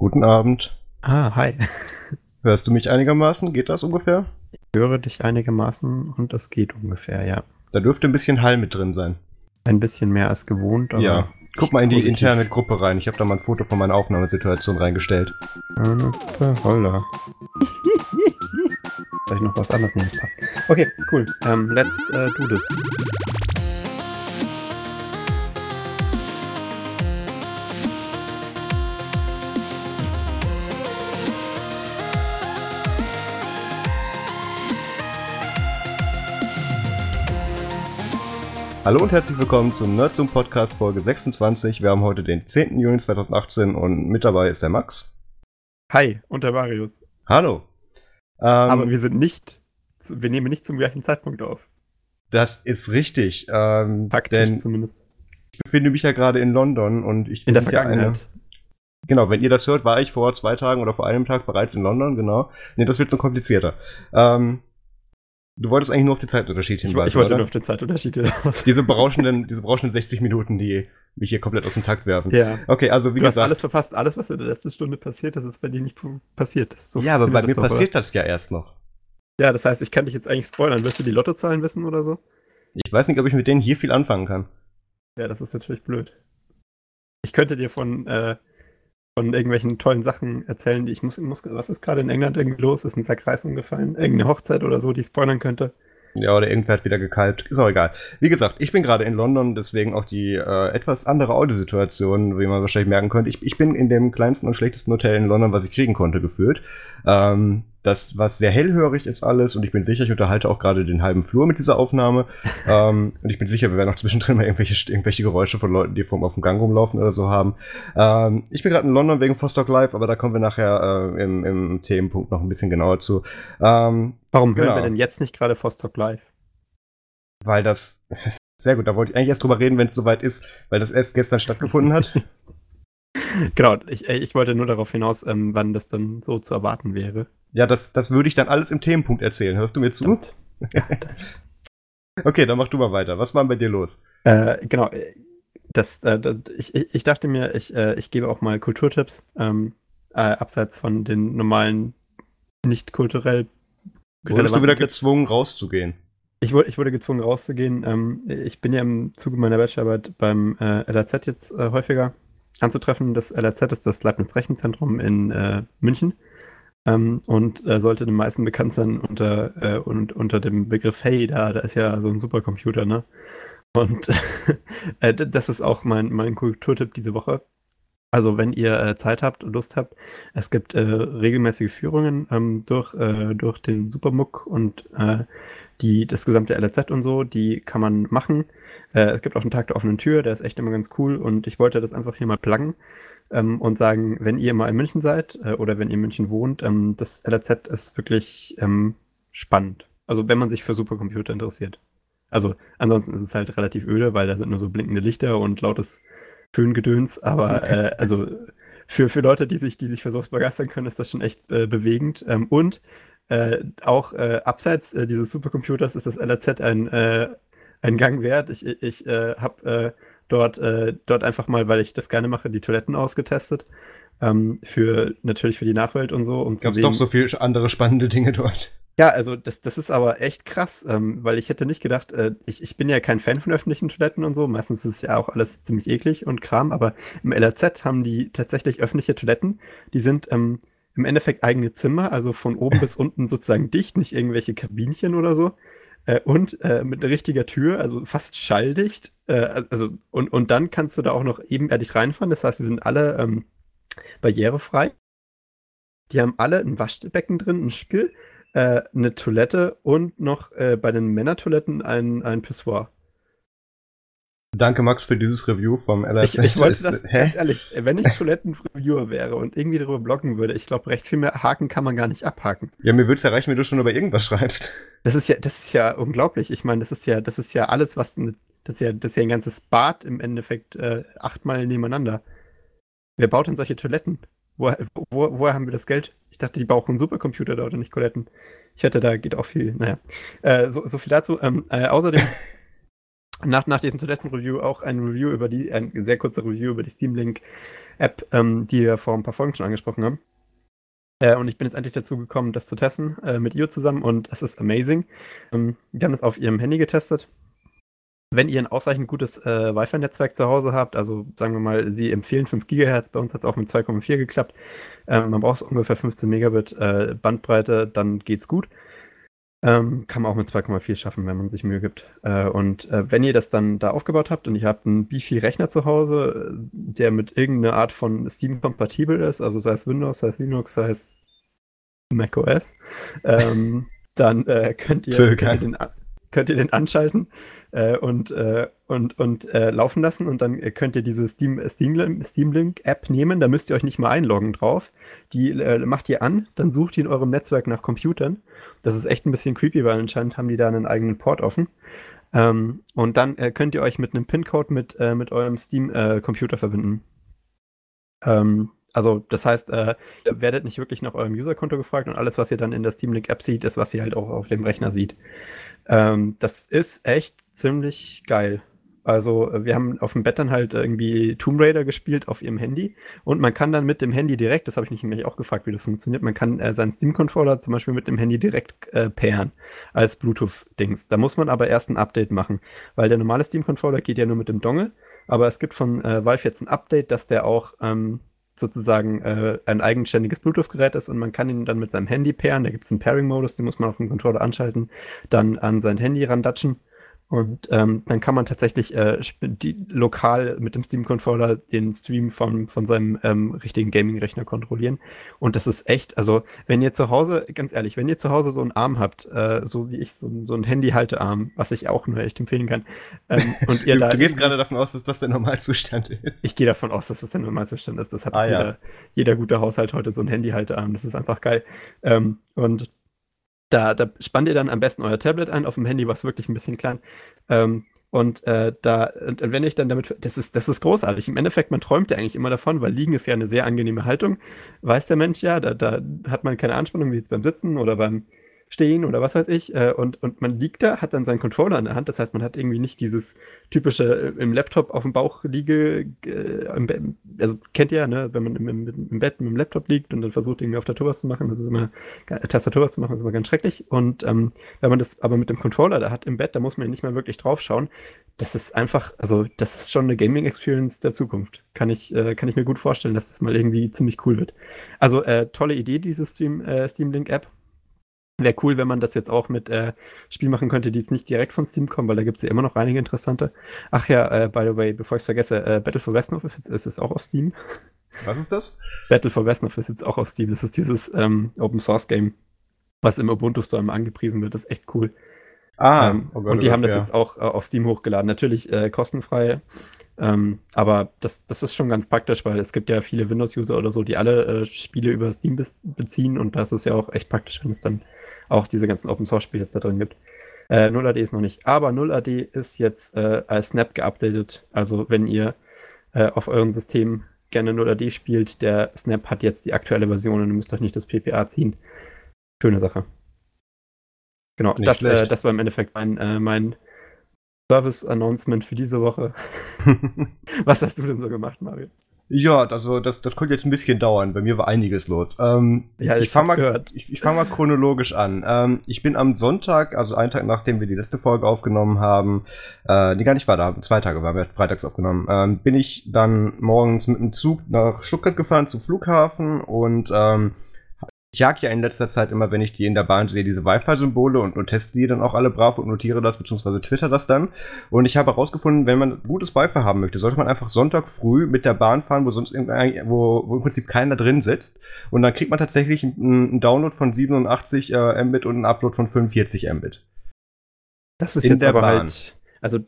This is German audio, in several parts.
Guten Abend. Ah, hi. Hörst du mich einigermaßen? Geht das ungefähr? Ich höre dich einigermaßen und es geht ungefähr, ja. Da dürfte ein bisschen Hall mit drin sein. Ein bisschen mehr als gewohnt, aber. Ja. Guck mal in die interne Gruppe rein. Ich habe da mal ein Foto von meiner Aufnahmesituation reingestellt. Holla. Vielleicht noch was anderes? Das passt. Okay, cool. Um, ähm, let's uh, do this. Hallo und herzlich willkommen zum Nerdzoom Podcast Folge 26. Wir haben heute den 10. Juni 2018 und mit dabei ist der Max. Hi, und der Marius. Hallo. Ähm, Aber wir sind nicht, wir nehmen nicht zum gleichen Zeitpunkt auf. Das ist richtig. Ähm, Faktisch denn zumindest. Ich befinde mich ja gerade in London und ich In der Vergangenheit. Eine, genau, wenn ihr das hört, war ich vor zwei Tagen oder vor einem Tag bereits in London, genau. Ne, das wird noch komplizierter. Ähm, Du wolltest eigentlich nur auf den Zeitunterschied hinweisen. Ich, ich wollte oder? nur auf den Zeitunterschied hinaus. Diese berauschenden, diese berauschenden 60 Minuten, die mich hier komplett aus dem Takt werfen. Ja. Okay, also wie du gesagt. Du hast alles verpasst. Alles, was in der letzten Stunde passiert, das ist bei dir nicht passiert. So ja, aber bei mir passiert das ja erst noch. Ja, das heißt, ich kann dich jetzt eigentlich spoilern. Wirst du die Lottozahlen wissen oder so? Ich weiß nicht, ob ich mit denen hier viel anfangen kann. Ja, das ist natürlich blöd. Ich könnte dir von äh, von irgendwelchen tollen Sachen erzählen, die ich muss, muss was ist gerade in England irgendwie los? Ist ein Zerkreis umgefallen? Irgendeine Hochzeit oder so, die ich spoilern könnte? Ja, oder irgendwer hat wieder gekalbt. Ist auch egal. Wie gesagt, ich bin gerade in London, deswegen auch die äh, etwas andere Audiosituation, wie man wahrscheinlich merken könnte. Ich, ich bin in dem kleinsten und schlechtesten Hotel in London, was ich kriegen konnte, gefühlt. Ähm, das, was sehr hellhörig ist alles und ich bin sicher, ich unterhalte auch gerade den halben Flur mit dieser Aufnahme. ähm, und ich bin sicher, wir werden auch zwischendrin mal irgendwelche, irgendwelche Geräusche von Leuten, die vom, auf dem Gang rumlaufen oder so haben. Ähm, ich bin gerade in London wegen Fostock Live, aber da kommen wir nachher äh, im, im Themenpunkt noch ein bisschen genauer zu. Ähm, Warum genau. hören wir denn jetzt nicht gerade Fostock Live? Weil das, sehr gut, da wollte ich eigentlich erst drüber reden, wenn es soweit ist, weil das erst gestern stattgefunden hat. genau, ich, äh, ich wollte nur darauf hinaus, ähm, wann das dann so zu erwarten wäre. Ja, das, das würde ich dann alles im Themenpunkt erzählen. Hörst du mir zu? Ja, okay, dann mach du mal weiter. Was war denn bei dir los? Äh, genau, äh, das, äh, das, ich, ich dachte mir, ich, äh, ich gebe auch mal Kulturtipps, ähm, äh, abseits von den normalen, nicht kulturell Wurdest du wieder gezwungen, rauszugehen? Ich, wurde, ich wurde gezwungen, rauszugehen. Ähm, ich bin ja im Zuge meiner Bachelorarbeit beim äh, LAZ jetzt äh, häufiger anzutreffen. Das LAZ ist das Leibniz Rechenzentrum in äh, München ähm, und äh, sollte den meisten bekannt sein unter, äh, und, unter dem Begriff Hey, da, da ist ja so ein Supercomputer, ne? Und äh, das ist auch mein, mein Kulturtipp diese Woche. Also wenn ihr äh, Zeit habt und Lust habt, es gibt äh, regelmäßige Führungen ähm, durch, durch den Supermuck und die, das gesamte LZ und so, die kann man machen. Äh, es gibt auch einen Tag der offenen Tür, der ist echt immer ganz cool und ich wollte das einfach hier mal pluggen ähm, und sagen, wenn ihr mal in München seid äh, oder wenn ihr in München wohnt, ähm, das LZ ist wirklich ähm, spannend. Also wenn man sich für Supercomputer interessiert. Also ansonsten ist es halt relativ öde, weil da sind nur so blinkende Lichter und lautes Föhngedöns, aber äh, also für, für Leute, die sich, die sich für sowas begeistern können, ist das schon echt äh, bewegend. Ähm, und äh, auch äh, abseits äh, dieses Supercomputers ist das LRZ ein, äh, ein Gang wert. Ich, ich äh, habe dort, dort einfach mal, weil ich das gerne mache, die Toiletten ausgetestet. Ähm, für natürlich für die Nachwelt und so, um zu sehen. doch so viele andere spannende Dinge dort. Ja, also das, das ist aber echt krass, ähm, weil ich hätte nicht gedacht, äh, ich, ich bin ja kein Fan von öffentlichen Toiletten und so. Meistens ist es ja auch alles ziemlich eklig und Kram, aber im LRZ haben die tatsächlich öffentliche Toiletten. Die sind ähm, im Endeffekt eigene Zimmer, also von oben bis unten sozusagen dicht, nicht irgendwelche Kabinchen oder so. Äh, und äh, mit einer richtiger Tür, also fast schalldicht. Äh, also, und, und dann kannst du da auch noch ebenerdig reinfahren. Das heißt, sie sind alle ähm, barrierefrei. Die haben alle ein Waschbecken drin, ein Spiel äh, eine Toilette und noch äh, bei den Männertoiletten ein, ein Pissoir. Danke, Max, für dieses Review vom LS. Ich, ich wollte das, hä? ganz ehrlich, wenn ich Toilettenreviewer wäre und irgendwie darüber bloggen würde, ich glaube, recht viel mehr Haken kann man gar nicht abhaken. Ja, mir würde es ja reichen, wenn du schon über irgendwas schreibst. Das ist ja, das ist ja unglaublich. Ich meine, das ist ja, das ist ja alles, was, das ist ja, das ist ja ein ganzes Bad im Endeffekt äh, achtmal nebeneinander. Wer baut denn solche Toiletten? Wo, wo, woher haben wir das Geld? Ich dachte, die brauchen einen Supercomputer dort und nicht Toiletten. Ich hätte, da geht auch viel, naja. Äh, so, so, viel dazu. Ähm, äh, außerdem nach, nach diesem Toiletten-Review auch ein Review über die, ein sehr kurzer Review über die Steam Link-App, ähm, die wir vor ein paar Folgen schon angesprochen haben. Äh, und ich bin jetzt endlich dazu gekommen, das zu testen äh, mit ihr zusammen und es ist amazing. Ähm, wir haben das auf ihrem Handy getestet. Wenn ihr ein ausreichend gutes äh, Wi-Fi-Netzwerk zu Hause habt, also sagen wir mal, sie empfehlen 5 GHz, bei uns hat es auch mit 2,4 geklappt. Ähm, man braucht ungefähr 15 Megabit äh, Bandbreite, dann geht's gut. Ähm, kann man auch mit 2,4 schaffen, wenn man sich Mühe gibt. Äh, und äh, wenn ihr das dann da aufgebaut habt und ihr habt einen Bifi-Rechner zu Hause, äh, der mit irgendeiner Art von Steam kompatibel ist, also sei es Windows, sei es Linux, sei es macOS, ähm, dann äh, könnt, ihr, könnt, ihr den, könnt ihr den anschalten äh, und, äh, und, und äh, laufen lassen und dann könnt ihr diese Steam, Steam, Steam Link App nehmen, da müsst ihr euch nicht mal einloggen drauf. Die macht ihr an, dann sucht ihr in eurem Netzwerk nach Computern. Das ist echt ein bisschen creepy, weil anscheinend haben die da einen eigenen Port offen. Ähm, und dann äh, könnt ihr euch mit einem PIN-Code mit, äh, mit eurem Steam-Computer verbinden. Ähm, also das heißt, äh, ihr werdet nicht wirklich nach eurem User-Konto gefragt und alles, was ihr dann in der Steam Link App seht, ist, was ihr halt auch auf dem Rechner sieht. Ähm, das ist echt ziemlich geil. Also wir haben auf dem Bett dann halt irgendwie Tomb Raider gespielt auf ihrem Handy und man kann dann mit dem Handy direkt, das habe ich mich auch gefragt, wie das funktioniert, man kann äh, seinen Steam-Controller zum Beispiel mit dem Handy direkt äh, pairen als Bluetooth-Dings. Da muss man aber erst ein Update machen, weil der normale Steam-Controller geht ja nur mit dem Dongle, aber es gibt von äh, Valve jetzt ein Update, dass der auch ähm, sozusagen äh, ein eigenständiges Bluetooth-Gerät ist und man kann ihn dann mit seinem Handy pairen. Da gibt es einen Pairing-Modus, den muss man auf dem Controller anschalten, dann an sein Handy randatschen und ähm, dann kann man tatsächlich äh, die, lokal mit dem Steam-Controller den Stream von, von seinem ähm, richtigen Gaming-Rechner kontrollieren. Und das ist echt, also wenn ihr zu Hause, ganz ehrlich, wenn ihr zu Hause so einen Arm habt, äh, so wie ich, so, so einen Handy-Haltearm, was ich auch nur echt empfehlen kann, ähm, und ihr du, da. Du gehst gerade davon aus, dass das der Normalzustand ist. Ich gehe davon aus, dass das der Normalzustand ist. Das hat Ah, ja. jeder, jeder gute Haushalt heute so einen Handy-Haltearm. Das ist einfach geil. Ähm, und da, da spannt ihr dann am besten euer Tablet ein. Auf dem Handy war es wirklich ein bisschen klein. Ähm, und äh, da, und wenn ich dann damit, das ist, das ist großartig. Im Endeffekt, man träumt ja eigentlich immer davon, weil Liegen ist ja eine sehr angenehme Haltung. Weiß der Mensch ja, da, da hat man keine Anspannung wie jetzt beim Sitzen oder beim Stehen oder was weiß ich. Äh, und, und man liegt da, hat dann seinen Controller in der Hand. Das heißt, man hat irgendwie nicht dieses typische äh, im Laptop auf dem Bauch liege, äh, also kennt ihr, ne, wenn man im, im, im Bett mit dem Laptop liegt und dann versucht irgendwie auf Tastatur was zu machen, das ist immer, äh, Tastatur was zu machen, ist immer ganz schrecklich. Und ähm, wenn man das aber mit dem Controller da hat im Bett, da muss man ja nicht mal wirklich drauf schauen. Das ist einfach, also das ist schon eine Gaming-Experience der Zukunft. Kann ich, äh, kann ich mir gut vorstellen, dass das mal irgendwie ziemlich cool wird. Also äh, tolle Idee, diese Steam, Steam Link-App. Wäre cool, wenn man das jetzt auch mit äh, Spielen machen könnte, die jetzt nicht direkt von Steam kommen, weil da gibt es ja immer noch einige interessante. Ach ja, äh, by the way, bevor ich es vergesse, äh, Battle for Westnorth ist, ist es auch auf Steam. Was ist das? Battle for Westnorth ist jetzt auch auf Steam. Das ist dieses ähm, Open Source Game, was im Ubuntu Store immer angepriesen wird. Das ist echt cool. Ah, ähm, oh Gott, und die oh haben Gott, das ja. jetzt auch äh, auf Steam hochgeladen. Natürlich äh, kostenfrei. Ähm, aber das, das ist schon ganz praktisch, weil es gibt ja viele Windows-User oder so, die alle äh, Spiele über Steam bez- beziehen und das ist ja auch echt praktisch, wenn es dann auch diese ganzen Open-Source-Spiele jetzt da drin gibt. Äh, 0AD ist noch nicht, aber 0AD ist jetzt äh, als Snap geupdatet. Also wenn ihr äh, auf eurem System gerne 0AD spielt, der Snap hat jetzt die aktuelle Version und ihr müsst euch nicht das PPA ziehen. Schöne Sache. Genau, Nicht das, äh, das war im Endeffekt mein, äh, mein Service-Announcement für diese Woche. Was hast du denn so gemacht, Marius? Ja, also das, das könnte jetzt ein bisschen dauern. Bei mir war einiges los. Ähm, Ja, ich ich fange mal, ich, ich fang mal chronologisch an. Ähm, ich bin am Sonntag, also einen Tag nachdem wir die letzte Folge aufgenommen haben, äh, nee, gar nicht war da, zwei Tage waren wir freitags aufgenommen, ähm, bin ich dann morgens mit dem Zug nach Stuttgart gefahren zum Flughafen und ähm, ich jag ja in letzter Zeit immer, wenn ich die in der Bahn sehe, diese Wi-Fi-Symbole und, und teste die dann auch alle brav und notiere das, beziehungsweise twitter das dann. Und ich habe herausgefunden, wenn man gutes Wi-Fi haben möchte, sollte man einfach Sonntag früh mit der Bahn fahren, wo sonst wo, wo im Prinzip keiner drin sitzt. Und dann kriegt man tatsächlich einen, einen Download von 87 äh, Mbit und einen Upload von 45 Mbit. Das ist In jetzt aber Bahn. halt, also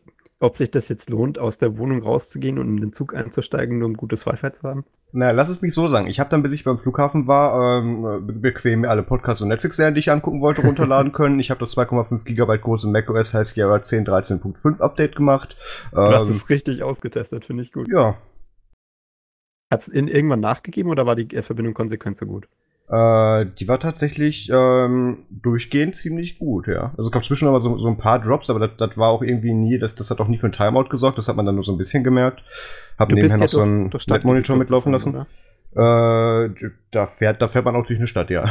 ob sich das jetzt lohnt, aus der Wohnung rauszugehen und in den Zug einzusteigen, nur um gutes Wi-Fi zu haben? Na, lass es mich so sagen. Ich habe dann, bis ich beim Flughafen war, ähm, be- bequem mir alle Podcasts und Netflix-Serien, die ich angucken wollte, runterladen können. Ich habe das 2,5 Gigabyte große macOS High Sierra 10 13.5 Update gemacht. Du hast Ähm, es richtig ausgetestet, finde ich gut. ja, Hat es irgendwann nachgegeben oder war die äh, Verbindung konsequent so gut? Äh, die war tatsächlich ähm, durchgehend ziemlich gut, ja. Also es gab zwischen aber so, so ein paar Drops, aber das, das war auch irgendwie nie, das, das hat auch nie für ein Timeout gesorgt, das hat man dann nur so ein bisschen gemerkt. Hab Du nebenher noch ja so einen Netzmonitor mitlaufen gefahren, lassen. oder? Äh, da fährt, da fährt man auch durch eine Stadt, ja.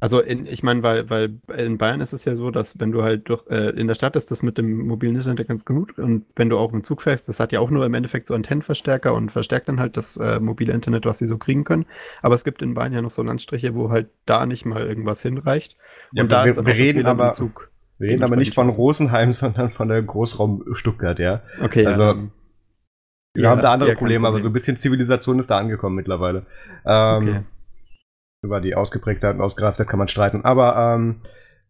Also in, ich meine, weil, weil in Bayern ist es ja so, dass wenn du halt durch, äh, in der Stadt ist das mit dem mobilen Internet ganz gut und wenn du auch im Zug fährst, das hat ja auch nur im Endeffekt so Antennenverstärker und verstärkt dann halt das äh, mobile Internet, was sie so kriegen können. Aber es gibt in Bayern ja noch so Landstriche, wo halt da nicht mal irgendwas hinreicht. Ja, und da wir, ist dann wir reden WLAN im aber, Zug. wir reden aber nicht von Rosenheim, sondern von der Großraum Stuttgart, ja. Okay, Also, ähm, Wir ja, haben da andere ja, Probleme, aber so Problem. ein bisschen Zivilisation ist da angekommen mittlerweile. Ähm, Okay. Über die Ausgeprägtheit und Ausgereifte kann man streiten. Aber ähm,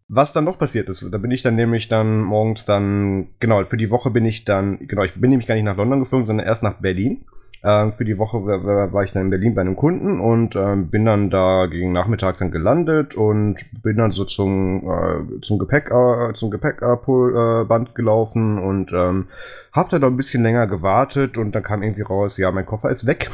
was dann noch passiert ist, da bin ich dann nämlich dann morgens dann, genau, für die Woche bin ich dann, genau, ich bin nämlich gar nicht nach London geflogen, sondern erst nach Berlin. Ähm, für die Woche war, war- ich dann in Berlin bei einem Kunden und ähm, bin dann da gegen Nachmittag dann gelandet und bin dann so zum, äh, zum Gepäck, äh, zum Gepäckband äh, gelaufen und ähm, hab dann noch ein bisschen länger gewartet und dann kam irgendwie raus, ja, mein Koffer ist weg.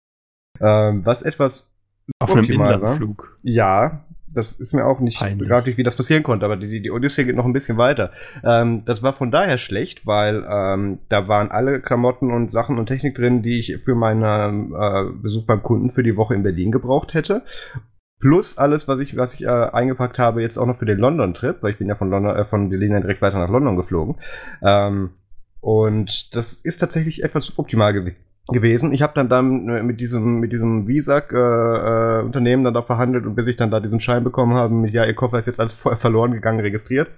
ähm, was etwas Auf einem war. Inlandsflug. Ja, das ist mir auch nicht Peinlich. begreiflich, wie das passieren konnte, aber die, die Odyssee geht noch ein bisschen weiter. Ähm, das war von daher schlecht, weil ähm, da waren alle Klamotten und Sachen und Technik drin, die ich für meinen äh, Besuch beim Kunden für die Woche in Berlin gebraucht hätte. Plus alles, was ich, was ich äh, eingepackt habe, jetzt auch noch für den London-Trip, weil ich bin ja von, London, äh, von Berlin dann direkt weiter nach London geflogen. Ähm, und das ist tatsächlich etwas suboptimal gew gewesen. Ich habe dann dann äh, mit diesem mit diesem Visak äh, äh, Unternehmen dann da verhandelt und bis ich dann da diesen Schein bekommen habe, mit ja ihr Koffer ist jetzt als verloren gegangen registriert.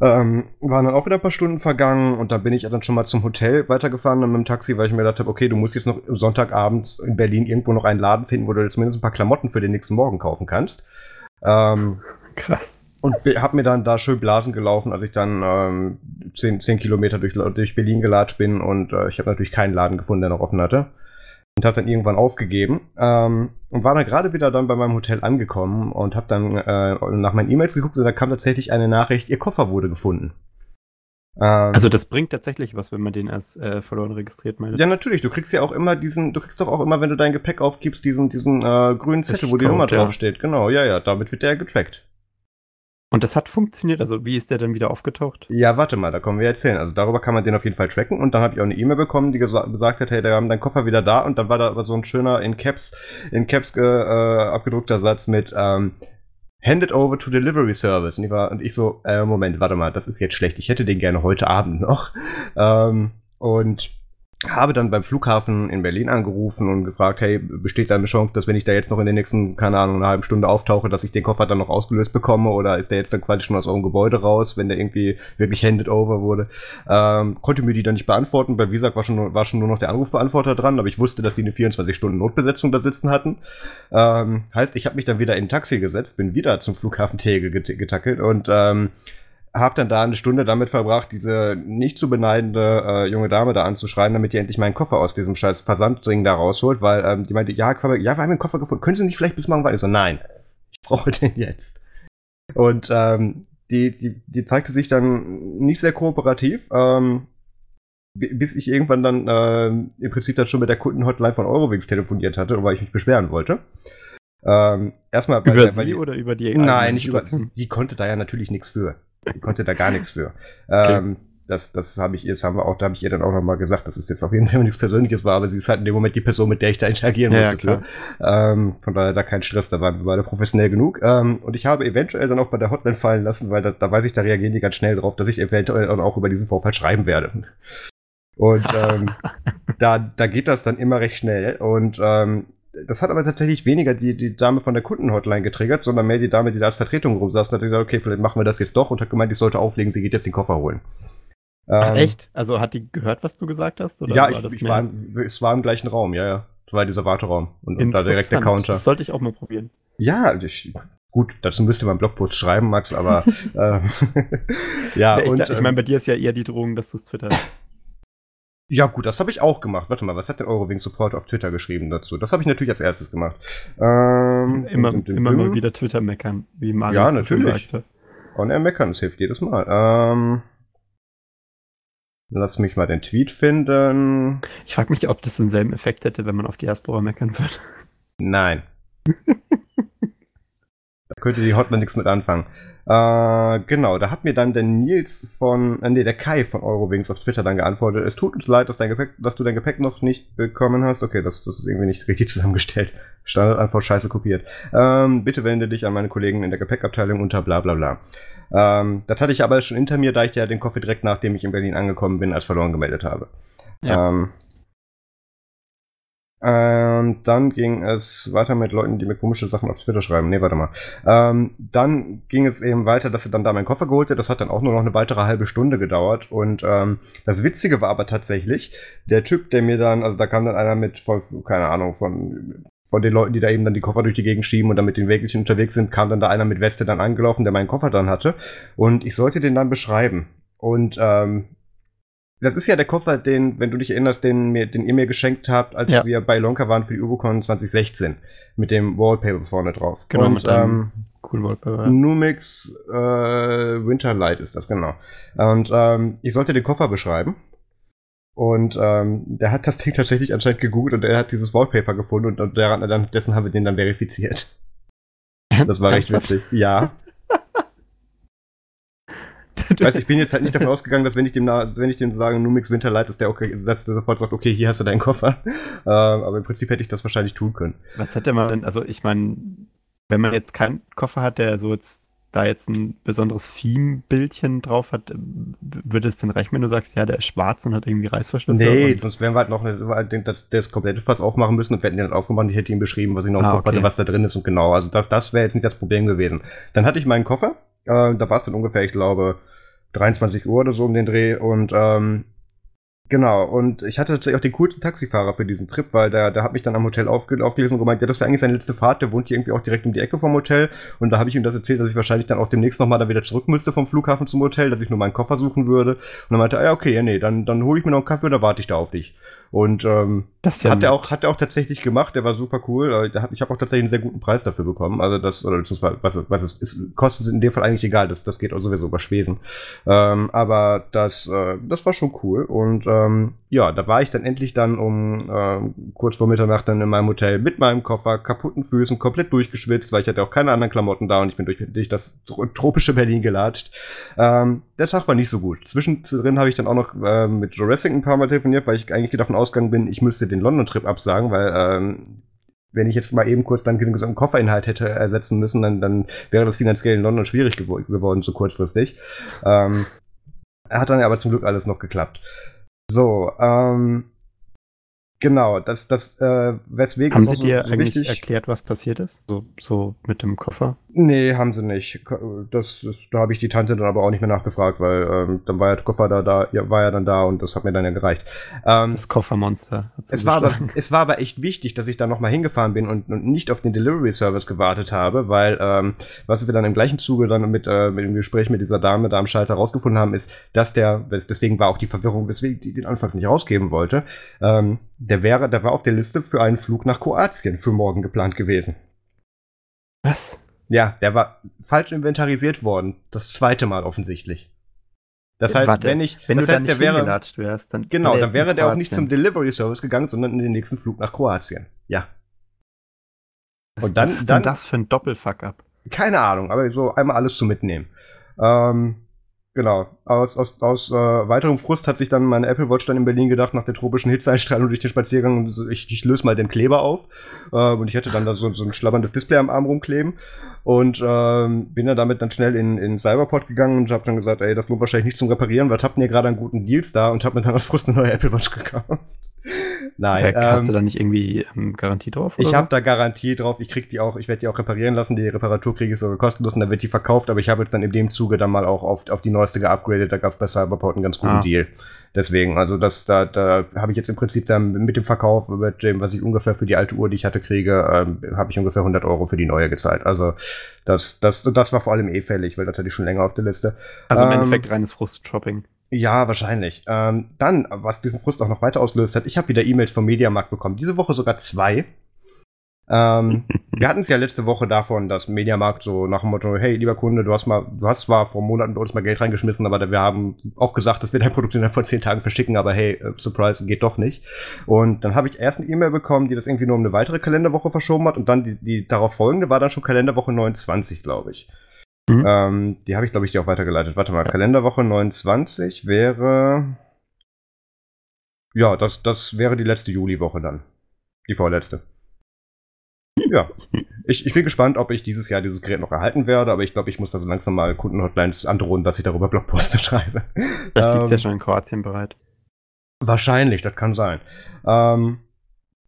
Ähm, waren dann auch wieder ein paar Stunden vergangen und dann bin ich dann schon mal zum Hotel weitergefahren dann mit dem Taxi, weil ich mir gedacht habe, okay, du musst jetzt noch Sonntagabends in Berlin irgendwo noch einen Laden finden, wo du zumindest ein paar Klamotten für den nächsten Morgen kaufen kannst. Ähm, Krass. Und habe mir dann da schön Blasen gelaufen, als ich dann ähm, 10, 10 Kilometer durch, durch Berlin gelatscht bin und äh, ich habe natürlich keinen Laden gefunden, der noch offen hatte. Und habe dann irgendwann aufgegeben ähm, und war dann gerade wieder dann bei meinem Hotel angekommen und habe dann äh, nach meinen E-Mails geguckt und da kam tatsächlich eine Nachricht, ihr Koffer wurde gefunden. Ähm, Also das bringt tatsächlich was, wenn man den als äh, verloren registriert meldet. ja, natürlich. Du kriegst ja auch immer diesen, du kriegst doch auch immer, wenn du dein Gepäck aufgibst, diesen, diesen äh, grünen Zettel, wo die Nummer ja. draufsteht. Genau, ja, ja, damit wird der getrackt. Und das hat funktioniert. Also wie ist der dann wieder aufgetaucht? Ja, warte mal, da kommen wir erzählen. Also darüber kann man den auf jeden Fall tracken. Und dann habe ich auch eine E-Mail bekommen, die gesa gesagt hat, hey, wir haben deinen Koffer wieder da. Und dann war da aber so ein schöner in Caps, in Caps äh, abgedruckter Satz mit ähm, Handed over to Delivery Service. Und ich, war, und ich so, äh, Moment, warte mal, das ist jetzt schlecht. Ich hätte den gerne heute Abend noch. Ähm, und habe dann beim Flughafen in Berlin angerufen und gefragt, hey, besteht da eine Chance, dass wenn ich da jetzt noch in den nächsten, keine Ahnung, einer halben Stunde auftauche, dass ich den Koffer dann noch ausgelöst bekomme oder ist der jetzt dann quasi schon aus eurem Gebäude raus, wenn der irgendwie wirklich handed over wurde? Ähm, konnte mir die dann nicht beantworten. Bei Visak war schon, war schon nur noch der Anrufbeantworter dran, aber ich wusste, dass die eine 24-Stunden-Notbesetzung da sitzen hatten. Ähm, heißt, ich habe mich dann wieder in ein Taxi gesetzt, bin wieder zum Flughafen Tegel get getackelt und ähm, habe dann da eine Stunde damit verbracht, diese nicht zu beneidende äh, junge Dame da anzuschreien, damit die endlich meinen Koffer aus diesem scheiß Versandding da rausholt, weil ähm, die meinte, ja, Quabe, ja, wir haben den Koffer gefunden. Können Sie nicht vielleicht bis morgen warten? Ich so, nein, ich brauche den jetzt. Und ähm, die, die, die zeigte sich dann nicht sehr kooperativ, ähm, bi- bis ich irgendwann dann ähm, im Prinzip dann schon mit der Kundenhotline von Eurowings telefoniert hatte, weil ich mich beschweren wollte. Ähm, erstmal Über weil sie die- oder über die Nein, nicht über. Die konnte da ja natürlich nichts für. Die konnte da gar nichts für. Ähm, das, das habe ich ihr, das haben wir auch, da habe ich ihr dann auch nochmal gesagt, dass es jetzt auf jeden Fall nichts Persönliches war, aber sie ist halt in dem Moment die Person, mit der ich da interagieren Ja, ja, musste. für. Ähm, von daher da kein Stress, da waren wir beide professionell genug. Ähm, und ich habe eventuell dann auch bei der Hotline fallen lassen, weil da, da weiß ich, da reagieren die ganz schnell drauf, dass ich eventuell dann auch über diesen Vorfall schreiben werde. Und ähm, da, da geht das dann immer recht schnell. Und ähm, das hat aber tatsächlich weniger die, die Dame von der Kundenhotline getriggert, sondern mehr die Dame, die da als Vertretung rumsaß und hat gesagt, okay, vielleicht machen wir das jetzt doch und hat gemeint, ich sollte auflegen, sie geht jetzt den Koffer holen. Ach, Ähm, echt? Also hat die gehört, was du gesagt hast? Oder ja, war ich, das ich war, im- es war im gleichen Raum, ja, ja. Es war dieser Warteraum und, und da direkt der. Counter. Das sollte ich auch mal probieren. Ja, ich, gut, dazu müsste man einen Blogpost schreiben, Max, aber ähm, ja, ich und ich ähm, meine, bei dir ist ja eher die Drohung, dass du es twitterst. Ja gut, das habe ich auch gemacht. Warte mal, was hat der Eurowings Support auf Twitter geschrieben dazu? Das habe ich natürlich als erstes gemacht. Ähm, Immer, dum, dum, immer dum. mal wieder Twitter meckern, wie Marius Ja, natürlich. sagte. On Air meckern, das hilft jedes Mal. Ähm, lass mich mal den Tweet finden. Ich frage mich, ob das denselben Effekt hätte, wenn man auf Diaspora meckern würde. Nein. könnte die Hotline nichts mit anfangen. Äh, genau, da hat mir dann der Nils von, äh, nee, der Kai von Eurowings auf Twitter dann geantwortet. Es tut uns leid, dass, dein Gepäck, dass du dein Gepäck noch nicht bekommen hast. Okay, das, das ist irgendwie nicht richtig zusammengestellt. Standardantwort scheiße kopiert. Ähm, bitte wende dich an meine Kollegen in der Gepäckabteilung unter bla bla bla. Ähm, das hatte ich aber schon hinter mir, da ich ja den Koffer direkt nachdem ich in Berlin angekommen bin, als verloren gemeldet habe. Ja. Ähm, ähm, dann ging es weiter mit Leuten, die mir komische Sachen auf Twitter schreiben. Nee, warte mal. Ähm, dann ging es eben weiter, dass sie dann da meinen Koffer geholt hat. Das hat dann auch nur noch eine weitere halbe Stunde gedauert. Und ähm, das Witzige war aber tatsächlich, der Typ, der mir dann, also da kam dann einer mit, von, keine Ahnung, von von den Leuten, die da eben dann die Koffer durch die Gegend schieben und dann mit den Wägelchen unterwegs sind, kam dann da einer mit Weste dann angelaufen, der meinen Koffer dann hatte. Und ich sollte den dann beschreiben. Und ähm, das ist ja der Koffer, den, wenn du dich erinnerst, den, mir, den ihr mir geschenkt habt, als ja. wir bei Lonka waren für die Ubocon 2016. Mit dem Wallpaper vorne drauf. Genau, und, mit ähm, coolen Wallpaper. Ja. Numix äh, Winterlight ist das, genau. Und ähm, ich sollte den Koffer beschreiben. Und ähm, der hat das Ding tatsächlich anscheinend gegoogelt und er hat dieses Wallpaper gefunden und, und daran, dessen haben wir den dann verifiziert. Das war recht witzig. Ja. weiß, ich bin jetzt halt nicht davon ausgegangen, dass wenn ich dem, wenn ich dem sage, Numix Winterlight, dass der okay, dass der sofort sagt, okay, hier hast du deinen Koffer. Äh, aber im Prinzip hätte ich das wahrscheinlich tun können. Was hätte man denn, also ich meine, wenn man jetzt keinen Koffer hat, der so jetzt da jetzt ein besonderes Theme-Bildchen drauf hat, würde es denn reichen, wenn du sagst, ja, der ist schwarz und hat irgendwie Reißverschlüsse? Nee, sonst wären wir halt noch eine, das, das komplette Fass aufmachen müssen und wir hätten den halt aufgemacht. Ich hätte ihm beschrieben, was ich noch im ah, Kopf okay. hatte, was da drin ist und genau. Also das, das wäre jetzt nicht das Problem gewesen. Dann hatte ich meinen Koffer, äh, da war es dann ungefähr, ich glaube, 23 Uhr oder so um den Dreh und ähm, Genau, und ich hatte tatsächlich auch den coolsten Taxifahrer für diesen Trip, weil der, der hat mich dann am Hotel aufge aufgelesen und gemeint, ja, das wäre eigentlich seine letzte Fahrt, der wohnt hier irgendwie auch direkt um die Ecke vom Hotel. Und da habe ich ihm das erzählt, dass ich wahrscheinlich dann auch demnächst nochmal da wieder zurück müsste vom Flughafen zum Hotel, dass ich nur meinen Koffer suchen würde. Und dann meinte er, ja, okay, ja, nee, dann, dann hole ich mir noch einen Kaffee und dann warte ich da auf dich. Und ähm, das ja hat er auch hat er auch tatsächlich gemacht. Der war super cool. Äh, ich habe auch tatsächlich einen sehr guten Preis dafür bekommen. Also das oder beziehungsweise was, was es ist, Kosten sind in dem Fall eigentlich egal. Das das geht auch sowieso über Schwesen. Ähm, aber das äh, das war schon cool. Und ähm, ja, da war ich dann endlich dann um äh, kurz vor Mitternacht dann in meinem Hotel mit meinem Koffer, kaputten Füßen, komplett durchgeschwitzt, weil ich hatte auch keine anderen Klamotten da und ich bin durch, durch das tropische Berlin gelatscht. Ähm, der Tag war nicht so gut. Zwischendrin habe ich dann auch noch äh, mit Jurassic ein paar Mal telefoniert, weil ich eigentlich davon ausgegangen bin, ich müsste den London-Trip absagen, weil ähm, wenn ich jetzt mal eben kurz dann einen Kofferinhalt hätte ersetzen müssen, dann, dann wäre das finanziell in London schwierig gew geworden, so kurzfristig. Ähm, hat dann aber zum Glück alles noch geklappt. So, ähm, Genau, das, das, äh, weswegen. Haben Sie dir so eigentlich erklärt, was passiert ist? So, so mit dem Koffer? Nee, haben sie nicht. Das, das da habe ich die Tante dann aber auch nicht mehr nachgefragt, weil ähm, dann war ja der Koffer da, da, ja, war ja dann da und das hat mir dann ja gereicht. Ähm, das Koffermonster. Es war, aber, es war aber echt wichtig, dass ich da nochmal hingefahren bin und, und nicht auf den Delivery Service gewartet habe, weil ähm, was wir dann im gleichen Zuge dann mit, äh, mit dem Gespräch mit dieser Dame da am Schalter rausgefunden haben, ist, dass der, deswegen war auch die Verwirrung, weswegen die den anfangs nicht rausgeben wollte, ähm, der wäre, der war auf der Liste für einen Flug nach Kroatien für morgen geplant gewesen. Was? Ja, der war falsch inventarisiert worden. Das zweite Mal offensichtlich. Das heißt, Warte, wenn ich, wenn das du heißt, der wäre, wärst, dann genau, dann wäre der auch nicht zum Delivery Service gegangen, sondern in den nächsten Flug nach Kroatien. Ja. Was, Und dann, was ist dann, denn das für ein Doppelfuck ab? Keine Ahnung, aber so einmal alles zu mitnehmen. Ähm, Genau. Aus, aus, aus äh, weiterem Frust hat sich dann meine Apple Watch dann in Berlin gedacht, nach der tropischen Hitzeeinstrahlung durch den Spaziergang, ich, ich löse mal den Kleber auf. Äh, und ich hatte dann da so, so ein schlabberndes Display am Arm rumkleben. Und ähm, bin dann damit dann schnell in, in Cyberport gegangen und habe dann gesagt, ey, das lohnt wahrscheinlich nicht zum Reparieren, weil habt ihr gerade einen guten Deals da und hab mir dann aus Frust eine neue Apple Watch gekauft. Nein. Äh, hast ähm, du da nicht irgendwie ähm, Garantie drauf? Ich habe da Garantie drauf. Ich krieg die auch, ich werde die auch reparieren lassen. Die Reparatur kriege ich sogar kostenlos und dann wird die verkauft. Aber ich habe jetzt dann in dem Zuge dann mal auch auf, auf die neueste geupgradet. Da gab es bei Cyberport einen ganz guten ah. Deal. Deswegen, also das, da, da habe ich jetzt im Prinzip dann mit dem Verkauf, mit dem, was ich ungefähr für die alte Uhr, die ich hatte, kriege, ähm, habe ich ungefähr 100 Euro für die neue gezahlt. Also das, das, das war vor allem eh fällig, weil das hatte ich schon länger auf der Liste. Also im ähm, Endeffekt reines Frust-Shopping. Ja, wahrscheinlich. Ähm, dann, was diesen Frust auch noch weiter auslöst hat, ich habe wieder E-Mails vom Mediamarkt bekommen. Diese Woche sogar zwei. Ähm, wir hatten es ja letzte Woche davon, dass Mediamarkt so nach dem Motto, hey, lieber Kunde, du hast mal, du hast zwar vor Monaten bei uns mal Geld reingeschmissen, aber wir haben auch gesagt, dass wir dein Produkt innerhalb von zehn Tagen verschicken, aber hey, äh, Surprise, geht doch nicht. Und dann habe ich erst eine E-Mail bekommen, die das irgendwie nur um eine weitere Kalenderwoche verschoben hat und dann die, die darauf folgende war dann schon Kalenderwoche 29, glaube ich. Mhm. Ähm, die habe ich, glaube ich, dir auch weitergeleitet. Warte mal, Kalenderwoche 29 wäre. Ja, das, das wäre die letzte Juliwoche dann. Die vorletzte. Ja, ich, ich bin gespannt, ob ich dieses Jahr dieses Gerät noch erhalten werde, aber ich glaube, ich muss da so langsam mal Kundenhotlines androhen, dass ich darüber Blogposte schreibe. Vielleicht liegt es ähm, ja schon in Kroatien bereit. Wahrscheinlich, das kann sein. Ähm,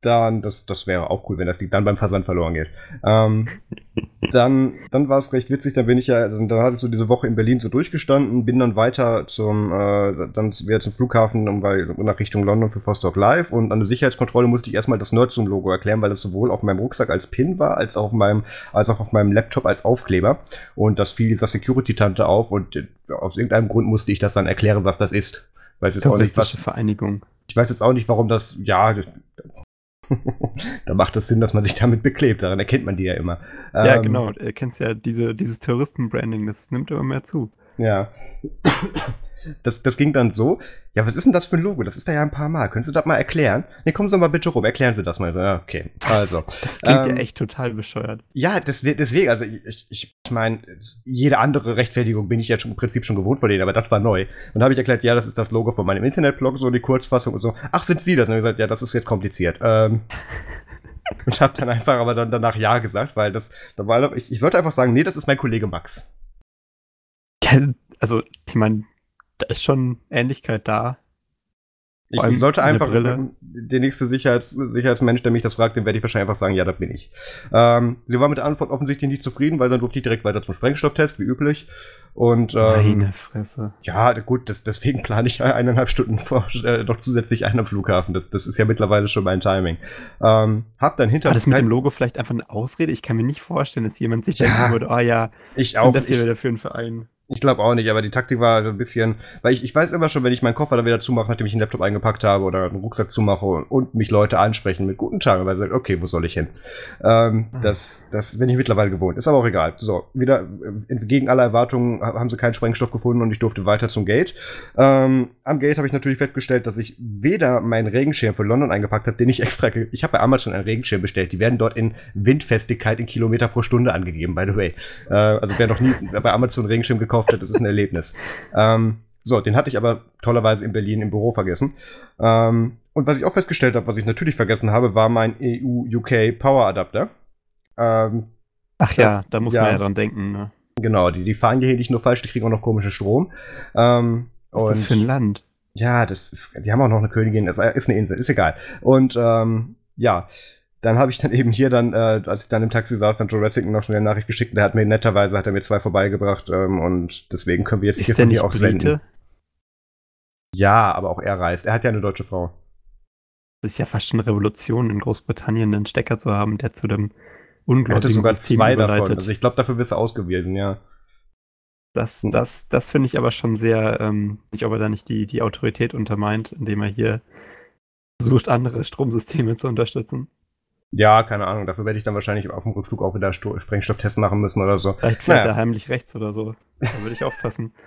dann, das, das wäre auch cool, wenn das liegt, dann beim Versand verloren geht. Ähm, dann dann war es recht witzig, da bin ich ja, dann hatte ich so diese Woche in Berlin so durchgestanden, bin dann weiter zum, äh, dann wieder zum Flughafen um, bei, nach Richtung London für Vostok Live und an der Sicherheitskontrolle musste ich erstmal das Nerdzoom-Logo erklären, weil es sowohl auf meinem Rucksack als Pin war, als auch, auf meinem, als auch auf meinem Laptop als Aufkleber. Und das fiel dieser Security-Tante auf und äh, aus irgendeinem Grund musste ich das dann erklären, was das ist. Weiß jetzt auch nicht, was, Vereinigung. Ich weiß jetzt auch nicht, warum das, ja, da macht es Sinn, dass man sich damit beklebt. Daran erkennt man die ja immer. Ja, ähm, genau. Du kennst ja diese, dieses Terroristen-Branding, das nimmt immer mehr zu. Ja. Das, das ging dann so, ja, was ist denn das für ein Logo? Das ist da ja ein paar Mal. Können Sie das mal erklären? Ne, kommen Sie mal bitte rum, erklären Sie das mal. Ja, okay, was? also. Das klingt ähm, ja echt total bescheuert. Ja, das, deswegen, also ich, ich, meine, jede andere Rechtfertigung bin ich ja schon im Prinzip schon gewohnt von denen, aber das war neu. Und habe ich erklärt, ja, das ist das Logo von meinem Internetblog, so die Kurzfassung und so. Ach, sind Sie das? Und ich gesagt, ja, das ist jetzt kompliziert. Ähm, und habe dann einfach aber dann danach Ja gesagt, weil das, da war, ich, ich sollte einfach sagen, nee, das ist mein Kollege Max. Also, ich meine, da ist schon Ähnlichkeit da. Ich sollte einfach der nächste Sicherheits Sicherheitsmensch, der mich das fragt, dem werde ich wahrscheinlich einfach sagen, ja, das bin ich. Ähm, sie war mit der Antwort offensichtlich nicht zufrieden, weil dann durfte ich direkt weiter zum Sprengstofftest, wie üblich. Und ähm, Meine Fresse. Ja, gut, das, deswegen plane ich eineinhalb Stunden vor, äh, noch zusätzlich ein am Flughafen. Das, das ist ja mittlerweile schon mein Timing. Ähm, hab dann hinter. War das mit dem Logo vielleicht einfach eine Ausrede? Ich kann mir nicht vorstellen, dass jemand sich ja, denken würde, oh, ja, ich auch. das hier wieder für einen Verein. Ich glaube auch nicht, aber die Taktik war so ein bisschen, weil ich, ich weiß immer schon, wenn ich meinen Koffer dann wieder zumache, nachdem ich einen Laptop eingepackt habe oder einen Rucksack zumache und, und mich Leute ansprechen mit guten Tag, weil sie sagen, okay, wo soll ich hin? Ähm, mhm. das, das bin ich mittlerweile gewohnt. Ist aber auch egal. So, wieder entgegen aller Erwartungen haben sie keinen Sprengstoff gefunden und ich durfte weiter zum Gate. Ähm, am Gate habe ich natürlich festgestellt, dass ich weder meinen Regenschirm für London eingepackt habe, den ich extra, ich habe bei Amazon einen Regenschirm bestellt. Die werden dort in Windfestigkeit in Kilometer pro Stunde angegeben, by the way. Äh, also wer noch nie bei Amazon einen Regenschirm gekauft hat, das ist ein Erlebnis. Erlebnis. Ähm, so, den hatte ich aber tollerweise in Berlin im Büro vergessen. Ähm, und was ich auch festgestellt habe, was ich natürlich vergessen habe, war mein EU-UK Power Adapter. Ähm, Ach ja, da muss ja, man ja dran denken. Ne? Genau, die, die fahren hier nicht nur falsch, die kriegen auch noch komischen Strom. Ähm, was ist das für ein Land? Ja, das ist, die haben auch noch eine Königin, das ist eine Insel, ist egal. Und ähm, ja, dann habe ich dann eben hier dann, äh, als ich dann im Taxi saß, dann Jurassic noch schnell eine Nachricht geschickt. Der hat mir netterweise hat er mir zwei vorbeigebracht ähm, und deswegen können wir jetzt ist hier von hier aus senden. Ja, aber auch er reist. Er hat ja eine deutsche Frau. Es ist ja fast schon eine Revolution in Großbritannien, einen Stecker zu haben, der zu dem unglaublichen sogar System zwei überleitet. davon. Also ich glaube, dafür wirst du ausgewiesen, ja. Das, das, das finde ich aber schon sehr, ähm, nicht, ob er da nicht die, die Autorität untermeint, indem er hier versucht, andere Stromsysteme zu unterstützen. Ja, keine Ahnung. Dafür werde ich dann wahrscheinlich auf dem Rückflug auch wieder Sprengstofftest machen müssen oder so. Vielleicht fährt naja. er heimlich rechts oder so. Da würde ich aufpassen.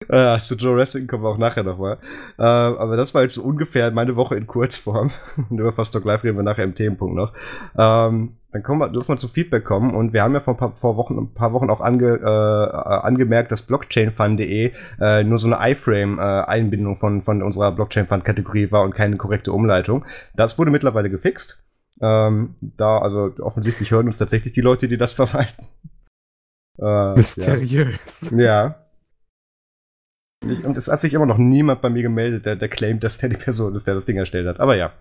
Äh, zu Joe Wrestling kommen wir auch nachher nochmal. Äh, aber das war jetzt so ungefähr meine Woche in Kurzform. Über Fast Talk Live reden wir nachher im Themenpunkt noch. Ähm, dann kommen wir, lass mal zu Feedback kommen. Und wir haben ja vor ein paar, vor Wochen, ein paar Wochen auch ange, äh, angemerkt, dass blockchainfund.de äh, nur so eine iFrame-Einbindung äh, von, von unserer Blockchain-Fund-Kategorie war und keine korrekte Umleitung. Das wurde mittlerweile gefixt. Ähm, da, also offensichtlich hören uns tatsächlich die Leute, die das verwalten. Äh, Mysteriös. Ja. ja. Und es hat sich immer noch niemand bei mir gemeldet, der, der claimt, dass der die Person ist, der das Ding erstellt hat. Aber ja.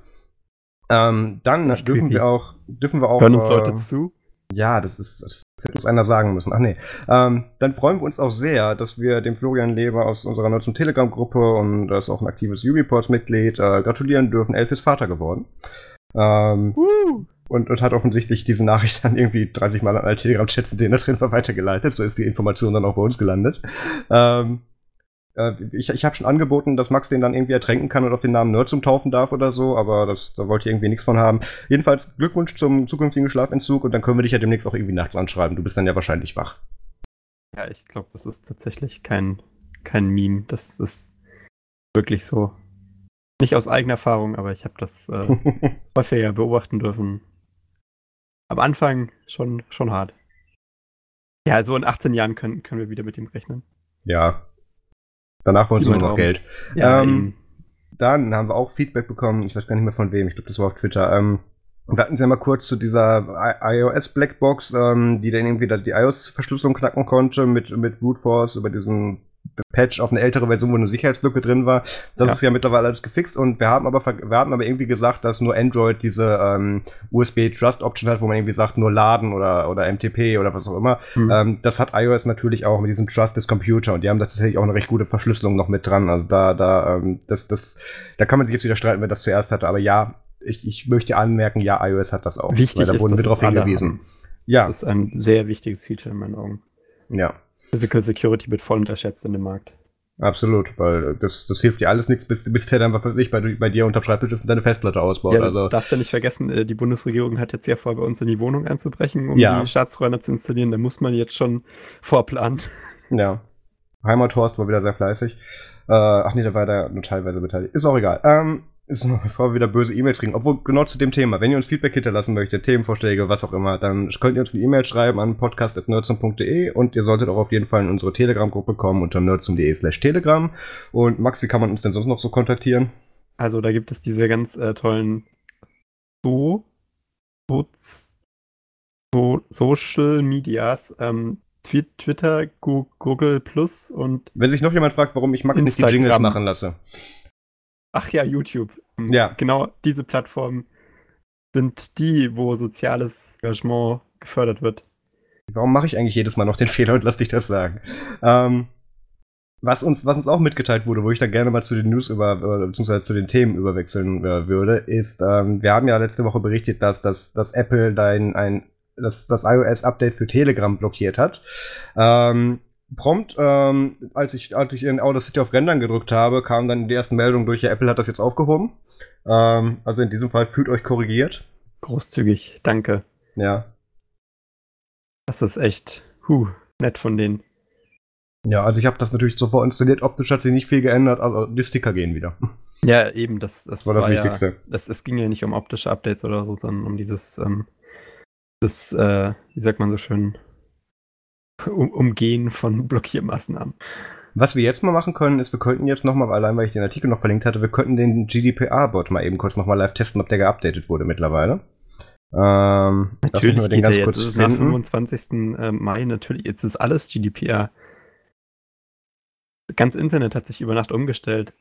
Ähm, dann dürfen creepy. wir auch, dürfen wir auch. Hören uns äh, Leute zu? Ja, das ist, das hätte uns einer sagen müssen. Ach nee. Ähm, dann freuen wir uns auch sehr, dass wir dem Florian Leber aus unserer neuen Telegram-Gruppe und das ist auch ein aktives U-Reports-Mitglied äh, gratulieren dürfen. Elf ist Vater geworden. Ähm, uh. und, und hat offensichtlich diese Nachricht dann irgendwie 30 Mal an alle Telegram-Chats, in denen er drin war, weitergeleitet. So ist die Information dann auch bei uns gelandet. Ähm, Äh, ich ich habe schon angeboten, dass Max den dann irgendwie ertränken kann und auf den Namen Nerd zum taufen darf oder so, aber das, da wollte ich irgendwie nichts von haben. Jedenfalls Glückwunsch zum zukünftigen Schlafentzug und dann können wir dich ja demnächst auch irgendwie nachts anschreiben. Du bist dann ja wahrscheinlich wach. Ja, ich glaube, das ist tatsächlich kein, kein Meme. Das ist wirklich so. Nicht aus eigener Erfahrung, aber ich habe das äh, häufiger beobachten dürfen. Am Anfang schon, schon hart. Ja, so in 18 Jahren können, können wir wieder mit ihm rechnen. Ja. Danach wollen sie nur noch. Geld. Ja, Ähm. Dann haben wir auch Feedback bekommen, ich weiß gar nicht mehr von wem, ich glaube, das war auf Twitter. Ähm, wir hatten es ja mal kurz zu dieser iOS-Blackbox, ähm, die dann irgendwie die iOS-Verschlüsselung knacken konnte mit, mit Brute Force über diesen Patch auf eine ältere Version, wo eine Sicherheitslücke drin war. Das Ja. ist ja mittlerweile alles gefixt und wir haben aber, wir haben aber irgendwie gesagt, dass nur Android diese ähm, USB Trust Option hat, wo man irgendwie sagt, nur laden oder, oder MTP oder was auch immer. Hm. Ähm, das hat iOS natürlich auch mit diesem Trusted Computer und die haben da tatsächlich auch eine recht gute Verschlüsselung noch mit dran. Also da, da, ähm, das, das, da kann man sich jetzt wieder streiten, wer das zuerst hatte. Aber ja, ich, ich möchte anmerken, ja, iOS hat das auch. Wichtig weil da ist, wurden wir alle hingewiesen. Ja, Das ist ein sehr wichtiges Feature in meinen Augen. ja, Physical Security wird voll unterschätzt in dem Markt. absolut, weil das, das hilft dir alles nichts, bis, bis der dann was ich, bei, bei dir unterm Schreibtisch ist und deine Festplatte ausbaut. Ja, du also, darfst ja nicht vergessen, äh, die Bundesregierung hat jetzt ja vor, bei uns in die Wohnung einzubrechen, um Ja. die Staatsräume zu installieren. Da muss man jetzt schon vorplanen. ja. Heimathorst war wieder sehr fleißig. Äh, ach nee, der war da nur teilweise beteiligt. Ist auch egal. Ähm, ist noch, bevor wir wieder böse E-Mails kriegen. Obwohl, genau zu dem Thema. Wenn ihr uns Feedback hinterlassen möchtet, Themenvorschläge, was auch immer, dann könnt ihr uns eine E-Mail schreiben an podcast.nerdsum.de und ihr solltet auch auf jeden Fall in unsere Telegram-Gruppe kommen unter nerdsum.de slash telegram. Und Max, wie kann man uns denn sonst noch so kontaktieren? Also da gibt es diese ganz äh, tollen so, so, so Social Medias, ähm, Twi- Twitter, Google Plus und Wenn sich noch jemand fragt, warum ich Max nicht die Instagram. Jingles machen lasse. Ach ja, YouTube. Ähm, Ja. Genau, diese Plattformen sind die, wo soziales Engagement gefördert wird. Warum mache ich eigentlich jedes Mal noch den Fehler und lass dich das sagen? Ähm, was, uns, was uns auch mitgeteilt wurde, wo ich dann gerne mal zu den News über, äh, beziehungsweise zu den Themen überwechseln äh, würde, ist, ähm, wir haben ja letzte Woche berichtet, dass, dass, dass Apple dein, ein, das, das iOS-Update für Telegram blockiert hat. Ähm, prompt, ähm, als ich, als ich in Audacity auf Rendern gedrückt habe, kam dann die ersten Meldungen durch, ja, Apple hat das jetzt aufgehoben. Ähm, also in diesem Fall fühlt euch korrigiert. Großzügig, danke. Ja. Das ist echt, huh, nett von denen. Ja, also ich habe das natürlich sofort installiert. Optisch hat sich nicht viel geändert, aber die Sticker gehen wieder. Ja, eben, das, das Das war das ja, Wichtigste. das, es ging ja nicht um optische Updates oder so, sondern um dieses, ähm, das, äh, wie sagt man so schön, um, Umgehen von Blockiermaßnahmen. Was wir jetzt mal machen können, ist, wir könnten jetzt nochmal, allein weil ich den Artikel noch verlinkt hatte, wir könnten den GDPR-Bot mal eben kurz nochmal live testen, ob der geupdatet wurde mittlerweile. Ähm, Natürlich geht der jetzt, es ist nach 25. äh, Mai, natürlich, jetzt ist alles GDPR. Das ganze Internet hat sich über Nacht umgestellt.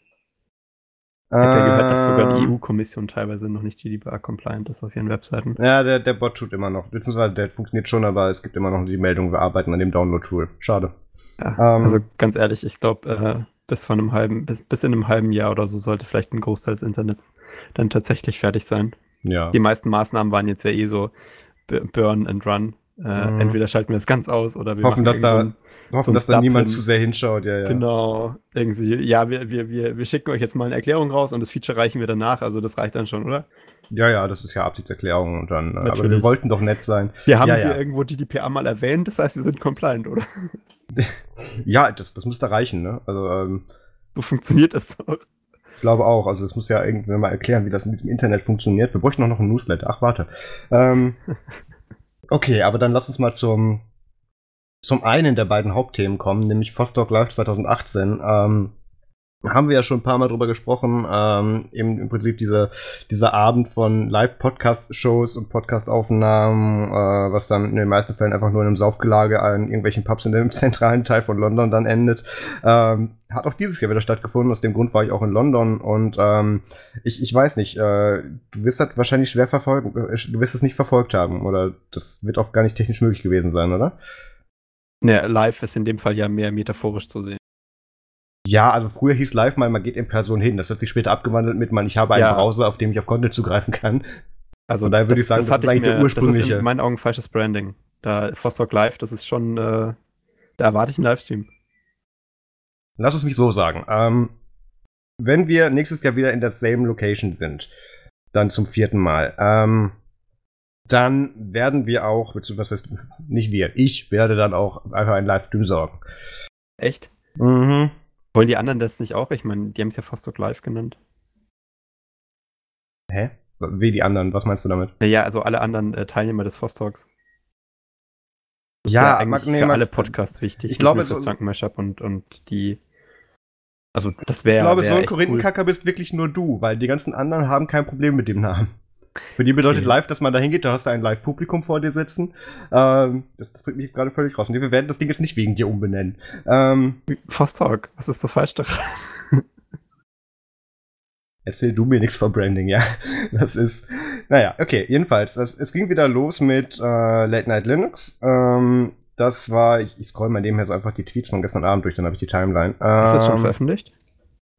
Ich habe ja gehört, dass sogar die Ähm, EU-Kommission teilweise noch nicht GDPR-compliant ist auf ihren Webseiten. Ja, der, der Bot tut immer noch. Beziehungsweise der funktioniert schon, aber es gibt immer noch die Meldung, wir arbeiten an dem Download-Tool. Schade. Ja, Ähm, also ganz ehrlich, ich glaube, äh, bis von einem halben, bis, bis in einem halben Jahr oder so sollte vielleicht ein Großteil des Internets dann tatsächlich fertig sein. Ja. Die meisten Maßnahmen waren jetzt ja eh so Burn and Run. Äh, Mhm. Entweder schalten wir es ganz aus oder wir Hoffen, dass da, hoffen, ein dass da niemand zu sehr hinschaut. Ja, ja. Genau, irgendwie, ja, wir, wir, wir, wir schicken euch jetzt mal eine Erklärung raus und das Feature reichen wir danach, also das reicht dann schon, oder? Ja, ja, das ist ja Absichtserklärung und dann. äh, Aber wir Natürlich. wollten doch nett sein. Wir haben Ja, hier ja. irgendwo GDPR mal erwähnt, das heißt, wir sind compliant, oder? Ja, das, das müsste reichen, ne? Also, ähm, So funktioniert das doch. Ich glaube auch. Also es muss ja irgendwann mal erklären, wie das in diesem Internet funktioniert. Wir bräuchten auch noch einen Newsletter. Ach, warte. Ähm, okay, aber dann lass uns mal zum, zum einen der beiden Hauptthemen kommen, nämlich Vostok Live 2018. Ähm, haben wir ja schon ein paar Mal drüber gesprochen. Ähm, eben im Prinzip diese, dieser Abend von Live-Podcast-Shows und Podcast-Aufnahmen, äh, was dann in den meisten Fällen einfach nur in einem Saufgelage in irgendwelchen Pubs in dem zentralen Teil von London dann endet. Ähm, hat auch dieses Jahr wieder stattgefunden. Aus dem Grund war ich auch in London und ähm, ich, ich weiß nicht, äh, du wirst das wahrscheinlich schwer verfolgen, äh, du wirst es nicht verfolgt haben oder das wird auch gar nicht technisch möglich gewesen sein, oder? Ne, live ist in dem Fall ja mehr metaphorisch zu sehen. Ja, also früher hieß live mal, man geht in Person hin. Das hat sich später abgewandelt mit, man, ich habe einen Ja. Browser, auf dem ich auf Content zugreifen kann. Also daher würde ich sagen, das hatte ist eigentlich der Das ist ursprüngliche. in meinen Augen falsches Branding. Da Vostok Live, das ist schon, äh, da erwarte ich einen Livestream. lass es mich so sagen. Ähm, wenn wir nächstes Jahr wieder in der same Location sind, dann zum vierten Mal, ähm, dann werden wir auch, beziehungsweise was heißt, nicht wir, ich werde dann auch einfach einen Livestream sorgen. Echt? Mhm. Wollen die anderen das nicht auch? Ich meine, die haben es ja fast so live genannt. Hä? Wie die anderen? Was meinst du damit? Naja, also alle anderen äh, Teilnehmer des Fostalks. Das Ja, ist ja eigentlich Mag- nee, für alle Podcasts wichtig. ich glaube, so- Drunken Mashup und, und die. Also, das wäre. ich glaube, wär so ein Korinthenkacker bist wirklich nur du, weil die ganzen anderen haben kein Problem mit dem Namen. Für die bedeutet Okay. live, dass man da hingeht, da hast du ein Live-Publikum vor dir sitzen. Ähm, das, das bringt mich gerade völlig raus. Und wir werden das Ding jetzt nicht wegen dir umbenennen. Ähm, Cool. Fostalk, was ist so falsch daran? Erzähl du mir nichts von Branding, ja. Das ist. Naja, okay, jedenfalls. Das, es ging wieder los mit äh, Late Night Linux. Ähm, das war, ich, ich scroll mal nebenher so einfach die Tweets von gestern Abend durch, dann habe ich die Timeline. Ähm, Ist das schon veröffentlicht?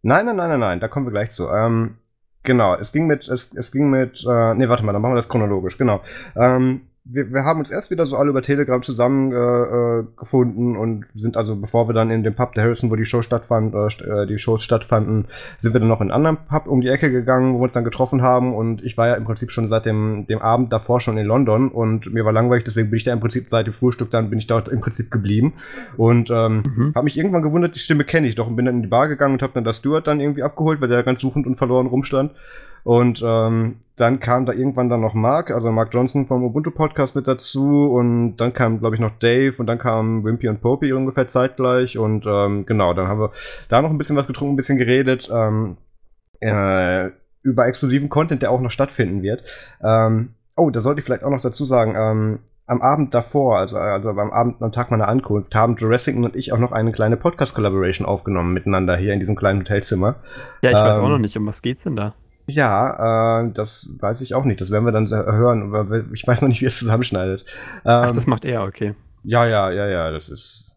Nein, nein, nein, nein, nein, da kommen wir gleich zu. Ähm, genau, es ging mit, es, es ging mit, äh, nee, warte mal, dann machen wir das chronologisch, genau. Ähm, wir, wir haben uns erst wieder so alle über Telegram zusammen äh, äh, und sind also, bevor wir dann in dem Pub der Harrison, wo die Show stattfand, äh, äh, die Shows stattfanden, sind wir dann noch in einen anderen Pub um die Ecke gegangen, wo wir uns dann getroffen haben und ich war ja im Prinzip schon seit dem, dem Abend davor schon in London und mir war langweilig, deswegen bin ich da im Prinzip seit dem Frühstück dann bin ich dort im Prinzip geblieben und ähm, Mhm. habe mich irgendwann gewundert, die Stimme kenne ich doch und bin dann in die Bar gegangen und habe dann das Steward dann irgendwie abgeholt, weil der ganz suchend und verloren rumstand. Und ähm, dann kam da irgendwann dann noch Mark, also Mark Johnson vom Ubuntu Podcast mit dazu und dann kam, glaube ich, noch Dave und dann kamen Wimpy und Popey ungefähr zeitgleich und ähm, genau, dann haben wir da noch ein bisschen was getrunken, ein bisschen geredet ähm, äh, über exklusiven Content, der auch noch stattfinden wird. Ähm, oh, da sollte ich vielleicht auch noch dazu sagen, ähm, am Abend davor, also, also am Abend, am Tag meiner Ankunft, haben Jurassic und ich auch noch eine kleine Podcast-Collaboration aufgenommen miteinander hier in diesem kleinen Hotelzimmer. Ja, ich weiß Ähm, auch noch nicht, um was geht's denn da? Ja, äh, das weiß ich auch nicht. Das werden wir dann hören. Ich weiß noch nicht, wie es zusammenschneidet. Ach, Ähm, das macht er, okay. ja, ja, ja, ja, das ist.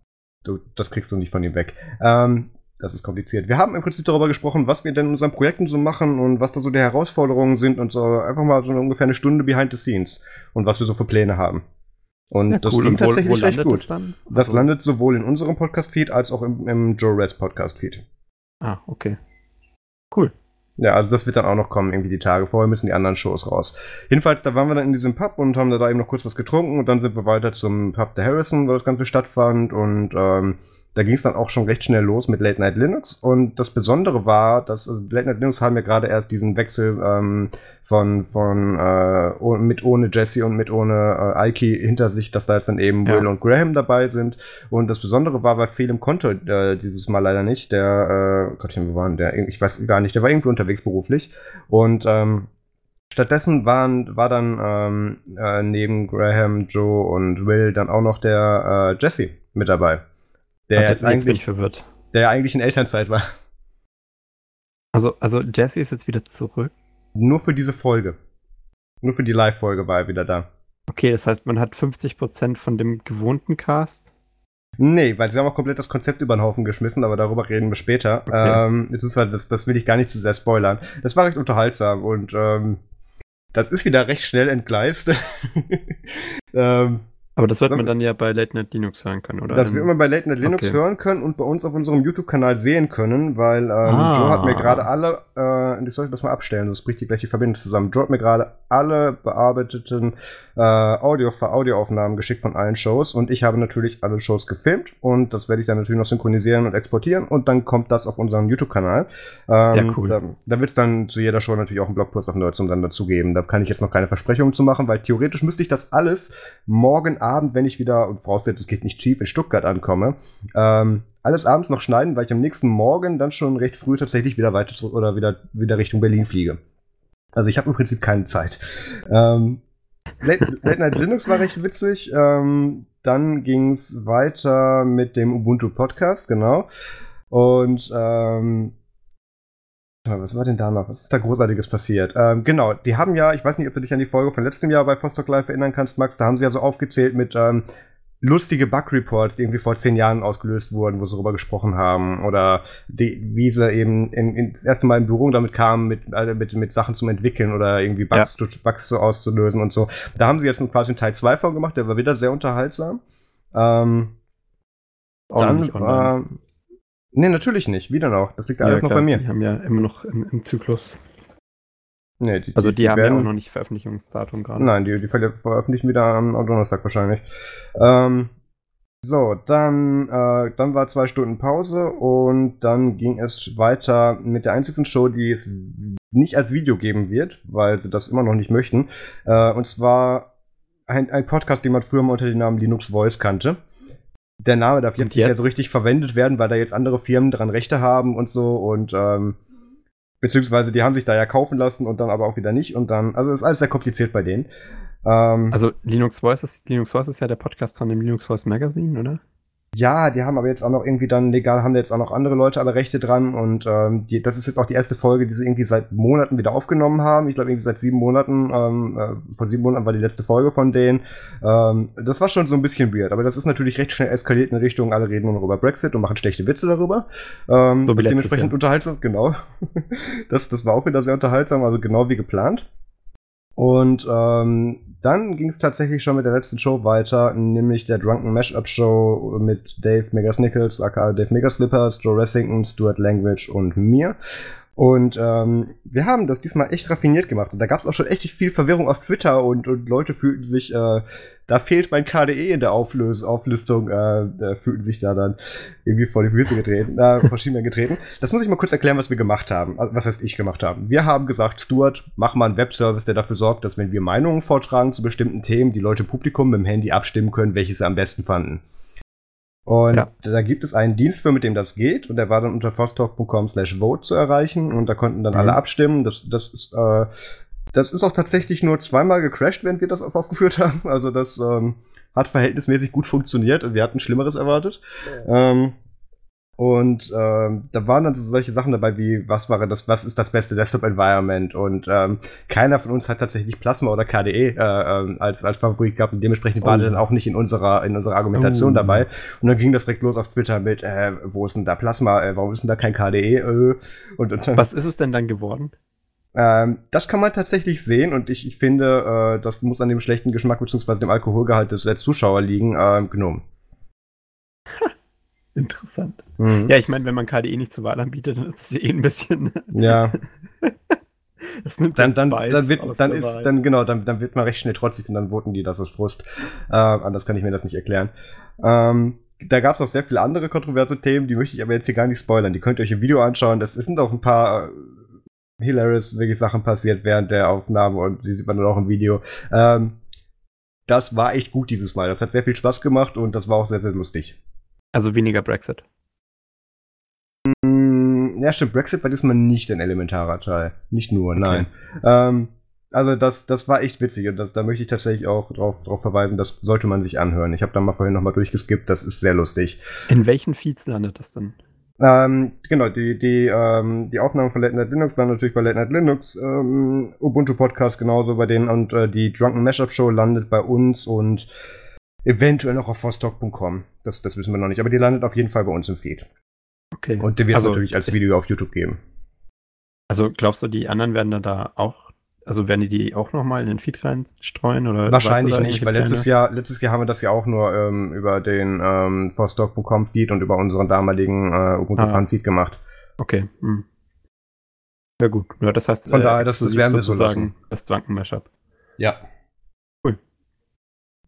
Du, das kriegst du nicht von ihm weg. Ähm, das ist kompliziert. Wir haben im Prinzip darüber gesprochen, was wir denn in unseren Projekten so machen und was da so die Herausforderungen sind und so einfach mal so ungefähr eine Stunde behind the scenes und was wir so für Pläne haben. Und Ja, das cool. wo, tatsächlich recht landet gut. das dann? Das Also- landet sowohl in unserem Podcast-Feed als auch im, im Joe Res Podcast-Feed. Ah, okay. Cool. Ja, also das wird dann auch noch kommen, irgendwie die Tage vorher müssen die anderen Shows raus. Jedenfalls, da waren wir dann in diesem Pub und haben da eben noch kurz was getrunken und dann sind wir weiter zum Pub der Harrison, wo das Ganze stattfand und ähm, da ging es dann auch schon recht schnell los mit Late Night Linux und das Besondere war, dass also Late Night Linux haben ja gerade erst diesen Wechsel ähm, von, von äh, mit ohne Jesse und mit ohne äh, Aiki hinter sich, dass da jetzt dann eben Ja. Will und Graham dabei sind und das Besondere war, weil Felem konnte äh, dieses Mal leider nicht. Der, äh, Gottchen, wo waren der? Ich weiß gar nicht, der war irgendwie unterwegs beruflich. Und ähm, stattdessen waren, war dann ähm, äh, neben Graham, Joe und Will dann auch noch der äh, Jesse mit dabei. Der jetzt jetzt eigentlich, verwirrt. der ja eigentlich in Elternzeit war. Also, also Jesse ist jetzt wieder zurück. Nur für diese Folge. Nur für die Live-Folge war er wieder da. Okay, das heißt, man hat 50% von dem gewohnten Cast. Nee, weil sie haben auch komplett das Konzept über den Haufen geschmissen, aber darüber reden wir später. Okay. Ähm, das, ist halt, das, das will ich gar nicht zu sehr spoilern. Das war recht unterhaltsam und ähm, das ist wieder recht schnell entgleist. ähm, Aber das wird man dann ja bei Late Night Linux hören können, oder? das wir immer bei Late Night Linux Okay. hören können und bei uns auf unserem YouTube-Kanal sehen können, weil ähm, Ah. Joe hat mir gerade alle, äh, ich sollte das mal abstellen, sonst bricht die gleich die Verbindung zusammen. Joe hat mir gerade alle bearbeiteten äh, Audio Audioaufnahmen geschickt von allen Shows und ich habe natürlich alle Shows gefilmt und das werde ich dann natürlich noch synchronisieren und exportieren und dann kommt das auf unseren YouTube-Kanal. Ähm, Sehr cool. Da, da wird es dann zu jeder Show natürlich auch einen Blogpost auf Deutschland dann dazu geben. Da kann ich jetzt noch keine Versprechungen zu machen, weil theoretisch müsste ich das alles morgen Abend, wenn ich wieder, und voraussetzt, es geht nicht schief, in Stuttgart ankomme, ähm, alles abends noch schneiden, weil ich am nächsten Morgen dann schon recht früh tatsächlich wieder weiter zurück oder wieder, wieder Richtung Berlin fliege. Also ich habe im Prinzip keine Zeit. Ähm, Late, Late Night Linux war recht witzig. Ähm, dann ging es weiter mit dem Ubuntu Podcast, genau. Und ähm, was war denn da noch? Was ist da Großartiges passiert? Ähm, genau, die haben ja, ich weiß nicht, ob du dich an die Folge von letztem Jahr bei Fostock Live erinnern kannst, Max, da haben sie ja so aufgezählt mit ähm, lustige Bug-Reports, die irgendwie vor zehn Jahren ausgelöst wurden, wo sie darüber gesprochen haben. Oder die, wie sie eben in, in, das erste Mal in Berührung damit kamen, mit, äh, mit, mit Sachen zum Entwickeln oder irgendwie Bugs, zu, Bugs so auszulösen und so. Da haben sie jetzt quasi einen Teil 2 von gemacht, der war wieder sehr unterhaltsam. Ähm, Auch dann war. Nee, natürlich nicht. Wieder noch. Das liegt ja, alles noch bei mir. Die haben ja immer noch im, im Zyklus. Nee, die, also die, die haben werden, ja auch noch nicht Veröffentlichungsdatum gerade. Nein, die, die veröffentlichen wieder am, am Donnerstag wahrscheinlich. Ähm, so, dann, äh, dann war zwei Stunden Pause und dann ging es weiter mit der einzigen Show, die es nicht als Video geben wird, weil sie das immer noch nicht möchten. Äh, und zwar ein, ein Podcast, den man früher mal unter dem Namen Linux Voice kannte. Der Name darf jetzt, jetzt, nicht mehr so richtig verwendet werden, weil da jetzt andere Firmen dran Rechte haben und so und ähm, beziehungsweise die haben sich da ja kaufen lassen und dann aber auch wieder nicht und dann, also ist alles sehr kompliziert bei denen. Ähm, also Linux Voice ist, Linux Voice ist ja der Podcast von dem Linux Voice Magazine, oder? Ja, die haben aber jetzt auch noch irgendwie dann legal, haben da jetzt auch noch andere Leute alle Rechte dran und ähm, die, das ist jetzt auch die erste Folge, die sie irgendwie seit Monaten wieder aufgenommen haben. Ich glaube irgendwie seit sieben Monaten, ähm, äh, vor sieben Monaten war die letzte Folge von denen. Ähm, das war schon so ein bisschen weird, aber das ist natürlich recht schnell eskaliert in Richtung, alle reden nur noch über Brexit und machen schlechte Witze darüber. Ähm, so wie dementsprechend Jahr. unterhaltsam, genau. das, das war auch wieder sehr unterhaltsam, also genau wie geplant. Und ähm, dann ging es tatsächlich schon mit der letzten Show weiter, nämlich der Drunken Mashup Show mit Dave Megas Nichols, aka Dave Megaslippers, Joe Ressington, Stuart Language und mir. Und ähm, wir haben das diesmal echt raffiniert gemacht. Und da gab es auch schon echt viel Verwirrung auf Twitter und, und Leute fühlten sich, äh, da fehlt mein KDE in der Auflös Auflistung, äh, fühlten sich da dann irgendwie vor die Füße getreten, äh, vor getreten. Das muss ich mal kurz erklären, was wir gemacht haben. Also, was heißt ich gemacht haben? Wir haben gesagt, Stuart, mach mal einen Webservice, der dafür sorgt, dass wenn wir Meinungen vortragen zu bestimmten Themen, die Leute Publikum mit dem Handy abstimmen können, welche sie am besten fanden. Und ja. da gibt es einen Dienst für, mit dem das geht. Und der war dann unter fostalk.com slash vote zu erreichen. Und da konnten dann mhm. alle abstimmen. Das, das, ist, äh, das ist auch tatsächlich nur zweimal gecrashed, wenn wir das aufgeführt haben. Also das ähm, hat verhältnismäßig gut funktioniert. Wir hatten Schlimmeres erwartet. Ja. Ähm, und ähm, da waren dann so solche Sachen dabei wie, was war das, was ist das beste Desktop-Environment? Und ähm, keiner von uns hat tatsächlich Plasma oder KDE äh, äh, als, als Favorit gehabt und dementsprechend oh. war der dann auch nicht in unserer, in unserer Argumentation oh. dabei. Und dann ging das direkt los auf Twitter mit, äh, wo ist denn da Plasma, äh, warum ist denn da kein KDE? Äh, und, und dann, was ist es denn dann geworden? Ähm, das kann man tatsächlich sehen und ich, ich finde, äh, das muss an dem schlechten Geschmack bzw. dem Alkoholgehalt des, Zuschauer liegen, äh, genommen. Interessant. Mhm. Ja, ich meine, wenn man KDE nicht zur Wahl anbietet, dann ist es eh ein bisschen. Ja. das nimmt dann, dann, dann wird, dann ist, Wahl. dann, genau, dann, dann wird man recht schnell trotzig und dann voten die das aus Frust. Äh, anders kann ich mir das nicht erklären. Ähm, da gab es auch sehr viele andere kontroverse Themen, die möchte ich aber jetzt hier gar nicht spoilern. Die könnt ihr euch im Video anschauen. Das sind auch ein paar äh, hilarious wirklich Sachen passiert während der Aufnahme und die sieht man dann auch im Video. Ähm, das war echt gut dieses Mal. Das hat sehr viel Spaß gemacht und das war auch sehr, sehr lustig. Also weniger Brexit. Mm, ja, stimmt. Brexit war diesmal nicht ein elementarer Teil. Nicht nur, okay. nein. Ähm, also das, das war echt witzig und das, da möchte ich tatsächlich auch drauf, drauf verweisen, das sollte man sich anhören. Ich habe da mal vorhin nochmal durchgeskippt, das ist sehr lustig. In welchen Feeds landet das denn? Ähm, genau, die, die, ähm, die Aufnahmen von Late Night Linux landen natürlich bei Late Night Linux, ähm, Ubuntu Podcast genauso bei denen und äh, die Drunken Mashup Show landet bei uns und Eventuell noch auf vostok.com. Das, das wissen wir noch nicht. Aber die landet auf jeden Fall bei uns im Feed. Okay. Und die wird es also, natürlich als Video auf YouTube geben. Also glaubst du, die anderen werden da auch, also werden die die auch nochmal in den Feed reinstreuen? Oder Wahrscheinlich nicht, weil letztes Jahr, letztes Jahr haben wir das ja auch nur ähm, über den ähm, vostok.com Feed und über unseren damaligen äh, Ubuntu ah. Fun Feed gemacht. Okay. Hm. Ja gut. Ja, das heißt, von äh, daher, das, das werden wir sozusagen so das Drunken Mashup. Ja.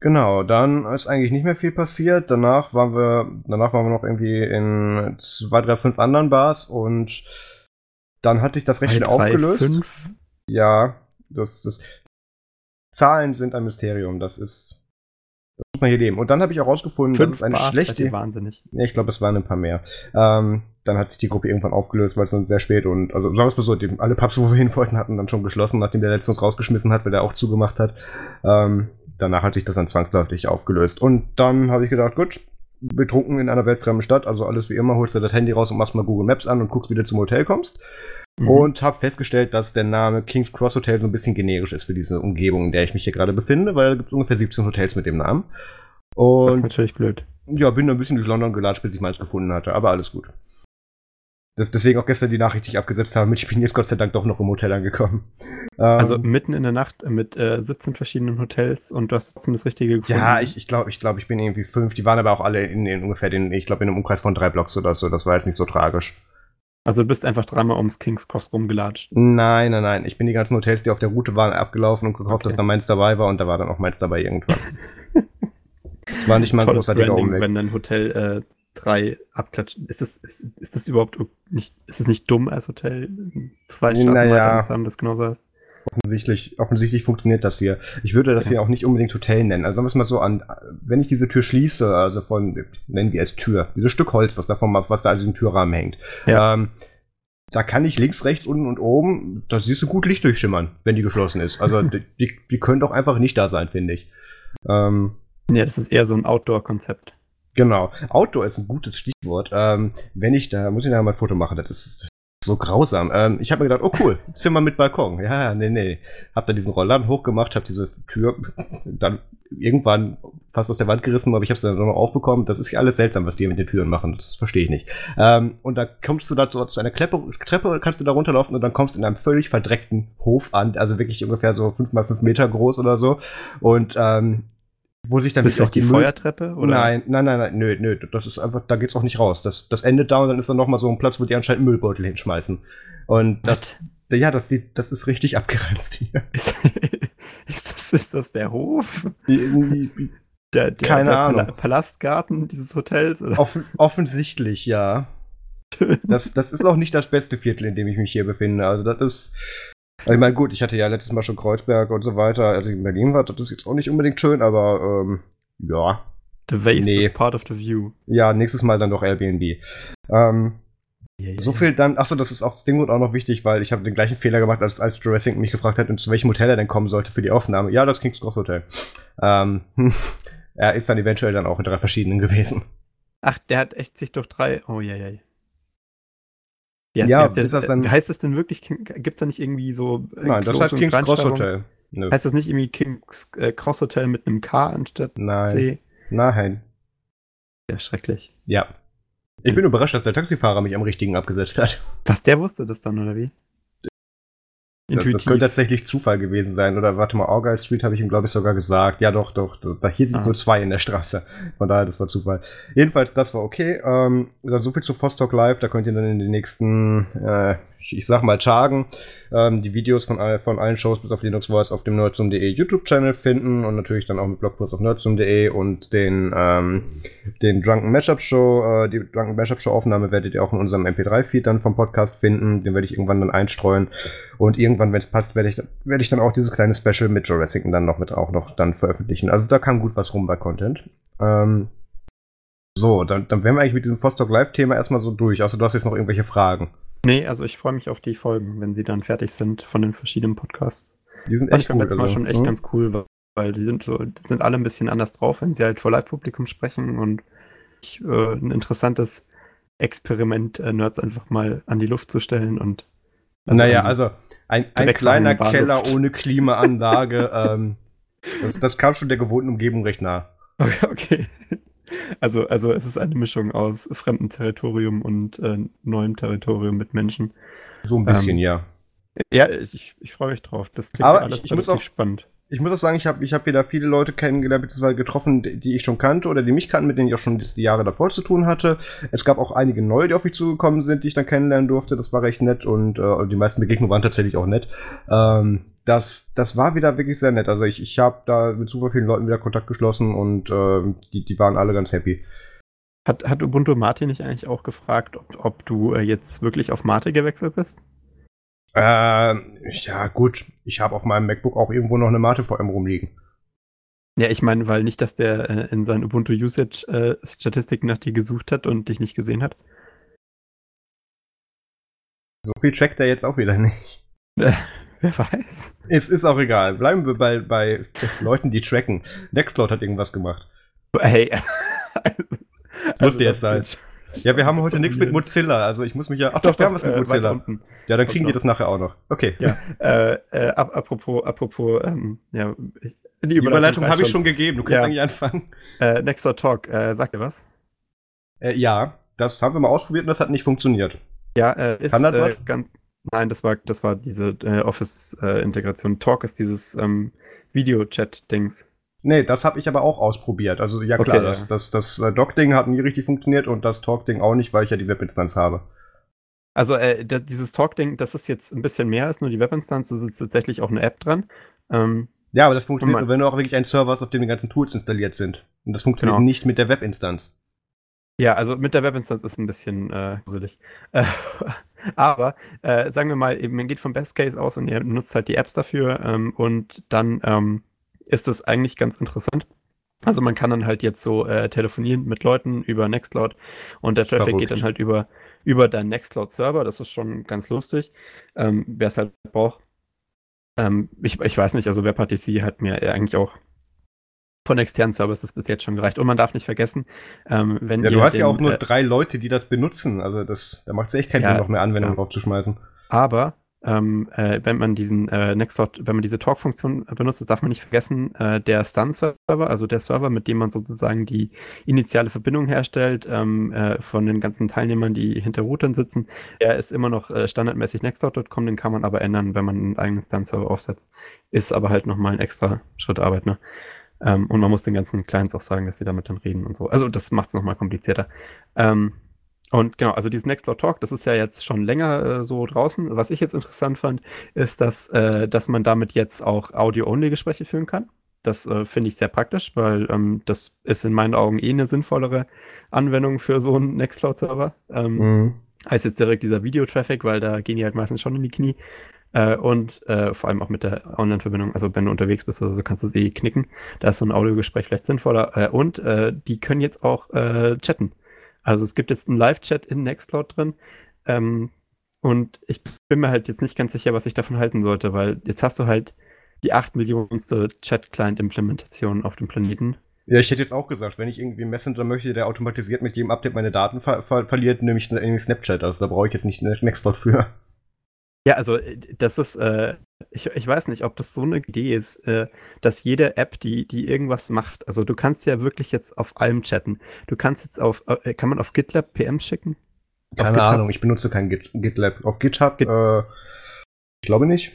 Genau, dann ist eigentlich nicht mehr viel passiert. Danach waren wir, danach waren wir noch irgendwie in zwei, drei, fünf anderen Bars und dann hatte ich das recht schnell aufgelöst. Fünf? Ja, das, das Zahlen sind ein Mysterium. Das ist, das muss man hier leben. Und dann habe ich auch rausgefunden, fünf dass es eine Bars schlechte. Wahnsinnig. Ja, ich glaube, es waren ein paar mehr. Ähm, dann hat sich die Gruppe irgendwann aufgelöst, weil es dann sehr spät und also sagen wir es mal so, die, alle Pubs, wo wir hin wollten, hatten dann schon geschlossen, nachdem der letzte uns rausgeschmissen hat, weil der auch zugemacht hat. Ähm, danach hat sich das dann zwangsläufig aufgelöst. Und dann habe ich gedacht, gut, betrunken in einer weltfremden Stadt, also alles wie immer, holst du das Handy raus und machst mal Google Maps an und guckst, wie du zum Hotel kommst. Mhm. Und habe festgestellt, dass der Name King's Cross Hotel so ein bisschen generisch ist für diese Umgebung, in der ich mich hier gerade befinde, weil da gibt es ungefähr 17 Hotels mit dem Namen. Und das ist natürlich blöd. Ja, bin da ein bisschen durch London gelatscht, bis ich meins gefunden hatte, aber alles gut. Das, deswegen auch gestern die Nachricht, die ich abgesetzt habe, mit ich bin jetzt Gott sei Dank doch noch im Hotel angekommen. Also ähm, mitten in der Nacht mit äh, 17 verschiedenen Hotels und du hast zumindest richtige gefunden. Ja, ich, ich glaube, ich, glaub, ich bin irgendwie fünf. Die waren aber auch alle in, in ungefähr den, ich glaube, in einem Umkreis von drei Blocks oder so. Das war jetzt nicht so tragisch. Also du bist einfach dreimal ums King's Cross rumgelatscht. Nein, nein, nein. Ich bin die ganzen Hotels, die auf der Route waren, abgelaufen und gehofft, okay. dass da meins dabei war und da war dann auch meins dabei irgendwann. war nicht mal ein großartiger Umweg. Wenn dein Hotel äh, drei abklatschen. Ist das, ist, ist das überhaupt nicht, ist es nicht dumm als Hotel zwei Straßen naja. weiter haben, das genauso heißt? Offensichtlich, offensichtlich funktioniert das hier. Ich würde das ja. hier auch nicht unbedingt Hotel nennen. Also sagen wir es mal so an, wenn ich diese Tür schließe, also von, nennen wir es Tür, dieses Stück Holz, was davon, was da an diesem Türrahmen hängt, ja. ähm, da kann ich links, rechts, unten und oben, da siehst du gut Licht durchschimmern, wenn die geschlossen ist. Also die, die, die können doch einfach nicht da sein, finde ich. Ähm, ja, das ist eher so ein Outdoor-Konzept. Genau. Outdoor ist ein gutes Stichwort. Ähm, wenn ich da, muss ich da mal ein Foto machen, das ist, das so grausam. Ähm, ich habe mir gedacht, oh cool, Zimmer mit Balkon. Ja, nee, nee. Hab da diesen Rollladen hochgemacht, hab diese Tür dann irgendwann fast aus der Wand gerissen, aber ich habe es dann noch aufbekommen. Das ist ja alles seltsam, was die mit den Türen machen. Das verstehe ich nicht. Ähm, und da kommst du da zu, zu einer Treppe, Treppe, kannst du da runterlaufen und dann kommst du in einem völlig verdreckten Hof an, also wirklich ungefähr so fünf mal fünf Meter groß oder so. Und ähm, wo sich dann ist auch die Feuertreppe? Oder? Nein, nein, nein, nein, nö, nö, das ist einfach, da geht's auch nicht raus. Das, das endet da und dann ist da nochmal so ein Platz, wo die anscheinend Müllbeutel hinschmeißen. Und das, What? ja, das sieht, das ist richtig abgeranzt hier. Ist, ist, das, ist das der Hof? Der, der, Keine der Ahnung. Palastgarten dieses Hotels? Oder? Offen, offensichtlich, ja. Das, das ist auch nicht das beste Viertel, in dem ich mich hier befinde. Also das ist, ich meine, gut, ich hatte ja letztes Mal schon Kreuzberg und so weiter, als ich in Berlin war, das ist jetzt auch nicht unbedingt schön, aber ähm, ja. The waste nee. is part of the view. Ja, nächstes Mal dann doch Airbnb. Ähm, yeah, yeah. So viel dann, achso, das ist auch das Ding und auch noch wichtig, weil ich habe den gleichen Fehler gemacht, als, als Jurassic mich gefragt hat, zu welchem Hotel er denn kommen sollte für die Aufnahme. Ja, das King's Cross Hotel. Ähm, er ist dann eventuell dann auch in drei verschiedenen gewesen. Ach, der hat echt sich durch drei. Oh ja, ja. Ja, ja das, das dann, heißt das denn wirklich, gibt es da nicht irgendwie so äh, Nein, das heißt King's Cross Hotel. Nö. Heißt das nicht irgendwie King's äh, Cross Hotel mit einem K anstatt Nein. C? Nein. Ja, schrecklich. Ja. Ich bin überrascht, dass der Taxifahrer mich am richtigen abgesetzt hat. Was, der wusste das dann, oder wie? Intuitiv. Das, das könnte tatsächlich Zufall gewesen sein. Oder warte mal, Argyle Street habe ich ihm, glaube ich, sogar gesagt. Ja, doch, doch. Da hier sind ah. nur zwei in der Straße. Von daher, das war Zufall. Jedenfalls, das war okay. Ähm, dann so viel zu Vostok Live. Da könnt ihr dann in den nächsten, äh, ich sag mal, Tagen ähm, die Videos von, von allen Shows bis auf Linux Voice auf dem nerdzoom.de YouTube-Channel finden und natürlich dann auch mit Blogpost auf nerdzoom.de und den, ähm, den Drunken Mashup Show, äh, die Drunken Mashup Show Aufnahme werdet ihr auch in unserem MP3-Feed dann vom Podcast finden. Den werde ich irgendwann dann einstreuen. Und irgendwann, wenn es passt, werde ich, werde ich dann auch dieses kleine Special mit Jurassic dann noch mit auch noch dann veröffentlichen. Also da kam gut was rum bei Content. Ähm, so, dann, dann wären wir eigentlich mit diesem Vostok Live-Thema erstmal so durch. Also du hast jetzt noch irgendwelche Fragen. Nee, also ich freue mich auf die Folgen, wenn sie dann fertig sind von den verschiedenen Podcasts. Die sind echt cool. letztes Mal also, schon echt hm? ganz cool, weil die sind, so, die sind alle ein bisschen anders drauf, wenn sie halt vor Live-Publikum sprechen und ich, äh, ein interessantes Experiment, äh, Nerds einfach mal an die Luft zu stellen und. Also naja, also ein, ein kleiner Keller ohne Klimaanlage, ähm, das, das kam schon der gewohnten Umgebung recht nah. Okay, okay. Also, also es ist eine Mischung aus fremdem Territorium und äh, neuem Territorium mit Menschen. So ein bisschen, ähm, ja. Ja, ich, ich freue mich drauf. Das klingt Aber alles ich, ich muss auch, spannend. Ich muss auch sagen, ich habe ich hab wieder viele Leute kennengelernt, beziehungsweise getroffen, die, ich schon kannte oder die mich kannten, mit denen ich auch schon die Jahre davor zu tun hatte. Es gab auch einige neue, die auf mich zugekommen sind, die ich dann kennenlernen durfte. Das war recht nett und äh, die meisten Begegnungen waren tatsächlich auch nett. Ähm, das, das war wieder wirklich sehr nett. Also ich, ich habe da mit super vielen Leuten wieder Kontakt geschlossen und äh, die, die waren alle ganz happy. Hat, hat Ubuntu Mate nicht eigentlich auch gefragt, ob, ob du äh, jetzt wirklich auf Mate gewechselt bist? Äh, ja, gut. Ich habe auf meinem MacBook auch irgendwo noch eine Mate VM rumliegen. Ja, ich meine, weil nicht, dass der äh, in seinen Ubuntu Usage äh, Statistiken nach dir gesucht hat und dich nicht gesehen hat. So viel checkt er jetzt auch wieder nicht. Wer weiß. Es ist auch egal. Bleiben wir bei, bei Leuten, die tracken. Nextcloud hat irgendwas gemacht. Hey. also Musste jetzt sein. Ja, wir haben heute nichts mit Mozilla. Also ich muss mich ja. Ach doch, doch wir haben was mit äh, Mozilla. Ja, dann kriegen die das nachher auch noch. Okay. Ja. äh, äh, apropos, apropos, ähm, ja, ich, die Überleitung, habe ich schon gegeben. Du kannst ja. eigentlich anfangen. Äh, Nextdoor Talk, äh, sagt ihr was? Äh, ja, das haben wir mal ausprobiert und das hat nicht funktioniert. Ja, äh, ist Kann das äh, ganz. Nein, das war, das war diese äh, Office-Integration. Talk ist dieses ähm, Video-Chat-Dings. Nee, das habe ich aber auch ausprobiert. Also ja Okay, klar, ja. das, das, das äh, Dock-Ding hat nie richtig funktioniert und das Talk-Ding auch nicht, weil ich ja die Webinstanz habe. Also äh, da, dieses Talk-Ding, das ist jetzt ein bisschen mehr als nur die Webinstanz. Es ist tatsächlich auch eine App dran. Ähm, Ja, aber das funktioniert nur, wenn du auch wirklich einen Server hast, auf dem die ganzen Tools installiert sind. Und das funktioniert Genau. nicht mit der Webinstanz. Ja, also mit der Webinstanz ist ein bisschen äh, gruselig. Äh, aber äh, sagen wir mal, eben, man geht vom Best Case aus und ihr nutzt halt die Apps dafür ähm, und dann ähm, ist das eigentlich ganz interessant. Also man kann dann halt jetzt so äh, telefonieren mit Leuten über Nextcloud und der Traffic Verrückt. geht dann halt über, über deinen Nextcloud-Server. Das ist schon ganz lustig, ähm, wer es halt braucht. Ähm, ich, ich weiß nicht, also WebRTC hat mir eigentlich auch von externen Services bis jetzt schon gereicht. Und man darf nicht vergessen, ähm, wenn Ja, du hast ja den, auch nur äh, drei Leute, die das benutzen. Also das, da macht es echt keinen Ja, Sinn, noch mehr Anwendungen ja. draufzuschmeißen. Aber ähm, äh, wenn man diesen äh, Nextcloud, wenn man diese Talk-Funktion benutzt, darf man nicht vergessen, äh, der Stun-Server, also der Server, mit dem man sozusagen die initiale Verbindung herstellt ähm, äh, von den ganzen Teilnehmern, die hinter Routern sitzen, der ist immer noch äh, standardmäßig Nextcloud.com, den kann man aber ändern, wenn man einen eigenen Stun-Server aufsetzt. Ist aber halt nochmal ein extra Schritt Arbeit, ne? Ähm, und man muss den ganzen Clients auch sagen, dass sie damit dann reden und so. Also das macht es nochmal komplizierter. Ähm, und genau, also dieses Nextcloud Talk, das ist ja jetzt schon länger äh, so draußen. Was ich jetzt interessant fand, ist, dass, äh, dass man damit jetzt auch Audio-Only-Gespräche führen kann. Das äh, finde ich sehr praktisch, weil ähm, das ist in meinen Augen eh eine sinnvollere Anwendung für so einen Nextcloud-Server. Ähm, Mhm. als jetzt direkt dieser Videotraffic, weil da gehen die halt meistens schon in die Knie. Äh, und äh, vor allem auch mit der Online-Verbindung, also wenn du unterwegs bist oder so, kannst du es eh knicken. Da ist so ein Audiogespräch vielleicht sinnvoller. Äh, und die können jetzt auch chatten. Also es gibt jetzt einen Live-Chat in Nextcloud drin. Ähm, und ich bin mir halt jetzt nicht ganz sicher, was ich davon halten sollte, weil jetzt hast du halt die 8 Millionenste Chat-Client-Implementation auf dem Planeten. Ja, ich hätte jetzt auch gesagt, wenn ich irgendwie Messenger möchte, der automatisiert mit jedem Update meine Daten ver ver verliert, nehme ich irgendwie Snapchat. Also da brauche ich jetzt nicht Nextcloud für. Ja, also äh, das ist, äh, ich, ich weiß nicht, ob das so eine Idee ist, äh, dass jede App, die, die irgendwas macht, also du kannst ja wirklich jetzt auf allem chatten. Du kannst jetzt auf, äh, kann man auf GitLab PM schicken? Keine? Ahnung, ich benutze kein Git GitLab. Auf GitHub, Git- äh, ich glaube nicht.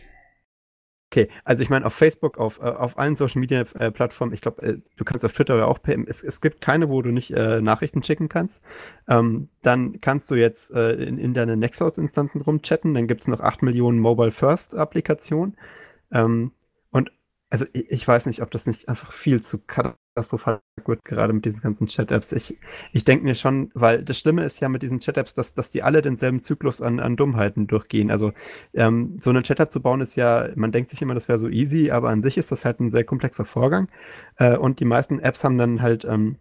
Okay, also ich meine auf Facebook, auf, äh, auf allen Social Media äh, Plattformen, ich glaube, äh, du kannst auf Twitter ja auch es, es gibt keine, wo du nicht äh, Nachrichten schicken kannst. Ähm, dann kannst du jetzt äh, in, in deine Nextcloud-Instanzen rumchatten, dann gibt es noch 8 Millionen Mobile First-Applikationen. Ähm, und also ich, ich weiß nicht, ob das nicht einfach viel zu katastrophal wird, gerade mit diesen ganzen Chat-Apps. Ich, ich denke mir schon, weil das Schlimme ist ja mit diesen Chat-Apps, dass, dass die alle denselben Zyklus an, an Dummheiten durchgehen. Also ähm, so eine Chat-App zu bauen ist ja, man denkt sich immer, das wäre so easy, aber an sich ist das halt ein sehr komplexer Vorgang. Äh, und die meisten Apps haben dann halt ähm,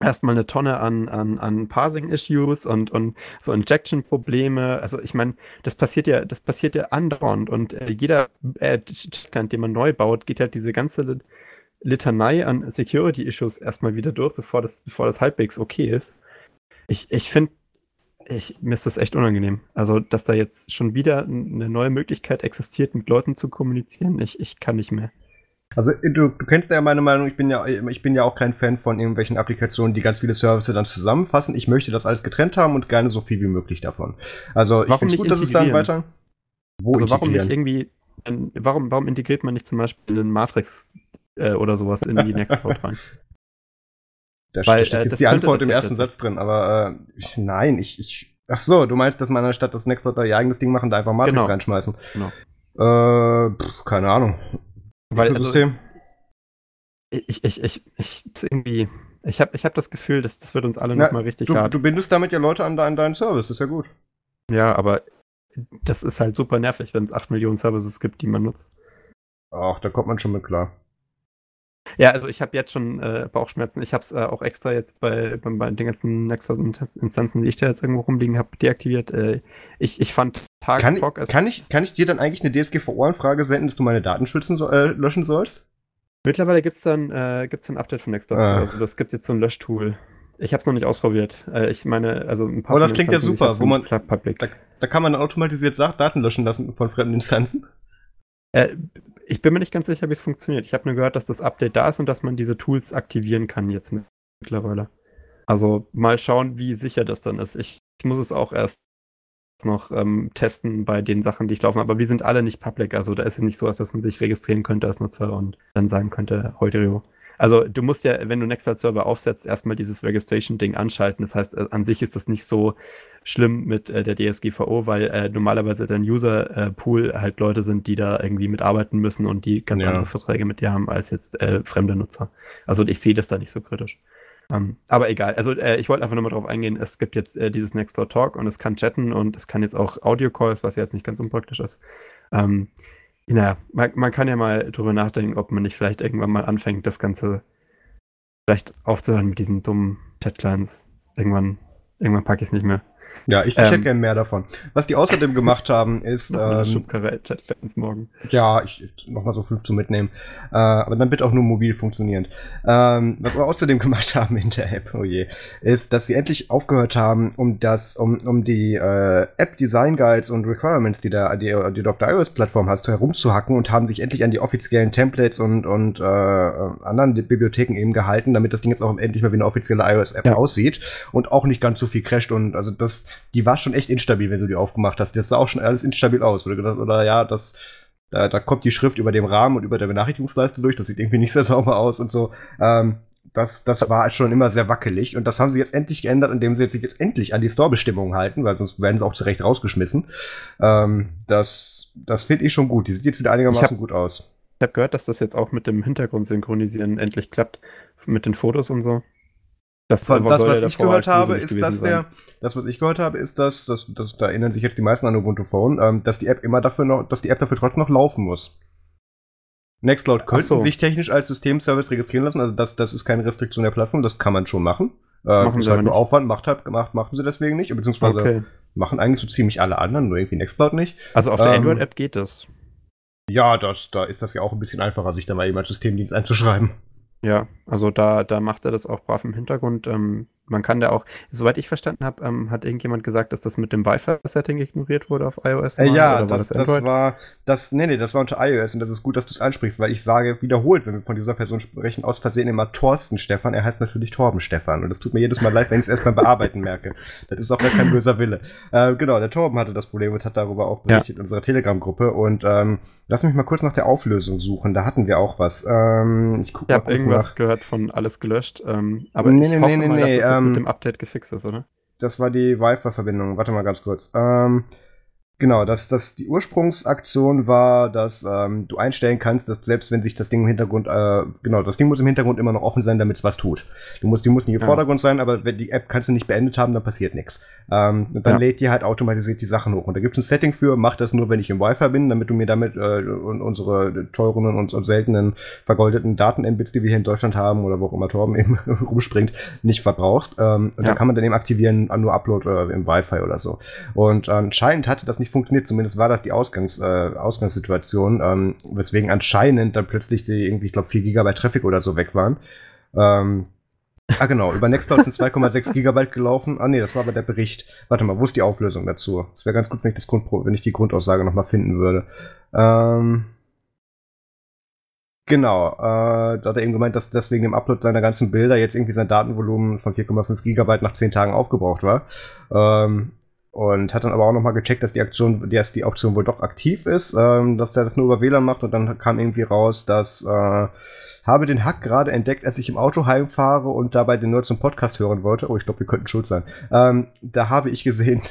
erstmal eine Tonne an, an, an Parsing-Issues und, und so Injection-Probleme. Also ich meine, das passiert ja, das passiert ja andauernd und äh, jeder äh, Chat-Client, den man neu baut, geht halt diese ganze Litanei an Security-Issues erstmal wieder durch, bevor das, bevor das halbwegs okay ist. Ich, ich finde, ich, mir ist das echt unangenehm. Also, dass da jetzt schon wieder eine neue Möglichkeit existiert, mit Leuten zu kommunizieren, ich, ich kann nicht mehr. Also du, du kennst ja meine Meinung, ich bin ja, ich bin ja auch kein Fan von irgendwelchen Applikationen, die ganz viele Services dann zusammenfassen. Ich möchte das alles getrennt haben und gerne so viel wie möglich davon. Also ich finde nicht gut, dass es dann weiter. Wo also, warum nicht irgendwie, warum, warum integriert man nicht zum Beispiel einen Matrix äh, oder sowas in die Nextcloud rein? Da Weil, steckt äh, jetzt das die Antwort im ersten Satz drin, aber äh, ich, nein, ich, ich. Ach so, du meinst, dass man anstatt das Nextcloud da ihr eigenes Ding machen, da einfach Matrix Genau. reinschmeißen? Genau. Äh, pff, keine Ahnung. Weil, also, System? ich, ich, ich, ich, irgendwie, ich habe ich hab das Gefühl, dass das wird uns alle nochmal richtig du, hart. du bindest damit ja Leute an deinen, deinen Service, ist ja gut. Ja, aber das ist halt super nervig, wenn es 8 Millionen Services gibt, die man nutzt. Ach, da kommt man schon mit klar. Ja, also ich habe jetzt schon äh, Bauchschmerzen. Ich habe es äh, auch extra jetzt bei, bei, bei den ganzen Nexus-Instanzen, die ich da jetzt irgendwo rumliegen habe, deaktiviert. Äh, ich, ich fand Tag Kann, Talk kann, ich, kann ich dir dann eigentlich eine DSGVO-Anfrage senden, dass du meine Daten schützen so, äh, löschen sollst? Mittlerweile gibt es dann äh, gibt's ein Update von Nextcloud. Ah. Also das gibt jetzt so ein Löschtool. Ich habe es noch nicht ausprobiert. Äh, ich meine, also ein paar Aber das von den klingt ja super, wo man-. Da, da kann man dann automatisiert Daten löschen lassen von fremden Instanzen. Äh, ich bin mir nicht ganz sicher, wie es funktioniert. Ich habe nur gehört, dass das Update da ist und dass man diese Tools aktivieren kann jetzt mit- mittlerweile. Also mal schauen, wie sicher das dann ist. Ich, ich muss es auch erst noch ähm, testen bei den Sachen, die ich laufen. Aber wir sind alle nicht public. Also da ist es nicht so, dass man sich registrieren könnte als Nutzer und dann sagen könnte, heute also du musst ja, wenn du Nextcloud-Server aufsetzt, erstmal dieses Registration-Ding anschalten. Das heißt, äh, an sich ist das nicht so schlimm mit äh, der DSGVO, weil äh, normalerweise dein User-Pool halt Leute sind, die da irgendwie mitarbeiten müssen und die ganz ja. andere Verträge mit dir haben als jetzt äh, fremde Nutzer. Also ich sehe das da nicht so kritisch. Um, ähm, aber egal. Also äh, ich wollte einfach nur mal drauf eingehen, es gibt jetzt äh, dieses Nextdoor Talk und es kann chatten und es kann jetzt auch Audio-Calls, was ja jetzt nicht ganz unpraktisch ist. Ähm, naja, man, man, kann ja mal drüber nachdenken, ob man nicht vielleicht irgendwann mal anfängt, das Ganze vielleicht aufzuhören mit diesen dummen Chatlines. Irgendwann, irgendwann packe ich es nicht mehr. Ja, ich, ich ähm, hätte gern mehr davon. Was die außerdem gemacht haben, ist. ähm, Schubkarre morgen. Ja, ich, ich noch mal so fünf zu mitnehmen. Äh, aber dann bitte auch nur mobil funktionierend. Ähm, was wir außerdem gemacht haben in der App, oh je, ist, dass sie endlich aufgehört haben, um das, um, um die äh, App-Design Guides und Requirements, die, da, die, die du auf der iOS-Plattform hast, herumzuhacken und haben sich endlich an die offiziellen Templates und, und äh, anderen Bibliotheken eben gehalten, damit das Ding jetzt auch endlich mal wie eine offizielle iOS-App ja. aussieht und auch nicht ganz so viel crasht und also das die war schon echt instabil, wenn du die aufgemacht hast. Das sah auch schon alles instabil aus. Oder, gedacht, oder ja, das, da, da kommt die Schrift über dem Rahmen und über der Benachrichtigungsleiste durch. Das sieht irgendwie nicht sehr sauber aus und so. Ähm, das, das war schon immer sehr wackelig und das haben sie jetzt endlich geändert, indem sie sich jetzt endlich an die Store-Bestimmungen halten, weil sonst werden sie auch zurecht rausgeschmissen. Ähm, das das finde ich schon gut. Die sieht jetzt wieder einigermaßen hab, gut aus. Ich habe gehört, dass das jetzt auch mit dem Hintergrund synchronisieren endlich klappt, mit den Fotos und so. Das, das, was ich gehört habe, ist, dass der, das, was ich gehört habe, ist, dass, dass, dass da erinnern sich jetzt die meisten an Ubuntu Phone, ähm, dass die App immer dafür noch, dass die App dafür trotzdem noch laufen muss. Nextcloud könnte so. sich technisch als Systemservice registrieren lassen, also das, das ist keine Restriktion der Plattform, das kann man schon machen. Äh, machen ist halt nur Aufwand, macht halt, gemacht, machen sie deswegen nicht, beziehungsweise okay. machen eigentlich so ziemlich alle anderen, nur irgendwie Nextcloud nicht. Also auf der ähm, Android-App geht das. Ja, das, da ist das ja auch ein bisschen einfacher, sich da mal eben als Systemdienst einzuschreiben. Ja, also da, da macht er das auch brav im Hintergrund. Ähm, man kann da auch, soweit ich verstanden habe, ähm, hat irgendjemand gesagt, dass das mit dem Wi-Fi-Setting ignoriert wurde auf iOS? Äh, ja, oder war das, das, das, war, das, nee, nee, das war unter iOS und das ist gut, dass du es ansprichst, weil ich sage wiederholt, wenn wir von dieser Person sprechen, aus Versehen immer Thorsten Stefan, er heißt natürlich Torben Stefan und das tut mir jedes Mal leid, wenn ich es erst beim Bearbeiten merke. Das ist auch gar kein böser Wille. Äh, genau, der Torben hatte das Problem und hat darüber auch berichtet ja. in unserer Telegram-Gruppe und ähm, lass mich mal kurz nach der Auflösung suchen, da hatten wir auch was. Ähm, ich ich habe irgendwas nach. gehört von alles gelöscht, ähm, aber nee, ich nee, hoffe nee, mal, dass das jetzt mit ähm, dem Update gefixt gefixt ist, oder? Das war die Wi-Fi-Verbindung. Warte mal ganz kurz. Ähm, Genau, dass das die Ursprungsaktion war, dass ähm, du einstellen kannst, dass selbst wenn sich das Ding im Hintergrund, äh, genau, das Ding muss im Hintergrund immer noch offen sein, damit es was tut. Du musst, die muss nicht im ja. Vordergrund sein, aber wenn die App kannst du nicht beendet haben, dann passiert nichts. Ähm, dann ja. lädt die halt automatisiert die Sachen hoch. Und da gibt es ein Setting für, mach das nur, wenn ich im Wi-Fi bin, damit du mir damit äh, unsere teuren und, und seltenen vergoldeten Daten-Mbits, die wir hier in Deutschland haben oder wo auch immer Torben eben rumspringt, nicht verbrauchst. Ähm, und ja. dann kann man dann eben aktivieren, nur Upload äh, im Wi-Fi oder so. Und anscheinend hatte das nicht nicht funktioniert. Zumindest war das die Ausgangs, äh, Ausgangssituation, ähm, weswegen anscheinend dann plötzlich die irgendwie, ich glaube, 4 GB Traffic oder so weg waren. Ähm, ah, genau, über Nextcloud sind 2,6 Gigabyte gelaufen. Ah, nee, das war aber der Bericht. Warte mal, wo ist die Auflösung dazu? Es wäre ganz gut, wenn ich, das Grund, wenn ich die Grundaussage nochmal finden würde. Ähm, Genau, äh, da hat er eben gemeint, dass deswegen im Upload seiner ganzen Bilder jetzt irgendwie sein Datenvolumen von 4,5 Gigabyte nach 10 Tagen aufgebraucht war. Ähm, und hat dann aber auch nochmal gecheckt, dass die Aktion, dass die Option wohl doch aktiv ist, ähm, dass der das nur über WLAN macht und dann kam irgendwie raus, dass äh, habe den Hack gerade entdeckt, als ich im Auto heimfahre und dabei den Nerd zum Podcast hören wollte. Oh, ich glaube, wir könnten schuld sein. Ähm, da habe ich gesehen,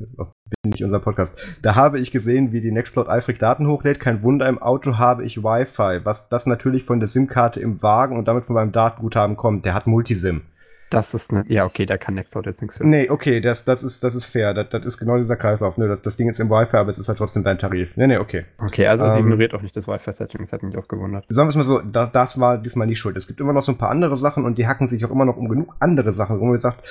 nicht unser Podcast, da habe ich gesehen, wie die Nextcloud eifrig Daten hochlädt. Kein Wunder, im Auto habe ich Wi-Fi, was das natürlich von der SIM-Karte im Wagen und damit von meinem Datenguthaben kommt. Der hat Multisim. Das ist ne, ja okay, da kann Nextcloud jetzt nichts für. Nee, okay, das, das, ist, das ist fair. Das, das ist genau dieser Kreislauf. Ne? Das, das Ding ist im Wi-Fi, aber es ist halt trotzdem dein Tarif. Nee, nee, okay. Okay, also es ähm, ignoriert auch nicht das Wi-Fi-Setting, das hat mich auch gewundert. Sagen wir es mal so, da, das war diesmal nicht schuld. Es gibt immer noch so ein paar andere Sachen und die hacken sich auch immer noch um genug andere Sachen, wo man sagt,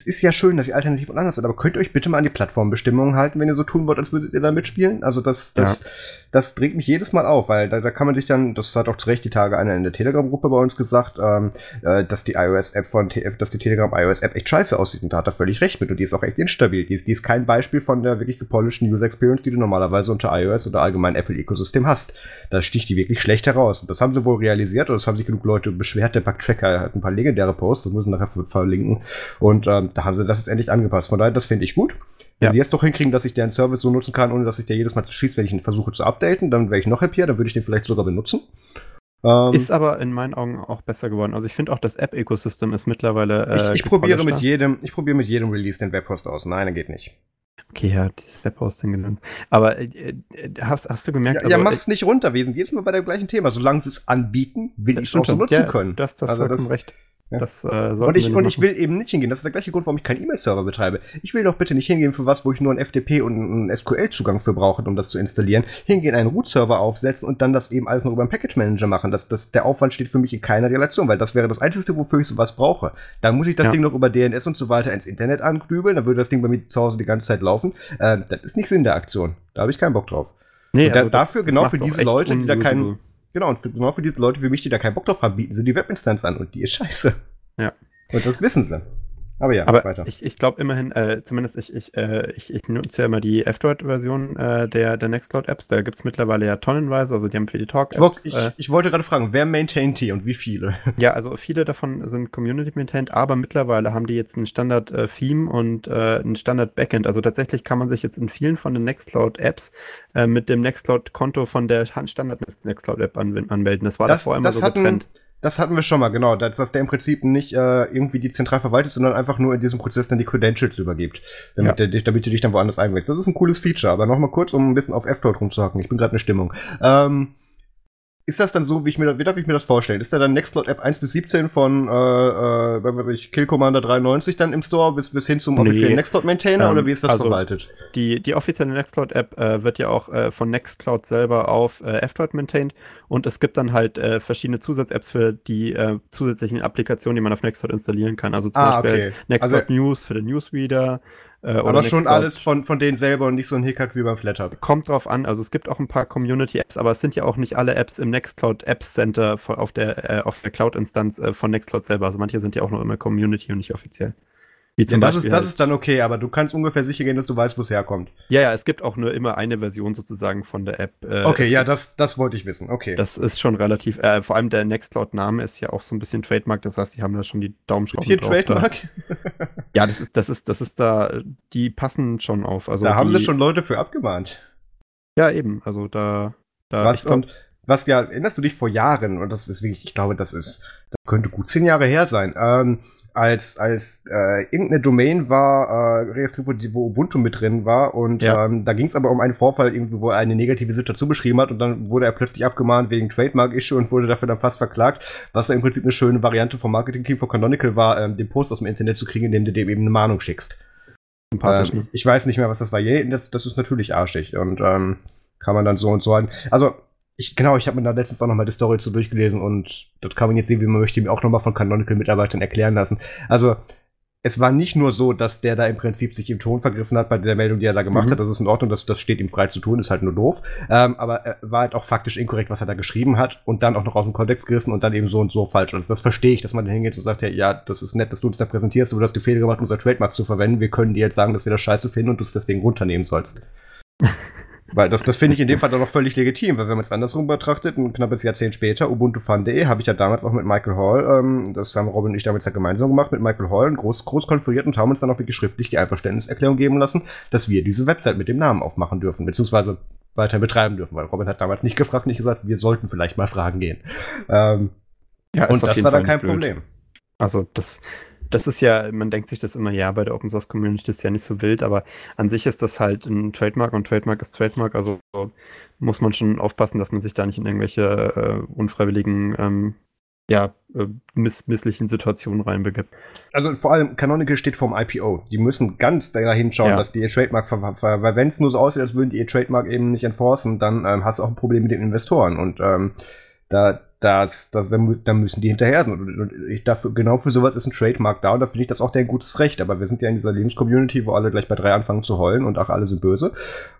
es ist ja schön, dass ihr alternativ und anders seid, aber könnt ihr euch bitte mal an die Plattformbestimmungen halten, wenn ihr so tun wollt, als würdet ihr da mitspielen? Also das, das, ja das bringt mich jedes Mal auf, weil da, da kann man sich dann, das hat auch zu Recht die Tage einer in der Telegram-Gruppe bei uns gesagt, ähm, äh, dass die iOS-App von TF, dass die Telegram-iOS-App echt scheiße aussieht und da hat er völlig recht mit und die ist auch echt instabil. Die ist, die ist kein Beispiel von der wirklich gepolisheden User Experience, die du normalerweise unter iOS oder allgemein Apple-Ökosystem hast. Da sticht die wirklich schlecht heraus. Und das haben sie wohl realisiert und das haben sich genug Leute beschwert. Der Bugtracker hat ein paar legendäre Posts, das muss ich nachher verlinken. Und ähm, da haben sie das jetzt endlich angepasst. Von daher, das finde ich gut. Wenn Ja. sie jetzt doch hinkriegen, dass ich deren Service so nutzen kann, ohne dass ich der jedes Mal schießt, wenn ich ihn versuche zu updaten, dann wäre ich noch happier, dann würde ich den vielleicht sogar benutzen. Ähm, Ist aber in meinen Augen auch besser geworden. Also ich finde auch, das App-Ecosystem ist mittlerweile. ich, Äh, ich probiere mit jedem, ich probiere mit jedem Release den Webhost aus. Nein, er geht nicht. Okay, ja, dieses Webhosting genannt. Aber äh, äh, hast, hast du gemerkt, Ja, ja mach's nicht runter, wir sind jedes Mal bei dem gleichen Thema. Solange sie es anbieten, will ich es auch so nutzen Ja, können. Das, das Also vollkommen das- recht. Ja. Das äh, Und ich, und ich will eben nicht hingehen. Das ist der gleiche Grund, warum ich keinen E-Mail-Server betreibe. Ich will doch bitte nicht hingehen für was, wo ich nur einen FTP und einen SQL-Zugang für brauche, um das zu installieren. Hingehen, einen Root-Server aufsetzen und dann das eben alles noch über einen Package-Manager machen. Das, das, der Aufwand steht für mich in keiner Relation, weil das wäre das Einzige, wofür ich sowas brauche. Dann muss ich das Ja. Ding noch über DNS und so weiter ins Internet andübeln. Dann würde das Ding bei mir zu Hause die ganze Zeit laufen. Äh, das ist nicht Sinn der Aktion. Da habe ich keinen Bock drauf. Nee, Und da- dafür, genau für diese Leute, die da keinen-. Genau, und für, genau für diese Leute wie mich, die da keinen Bock drauf haben, bieten sie die Webinstanz an und die ist scheiße. Ja. Und das wissen sie. Aber ja, Aber weiter. ich, ich glaube immerhin, äh, zumindest ich, ich, äh, ich, ich nutze ja immer die F-Droid-Version äh, der, der Nextcloud-Apps. Da gibt es mittlerweile ja tonnenweise, also die haben für die Ich, Talk-Apps. ich, Äh, ich wollte gerade fragen, wer maintaint die und wie viele? ja, also viele davon sind Community-maintained, aber mittlerweile haben die jetzt ein Standard-Theme und äh, ein Standard-Backend. Also tatsächlich kann man sich jetzt in vielen von den Nextcloud-Apps äh, mit dem Nextcloud-Konto von der Standard-Nextcloud-App an, anmelden. Das war Das- davor immer das so hatten- getrennt. Das hatten wir schon mal, genau. Dass, dass der im Prinzip nicht äh, irgendwie die zentral verwaltet, sondern einfach nur in diesem Prozess dann die Credentials übergibt. Damit, Ja. der, damit du dich dann woanders einwählst. Das ist ein cooles Feature, aber nochmal kurz, um ein bisschen auf F-Dot rumzuhacken. Ich bin gerade in Stimmung. Ähm, ist das dann so, wie ich mir, wie darf ich mir das vorstellen? Ist da dann Nextcloud App 1 bis 17 von, äh, äh, ich, Kill Commander 93 dann im Store bis, bis hin zum Nee. offiziellen Nextcloud Maintainer Ähm, oder wie ist das also- verwaltet? Die, die offizielle Nextcloud-App äh, wird ja auch äh, von Nextcloud selber auf äh, F-Droid maintained und es gibt dann halt äh, verschiedene Zusatz-Apps für die äh, zusätzlichen Applikationen, die man auf Nextcloud installieren kann. Also zum Beispiel Nextcloud Also, News für den Newsreader. Äh, oder aber schon alles von, von denen selber und nicht so ein Hickhack wie beim Flathub. Kommt drauf an, also es gibt auch ein paar Community-Apps, aber es sind ja auch nicht alle Apps im Nextcloud Apps Center auf der, äh, auf der Cloud-Instanz äh, von Nextcloud selber. Also manche sind ja auch noch immer Community und nicht offiziell. Wie Ja, zum das, Beispiel ist, das halt- ist dann okay, aber du kannst ungefähr sicher gehen, dass du weißt, wo es herkommt. ja, ja, es gibt auch nur immer eine Version sozusagen von der App. Äh, Okay, ja, gibt- das, das wollte ich wissen. Okay. Das ist schon relativ, äh, vor allem der Nextcloud-Name ist ja auch so ein bisschen Trademark, das heißt, die haben da schon die Daumenschrauben Ist hier drauf. Da. Trademark? Ja, das ist, das ist, das ist da, die passen schon auf. Also da haben die, sie schon Leute für abgemahnt. Ja, eben, also da, da Was, glaub, und was ja, erinnerst du dich vor Jahren, und das ist wirklich, ich glaube, das ist, das könnte gut zehn Jahre her sein, ähm, als, als äh, irgendeine Domain war, äh, registriert wurde, wo Ubuntu mit drin war und Ja. ähm, da ging es aber um einen Vorfall, irgendwie, wo er eine negative Situation beschrieben hat und dann wurde er plötzlich abgemahnt wegen Trademark-Issue und wurde dafür dann fast verklagt, was ja im Prinzip eine schöne Variante vom Marketing-Team von Canonical war, ähm, den Post aus dem Internet zu kriegen, indem du dem eben eine Mahnung schickst. sympathisch. Ähm, ne? ich weiß nicht mehr, was das war. Das, das ist natürlich arschig und ähm, kann man dann so und so halten. Also, ich, genau, ich habe mir da letztens auch nochmal die Story zu durchgelesen und das kann man jetzt sehen, wie man möchte, mir auch nochmal von Canonical-Mitarbeitern erklären lassen. Also, es war nicht nur so, dass der da im Prinzip sich im Ton vergriffen hat bei der Meldung, die er da gemacht Mhm. hat. Das ist in Ordnung, das, das steht ihm frei zu tun, ist halt nur doof. Ähm, aber er war halt auch faktisch inkorrekt, was er da geschrieben hat und dann auch noch aus dem Kontext gerissen und dann eben so und so falsch. Also das verstehe ich, dass man dann hingeht und sagt, ja, ja, das ist nett, dass du uns da präsentierst, aber du hast die Fehler gemacht, unser Trademark zu verwenden. Wir können dir jetzt sagen, dass wir das scheiße finden und du es deswegen runternehmen sollst. Weil das, das finde ich in dem Fall dann auch völlig legitim, weil wenn man es andersrum betrachtet, ein knappes Jahrzehnt später, ubuntu-fun.de, habe ich ja damals auch mit Michael Hall, ähm, das haben Robin und ich damals ja gemeinsam gemacht, mit Michael Hall, groß, groß konfiguriert und haben uns dann auch wirklich schriftlich die Einverständniserklärung geben lassen, dass wir diese Website mit dem Namen aufmachen dürfen, beziehungsweise weiter betreiben dürfen, weil Robin hat damals nicht gefragt, nicht gesagt, wir sollten vielleicht mal fragen gehen. Ähm, Ja, und das war dann kein blöd. Problem. Also das, das ist ja, man denkt sich das immer, ja, bei der Open Source Community ist ja nicht so wild, aber an sich ist das halt ein Trademark und Trademark ist Trademark, also muss man schon aufpassen, dass man sich da nicht in irgendwelche äh, unfreiwilligen, ähm, ja, äh, miss misslichen Situationen reinbegibt. Also vor allem Canonical steht vorm IPO. Die müssen ganz dahin schauen, Ja. dass die ihr Trademark ver ver weil wenn es nur so aussieht, als würden die ihr Trademark eben nicht enforcen, dann ähm, hast du auch ein Problem mit den Investoren. Und ähm, da, das, das, da mü- da müssen die hinterher sein. Und, ich dafür, genau für sowas ist ein Trademark da und da finde ich das auch dein gutes Recht. Aber wir sind ja in dieser Lebenscommunity, wo alle gleich bei drei anfangen zu heulen und auch alle sind böse.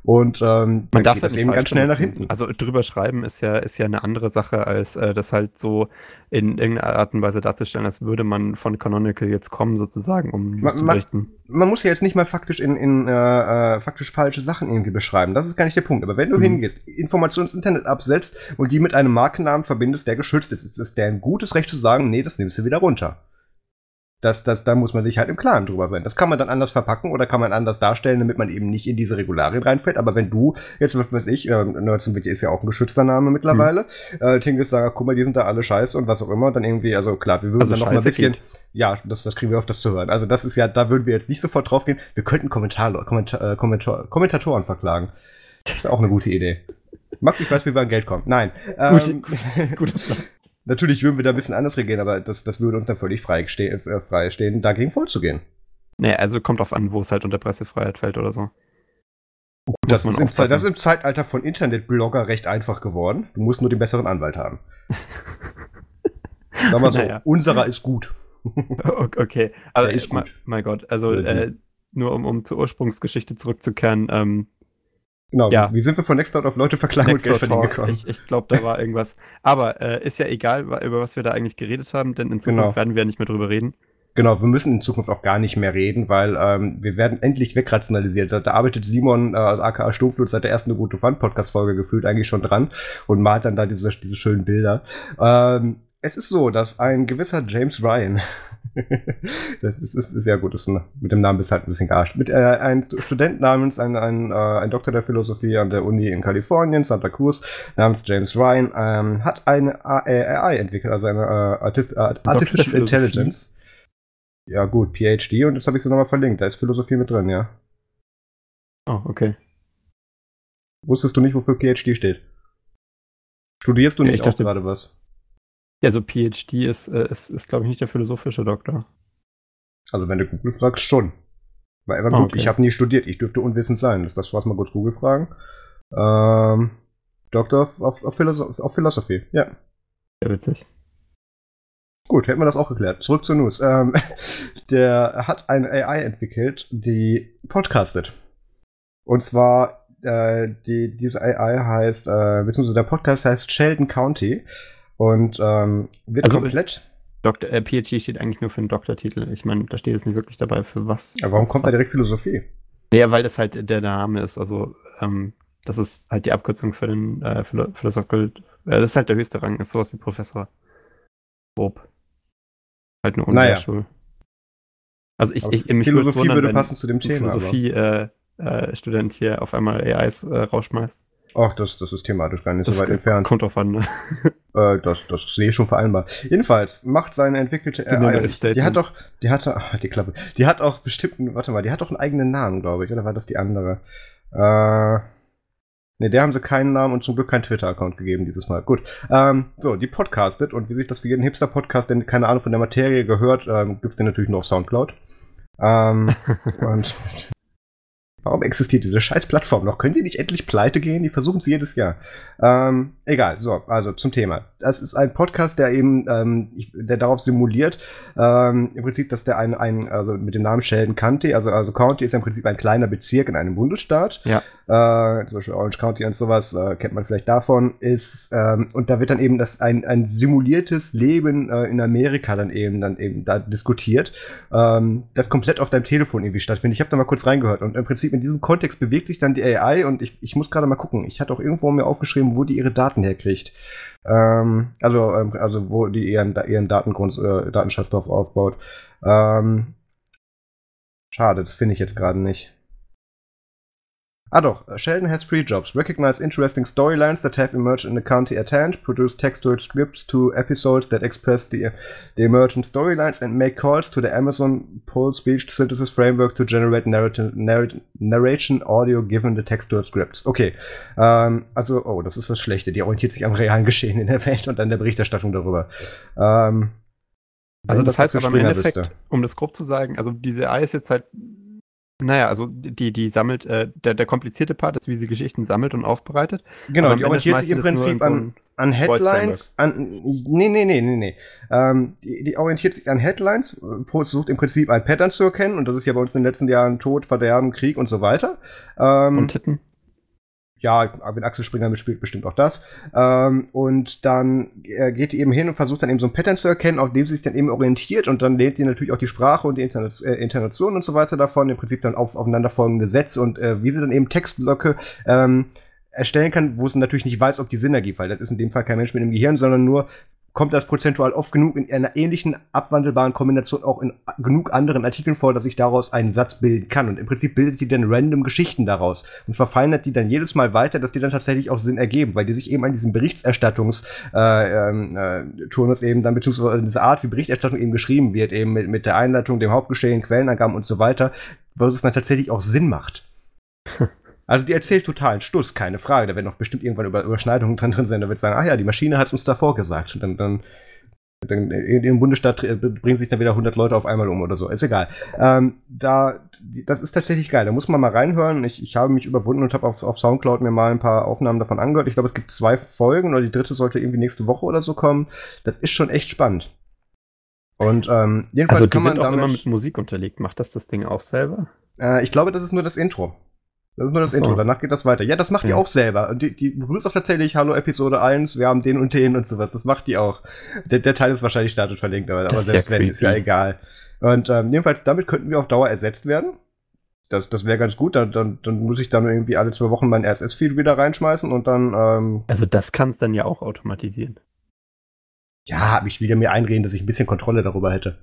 Und ähm, Man dann darf halt das eben falsch ganz schnell nach hinten. Also drüber schreiben ist ja, ist ja eine andere Sache, als äh, das halt so in irgendeiner Art und Weise darzustellen, als würde man von Canonical jetzt kommen, sozusagen, um News Ma- zu berichten. man muss ja jetzt nicht mal faktisch in, in äh, äh, faktisch falsche Sachen irgendwie beschreiben. Das ist gar nicht der Punkt. Aber wenn du Mhm. hingehst, Informationen ins Internet absetzt und die mit einem Markennamen verbindest, der geschützt ist, ist es der ein gutes Recht zu sagen, nee, das nimmst du wieder runter. Das, das, da muss man sich halt im Klaren drüber sein. Das kann man dann anders verpacken oder kann man anders darstellen, damit man eben nicht in diese Regularien reinfällt. Aber wenn du, jetzt was weiß ich, äh, Nerdswitty ist ja auch ein geschützter Name mittlerweile, mhm. äh, Tingis sagt, guck mal, die sind da alle scheiße und was auch immer, dann irgendwie, also klar, wir würden also dann noch mal ein bisschen, geht. ja, das, das kriegen wir auf das zu hören. Also das ist ja, da würden wir jetzt nicht sofort drauf gehen. Wir könnten Kommentar, Kommentar, äh, Kommentar, Kommentatoren verklagen. Das wäre auch eine gute Idee. Max, ich weiß, wie wir an Geld kommen. Nein. Ähm, Guter Plan. Natürlich würden wir da ein bisschen anders reagieren, aber das, das würde uns dann völlig frei, ste äh, frei stehen, dagegen vorzugehen. Nee, also kommt auf an, wo es halt unter Pressefreiheit fällt oder so. Gut, das, ist im, das, ist im, Zeitalter von Internetblogger recht einfach geworden. Du musst nur den besseren Anwalt haben. Sag mal so, naja. unserer ist gut. okay, also ist gut. mein Gott, also äh, nur um, um zur Ursprungsgeschichte zurückzukehren, ähm, Genau, ja. wie sind wir von Nextcloud auf Leute verklagen und Geld verdienen gekommen? Ich, ich glaube, da war irgendwas. Aber äh, ist ja egal, über was wir da eigentlich geredet haben, denn in Zukunft genau. werden wir ja nicht mehr drüber reden. Genau, wir müssen in Zukunft auch gar nicht mehr reden, weil ähm, wir werden endlich wegrationalisiert. Da, da arbeitet Simon, äh, aka Stumpflut, seit der ersten Gute Fun Podcast-Folge gefühlt eigentlich schon dran und malt dann da diese, diese schönen Bilder. Ähm, es ist so, dass ein gewisser James Ryan das ist, ist, sehr gut. Ist ein, mit dem Namen bist halt ein bisschen gearscht. Mit äh, ein Student namens, ein, ein, äh, ein Doktor der Philosophie an der Uni in Kalifornien, Santa Cruz, namens James Ryan, ähm, hat eine AI entwickelt, also eine äh, Artif äh, Artificial Intelligence. Ja, gut, PhD und jetzt habe ich sie nochmal verlinkt. Da ist Philosophie mit drin, ja. Oh, okay. Wusstest du nicht, wofür PhD steht? Studierst du nicht ja, auch gerade was? Ja, so PhD ist, äh, ist, ist glaube ich, nicht der philosophische Doktor. Also wenn du Google fragst, schon. Weil aber ah, gut, okay. ich habe nie studiert, ich dürfte unwissend sein. Das, das was mal kurz Google fragen. Ähm, Doktor of, of, of, Philosophy, ja. Sehr witzig. Gut, hätten wir das auch geklärt. Zurück zu News. Ähm, der hat eine AI entwickelt, die podcastet. Und zwar, äh, die, diese AI heißt, äh, beziehungsweise der Podcast heißt Sheldon County. Und ähm, wird also, komplett. Doktor, äh, PhD steht eigentlich nur für einen Doktortitel. Ich meine, da steht jetzt nicht wirklich dabei, für was. Aber warum kommt da direkt Philosophie? Ja, weil das halt der Name ist. Also, ähm, das ist halt die Abkürzung für den äh, Philosophical. Äh, das ist halt der höchste Rang, ist sowas wie Professor. Bob. Halt eine Universität. Naja. Also ich, ich, mich Philosophie wundern, würde passen zu dem Thema. Philosophie äh, äh, Student hier auf einmal AIs äh, rausschmeißt. Ach, das, das ist thematisch gar nicht das so weit entfernt. Kommt drauf an, ne? Äh, das, das sehe ich schon vereinbar. Jedenfalls macht seine entwickelte AI. Die, die hat doch, die hatte, ach, die Klappe. Die hat auch bestimmten, warte mal, die hat doch einen eigenen Namen, glaube ich, oder war das die andere? Äh, ne, der haben sie keinen Namen und zum Glück keinen Twitter-Account gegeben dieses Mal. Gut. Ähm, so, die podcastet und wie sich das für jeden Hipster-Podcast, der keine Ahnung von der Materie gehört, ähm, gibt es den natürlich nur auf Soundcloud. Ähm, und Warum existiert diese scheiß Plattform noch? Können die nicht endlich pleite gehen? Die versuchen es jedes Jahr. Ähm, egal, so, also zum Thema. Das ist ein Podcast, der eben, ähm, der darauf simuliert, ähm, im Prinzip, dass der ein, ein, also mit dem Namen Sheldon County, also, also County ist ja im Prinzip ein kleiner Bezirk in einem Bundesstaat. Ja. Äh, zum Beispiel Orange County und sowas, äh, kennt man vielleicht davon, ist, ähm, und da wird dann eben das ein, ein simuliertes Leben äh, in Amerika dann eben, dann eben da diskutiert, ähm, das komplett auf deinem Telefon irgendwie stattfindet. Ich habe da mal kurz reingehört und im Prinzip in diesem Kontext bewegt sich dann die AI und ich, ich muss gerade mal gucken. Ich hatte auch irgendwo mir aufgeschrieben, wo die ihre Daten herkriegt. Ähm, also, ähm, also wo die ihren, ihren Datengrund, äh, Datenschatz drauf aufbaut. Ähm, schade, das finde ich jetzt gerade nicht. Ah doch, Sheldon has three jobs. Recognize interesting storylines that have emerged in the county at hand, produce textual scripts to episodes that express the, the emergent storylines, and make calls to the Amazon Pole Speech Synthesis Framework to generate narrative, narration audio given the textual scripts. Okay, ähm, also, oh, das ist das Schlechte. Die orientiert sich am realen Geschehen in der Welt und an der Berichterstattung darüber. Ähm, also das, das heißt aber im Endeffekt, um das grob zu sagen, also diese AI ist jetzt halt naja, also die, die sammelt, äh, der, der komplizierte Part ist, wie sie Geschichten sammelt und aufbereitet. Genau, die orientiert sich im Prinzip an, an Headlines, an, nee, nee, nee, nee, nee. Ähm, die, die orientiert sich an Headlines, versucht im Prinzip ein Pattern zu erkennen und das ist ja bei uns in den letzten Jahren Tod, Verderben, Krieg und so weiter. Ähm, und Titten ja, wenn Axel Springer mitspielt, bestimmt auch das. Ähm, und dann äh, geht die eben hin und versucht dann eben so ein Pattern zu erkennen, auf dem sie sich dann eben orientiert und dann lehnt die natürlich auch die Sprache und die Internet äh, Internation und so weiter davon, im Prinzip dann auf aufeinanderfolgende Sätze und äh, wie sie dann eben Textblöcke ähm, erstellen kann, wo sie natürlich nicht weiß, ob die Sinn ergibt, weil das ist in dem Fall kein Mensch mit dem Gehirn, sondern nur kommt das prozentual oft genug in einer ähnlichen abwandelbaren Kombination auch in genug anderen Artikeln vor, dass ich daraus einen Satz bilden kann. Und im Prinzip bildet sie dann random Geschichten daraus und verfeinert die dann jedes Mal weiter, dass die dann tatsächlich auch Sinn ergeben, weil die sich eben an diesem Berichterstattungsturnus äh, ähm, äh, eben dann, beziehungsweise diese Art, wie Berichterstattung eben geschrieben wird, eben mit, mit der Einleitung, dem Hauptgeschehen, Quellenangaben und so weiter, weil es dann tatsächlich auch Sinn macht. Also die erzählt totalen Stuss, keine Frage. Da werden auch bestimmt irgendwann über Überschneidungen dran drin sein. Da wird sagen, ach ja, die Maschine hat uns davor gesagt. Und dann, dann, dann in dem Bundesstaat bringen sich dann wieder 100 Leute auf einmal um oder so. Ist egal. Ähm, da, das ist tatsächlich geil. Da muss man mal reinhören. Ich, ich habe mich überwunden und habe auf, auf Soundcloud mir mal ein paar Aufnahmen davon angehört. Ich glaube, es gibt zwei Folgen oder die dritte sollte irgendwie nächste Woche oder so kommen. Das ist schon echt spannend. Und ähm, jedenfalls also die kann man sind auch damit, immer mit Musik unterlegt. Macht das das Ding auch selber? Äh, ich glaube, das ist nur das Intro. Das ist nur das so. Intro, danach geht das weiter. Ja, das macht ja. die auch selber. Und die, die begrüßt auch tatsächlich Hallo Episode 1, wir haben den und den und sowas. Das macht die auch. Der, der Teil ist wahrscheinlich statisch verlinkt, aber, aber selbst wenn, ist ja egal. Und ähm, jedenfalls, damit könnten wir auf Dauer ersetzt werden. Das, das wäre ganz gut. Dann, dann, dann muss ich dann irgendwie alle zwei Wochen mein RSS-Feed wieder reinschmeißen und dann. Ähm, also das kannst dann ja auch automatisieren. Ja, habe ich wieder mir einreden, dass ich ein bisschen Kontrolle darüber hätte.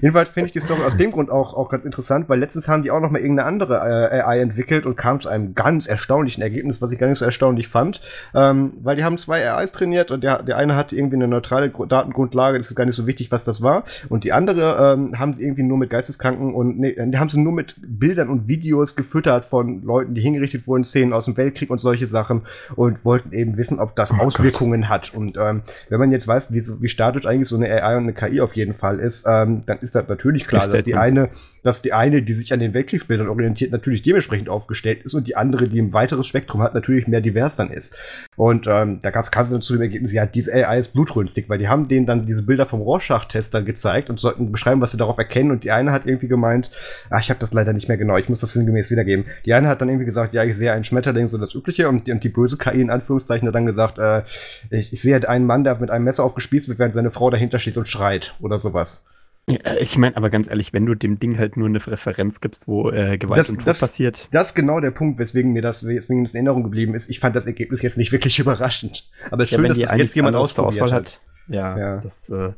Jedenfalls finde ich die Story aus dem Grund auch, auch ganz interessant, weil letztens haben die auch noch mal irgendeine andere äh, AI entwickelt und kam zu einem ganz erstaunlichen Ergebnis, was ich gar nicht so erstaunlich fand. Ähm, weil die haben zwei AIs trainiert und der, der eine hatte irgendwie eine neutrale Datengrundlage, das ist gar nicht so wichtig, was das war. Und die andere ähm, haben sie irgendwie nur mit Geisteskranken und nee, die haben sie nur mit Bildern und Videos gefüttert von Leuten, die hingerichtet wurden, Szenen aus dem Weltkrieg und solche Sachen und wollten eben wissen, ob das oh Auswirkungen Gott. hat. Und ähm, wenn man jetzt weiß, wie, wie statisch eigentlich so eine AI und eine KI auf jeden Fall ist, ähm, dann ist das natürlich klar, dass die eine, dass die eine, die sich an den Weltkriegsbildern orientiert, natürlich dementsprechend aufgestellt ist und die andere, die ein weiteres Spektrum hat, natürlich mehr divers dann ist. Und ähm, da kam es dann zu dem Ergebnis, ja, diese AI ist blutrünstig, weil die haben denen dann diese Bilder vom Rorschach-Test dann gezeigt und sollten beschreiben, was sie darauf erkennen. Und die eine hat irgendwie gemeint, ah, ich habe das leider nicht mehr genau, ich muss das sinngemäß wiedergeben. Die eine hat dann irgendwie gesagt, ja, ich sehe einen Schmetterling, so das Übliche. Und die, und die böse KI in Anführungszeichen hat dann gesagt, äh, ich, ich sehe halt einen Mann, der mit einem Messer aufgespießt wird, während seine Frau dahinter steht und schreit oder sowas. Ja, ich meine, aber ganz ehrlich, wenn du dem Ding halt nur eine Referenz gibst, wo äh, Gewalt das, und Tod das, passiert. Das ist genau der Punkt, weswegen mir das, weswegen das in Erinnerung geblieben ist. Ich fand das Ergebnis jetzt nicht wirklich überraschend. Aber es ist ja, schön, dass das jetzt jemand ausprobiert Auswahl hat. hat. Ja, ja. Das, äh,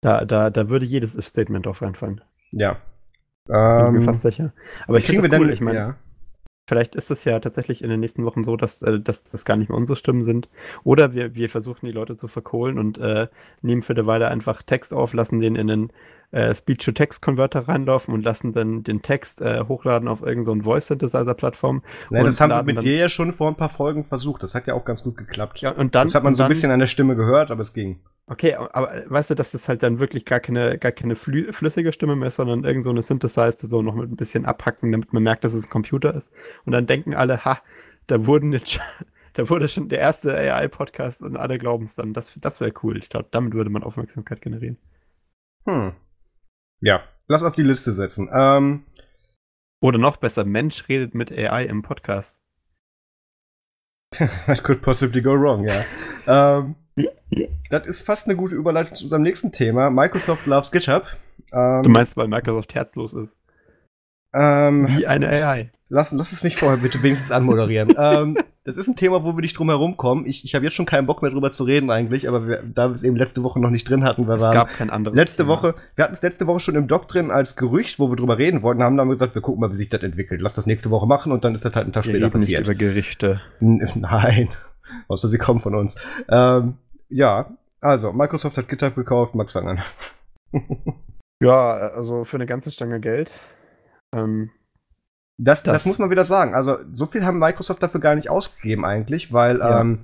da, da, da würde jedes If-Statement drauf reinfallen. Ja. Bin ähm, mir fast sicher. Aber ich finde das cool. Dann, ich meine, ja. Vielleicht ist es ja tatsächlich in den nächsten Wochen so, dass, äh, dass das gar nicht mehr unsere Stimmen sind. Oder wir, wir versuchen die Leute zu verkohlen und äh, nehmen für eine Weile einfach Text auf, lassen den in einen äh, Speech-to-Text-Converter reinlaufen und lassen dann den Text äh, hochladen auf irgendeine so Voice-Synthesizer-Plattform. Nein, das haben wir mit dir ja schon vor ein paar Folgen versucht. Das hat ja auch ganz gut geklappt. Ja, und dann, das hat man so ein bisschen an der Stimme gehört, aber es ging. Okay, aber weißt du, dass das halt dann wirklich gar keine, gar keine flü flüssige Stimme mehr ist, sondern irgend so eine Synthesized, so noch mit ein bisschen abhacken, damit man merkt, dass es ein Computer ist. Und dann denken alle, ha, da wurden jetzt da wurde schon der erste AI-Podcast und alle glauben es dann. Das, das wäre cool. Ich glaube, damit würde man Aufmerksamkeit generieren. Hm. Ja, lass auf die Liste setzen. Ähm, Oder noch besser, Mensch redet mit AI im Podcast. That could possibly go wrong, ja. ähm, das ist fast eine gute Überleitung zu unserem nächsten Thema. Microsoft loves GitHub. Ähm, du meinst, weil Microsoft herzlos ist? Ähm, Wie eine AI. Lass, lass es mich vorher bitte wenigstens anmoderieren. ähm, das ist ein Thema, wo wir nicht drum herum kommen. Ich, ich habe jetzt schon keinen Bock mehr drüber zu reden eigentlich, aber wir, da wir es eben letzte Woche noch nicht drin hatten, wir es waren gab kein anderes letzte Thema. Woche, wir hatten es letzte Woche schon im Doc drin als Gerücht, wo wir drüber reden wollten, haben dann gesagt, wir gucken mal, wie sich das entwickelt. Lass das nächste Woche machen und dann ist das halt ein Tag wir später passiert. Nicht über Gerichte. Nein, außer sie kommen von uns. Ähm, ja, also Microsoft hat GitHub gekauft. Max, fang an. ja, also für eine ganze Stange Geld. Ähm, das, das, das, muss man wieder sagen. Also, so viel haben Microsoft dafür gar nicht ausgegeben, eigentlich, weil ja. ähm,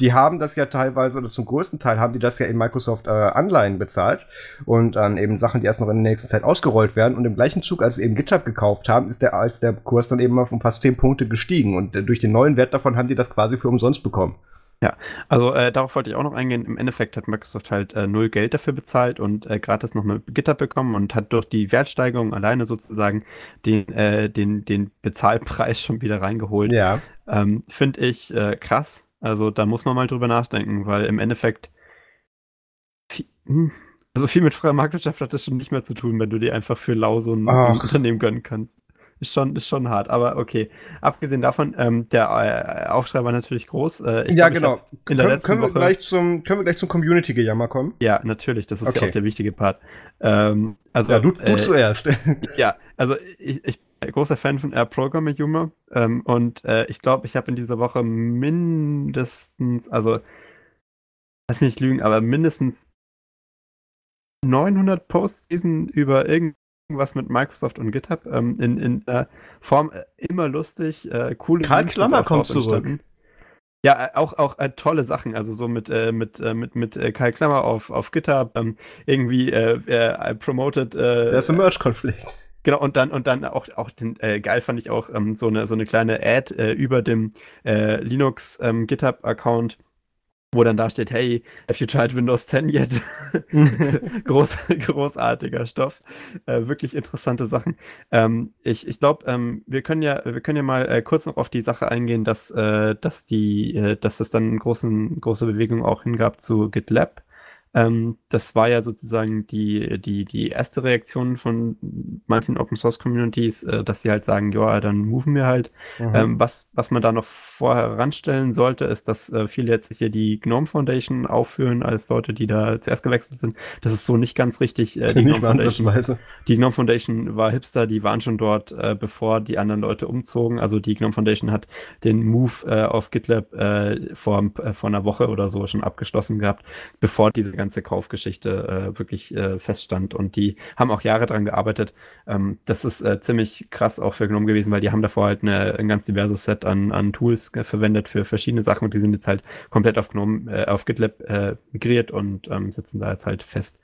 die haben das ja teilweise, oder zum größten Teil haben die das ja in Microsoft äh, Anleihen bezahlt und dann eben Sachen, die erst noch in der nächsten Zeit ausgerollt werden. Und im gleichen Zug, als sie eben GitHub gekauft haben, ist der, ist der Kurs dann eben auf um fast 10 Punkte gestiegen. Und äh, durch den neuen Wert davon haben die das quasi für umsonst bekommen. Ja, also äh, darauf wollte ich auch noch eingehen. Im Endeffekt hat Microsoft halt äh, null Geld dafür bezahlt und äh, gratis noch mit GitHub bekommen und hat durch die Wertsteigerung alleine sozusagen den, äh, den, den Bezahlpreis schon wieder reingeholt. Ja. Ähm, Finde ich äh, krass. Also da muss man mal drüber nachdenken, weil im Endeffekt viel, hm, also viel mit freier Marktwirtschaft hat das schon nicht mehr zu tun, wenn du dir einfach für lau so ein, so ein Unternehmen gönnen kannst. Ist schon, ist schon hart, aber okay. Abgesehen davon, ähm, der äh, Aufschrei war natürlich groß. Äh, ja, glaub, genau. In der können, können, wir gleich zum, können wir gleich zum Community-Gejammer kommen? Ja, natürlich. Das ist okay. ja auch der wichtige Part. Ähm, also, ja, du, du äh, zuerst. ja, also ich, ich bin großer Fan von Air Programmer Humor ähm, und äh, ich glaube, ich habe in dieser Woche mindestens, also lass mich nicht lügen, aber mindestens 900 Posts diesen über irgendwas mit Microsoft und GitHub ähm, in, in äh, Form äh, immer lustig, äh, coole Karl Klammer kommt zurück. Ja, äh, auch, auch äh, tolle Sachen, also so mit, äh, mit, äh, mit, mit äh, Kai Klammer auf, auf GitHub, ähm, irgendwie äh, promoted. Der ist ein Merge-Konflikt. Genau, und dann, und dann auch, auch den, äh, geil fand ich auch ähm, so, eine, so eine kleine Ad äh, über dem äh, Linux ähm, GitHub-Account, wo dann da steht, hey, have you tried Windows 10 yet? Groß, großartiger Stoff. Äh, wirklich interessante Sachen. Ähm, ich ich glaube, ähm, wir können ja, wir können ja mal äh, kurz noch auf die Sache eingehen, dass, äh, dass die, äh, dass es dann großen, große Bewegung auch hingab zu GitLab. Ähm, das war ja sozusagen die, die, die erste Reaktion von manchen Open Source Communities, äh, dass sie halt sagen, ja, dann moven wir halt. Mhm. Ähm, was, was man da noch vorher heranstellen sollte, ist, dass äh, viele jetzt hier die GNOME Foundation aufführen als Leute, die da zuerst gewechselt sind. Das ist so nicht ganz richtig. Äh, die, GNOME Foundation, die GNOME Foundation war Hipster, die waren schon dort, äh, bevor die anderen Leute umzogen. Also die GNOME Foundation hat den Move äh, auf GitLab äh, vor, vor einer Woche oder so schon abgeschlossen gehabt, bevor diese ganze Kaufgeschichte äh, wirklich äh, feststand. Und die haben auch Jahre dran gearbeitet. Ähm, das ist äh, ziemlich krass auch für GNOME gewesen, weil die haben davor halt eine, ein ganz diverses Set an, an Tools verwendet für verschiedene Sachen und die sind jetzt halt komplett auf GNOME, äh, auf GitLab äh, migriert und ähm, sitzen da jetzt halt fest.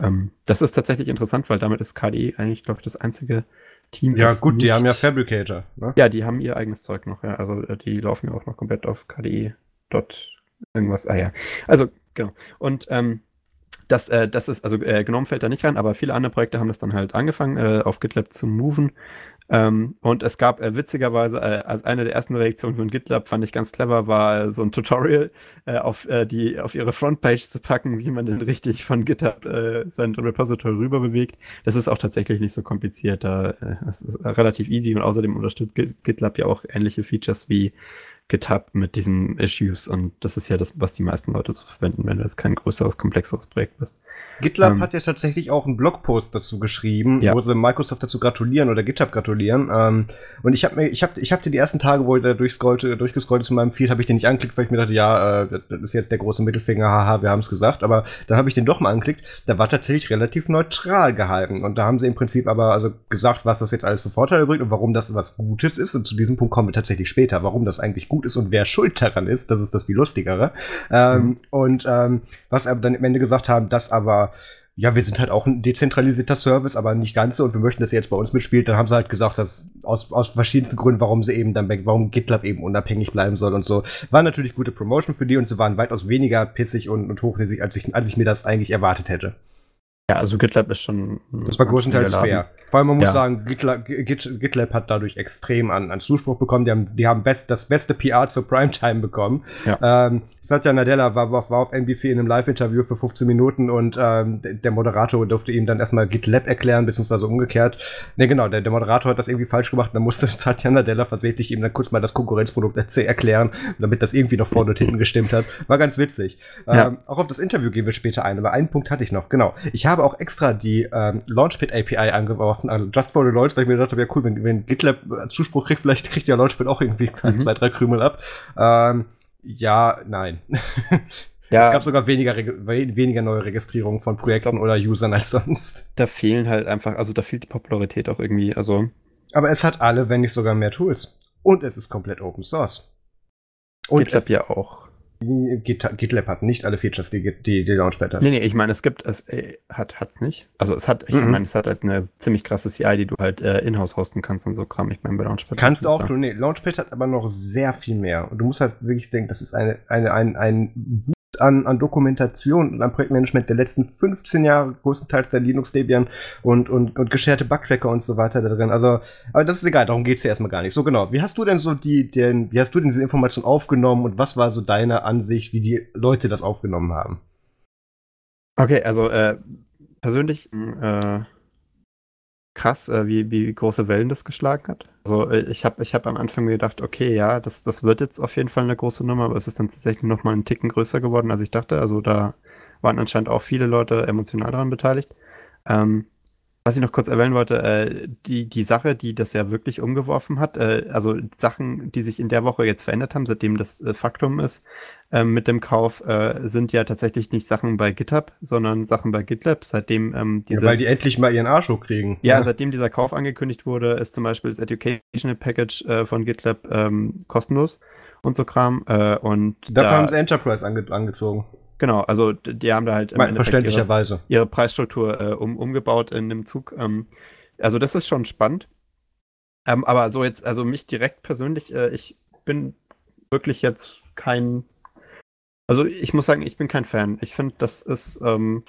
Ähm, das ist tatsächlich interessant, weil damit ist KDE eigentlich, glaube ich, das einzige Team. Ja, gut, nicht, die haben ja Fabricator. Ne? Ja, die haben ihr eigenes Zeug noch, ja. Also äh, die laufen ja auch noch komplett auf KDE. Dot irgendwas. Ah ja. Also, genau. Und ähm, das, äh, das ist, also äh, Gnome fällt da nicht rein, aber viele andere Projekte haben das dann halt angefangen, äh, auf GitLab zu moven. Ähm, und es gab äh, witzigerweise, äh, als eine der ersten Reaktionen von GitLab, fand ich ganz clever, war äh, so ein Tutorial äh, auf, äh, die, auf ihre Frontpage zu packen, wie man denn richtig von GitHub sein Repository rüber bewegt. Das ist auch tatsächlich nicht so kompliziert. Da, es ist relativ easy und außerdem unterstützt GitLab ja auch ähnliche Features wie getappt mit diesen Issues und das ist ja das, was die meisten Leute so verwenden, wenn du jetzt kein größeres, komplexeres Projekt bist. GitLab ähm, hat ja tatsächlich auch einen Blogpost dazu geschrieben, ja. wo sie Microsoft dazu gratulieren oder GitHub gratulieren. Ähm, und ich habe mir, ich habe, ich habe die ersten Tage, wo ich da durchscrollte, durchgescrollt zu meinem Feed, habe ich den nicht angeklickt, weil ich mir dachte, ja, äh, das ist jetzt der große Mittelfinger, haha, wir haben es gesagt. Aber dann habe ich den doch mal angeklickt. Da war tatsächlich relativ neutral gehalten und da haben sie im Prinzip aber also gesagt, was das jetzt alles für Vorteile bringt und warum das was Gutes ist. Und zu diesem Punkt kommen wir tatsächlich später, warum das eigentlich gut gut ist und wer schuld daran ist. Das ist das viel lustigere. Ähm, mhm. Und ähm, was aber dann am Ende gesagt haben, dass aber ja, wir sind halt auch ein dezentralisierter Service, aber nicht ganz so und wir möchten, dass ihr jetzt bei uns mitspielt. Dann haben sie halt gesagt, dass aus, aus verschiedensten Gründen, warum sie eben dann, warum GitLab eben unabhängig bleiben soll und so. War natürlich gute Promotion für die und sie waren weitaus weniger pissig und, und hochnäsig, als ich, als ich mir das eigentlich erwartet hätte. Ja, also GitLab ist schon. Das war größtenteils fair. Vor allem, man muss ja. sagen, GitLab, GitLab, hat dadurch extrem an, an Zuspruch bekommen. Die haben, die haben best, das beste PR zur Primetime bekommen. Ja. Ähm, Satya Nadella war, war, auf NBC in einem Live-Interview für 15 Minuten und ähm, der Moderator durfte ihm dann erstmal GitLab erklären, beziehungsweise umgekehrt. Ne, genau, der, der Moderator hat das irgendwie falsch gemacht. Dann musste Satya Nadella versehentlich ihm dann kurz mal das Konkurrenzprodukt erklären, damit das irgendwie noch vorne und hinten gestimmt hat. War ganz witzig. Ja. Ähm, auch auf das Interview gehen wir später ein, aber einen Punkt hatte ich noch. Genau. Ich habe auch extra die ähm, Launchpad API angeworfen also just for the Leute, weil ich mir gedacht habe, ja cool, wenn, wenn GitLab Zuspruch kriegt, vielleicht kriegt ja Launchpad auch irgendwie mhm. zwei, drei Krümel ab. Ähm, ja, nein. Ja, es gab sogar weniger, weniger neue Registrierungen von Projekten glaub, oder Usern als sonst. Da fehlen halt einfach, also da fehlt die Popularität auch irgendwie, also. Aber es hat alle, wenn nicht sogar mehr Tools. Und es ist komplett Open Source. Und GitLab ja auch. GitLab hat nicht alle Features, die, die, die Launchpad hat. Nee, nee, ich meine, es gibt, es äh, hat hat's nicht. Also es hat, ich mhm. meine, es hat halt eine ziemlich krasse CI, die du halt äh, in-house hosten kannst und so Kram. Ich meine, bei Launchpad. Kannst du auch, du, nee, Launchpad hat aber noch sehr viel mehr. Und du musst halt wirklich denken, das ist eine, eine, ein, ein an, an Dokumentation und an Projektmanagement der letzten 15 Jahre, größtenteils der Linux Debian und, und, und gescherte Bugtracker und so weiter da drin. Also, aber das ist egal, darum geht's ja erstmal gar nicht. So genau. Wie hast du denn so die, den, wie hast du denn diese Information aufgenommen und was war so deine Ansicht, wie die Leute das aufgenommen haben? Okay, also äh, persönlich äh, krass, äh, wie, wie große Wellen das geschlagen hat. Also äh, ich habe ich hab am Anfang mir gedacht, okay, ja, das, das wird jetzt auf jeden Fall eine große Nummer, aber es ist dann tatsächlich noch mal einen Ticken größer geworden, als ich dachte. Also da waren anscheinend auch viele Leute emotional daran beteiligt. Ähm, was ich noch kurz erwähnen wollte, äh, die, die Sache, die das ja wirklich umgeworfen hat, äh, also Sachen, die sich in der Woche jetzt verändert haben, seitdem das äh, Faktum ist, ähm, mit dem Kauf, äh, sind ja tatsächlich nicht Sachen bei GitHub, sondern Sachen bei GitLab, seitdem ähm, diese... Ja, weil die endlich mal ihren Arsch hochkriegen. Ja, ja, seitdem dieser Kauf angekündigt wurde, ist zum Beispiel das Educational Package äh, von GitLab ähm, kostenlos und so Kram. Äh, und Dafür da, haben sie Enterprise ange angezogen. Genau, also die haben da halt verständlicherweise ihre, ihre, Preisstruktur äh, um, umgebaut in dem Zug. Ähm, also das ist schon spannend. Ähm, aber so jetzt, also mich direkt persönlich, äh, ich bin wirklich jetzt kein, also ich muss sagen, ich bin kein Fan. Ich finde, das ist ähm,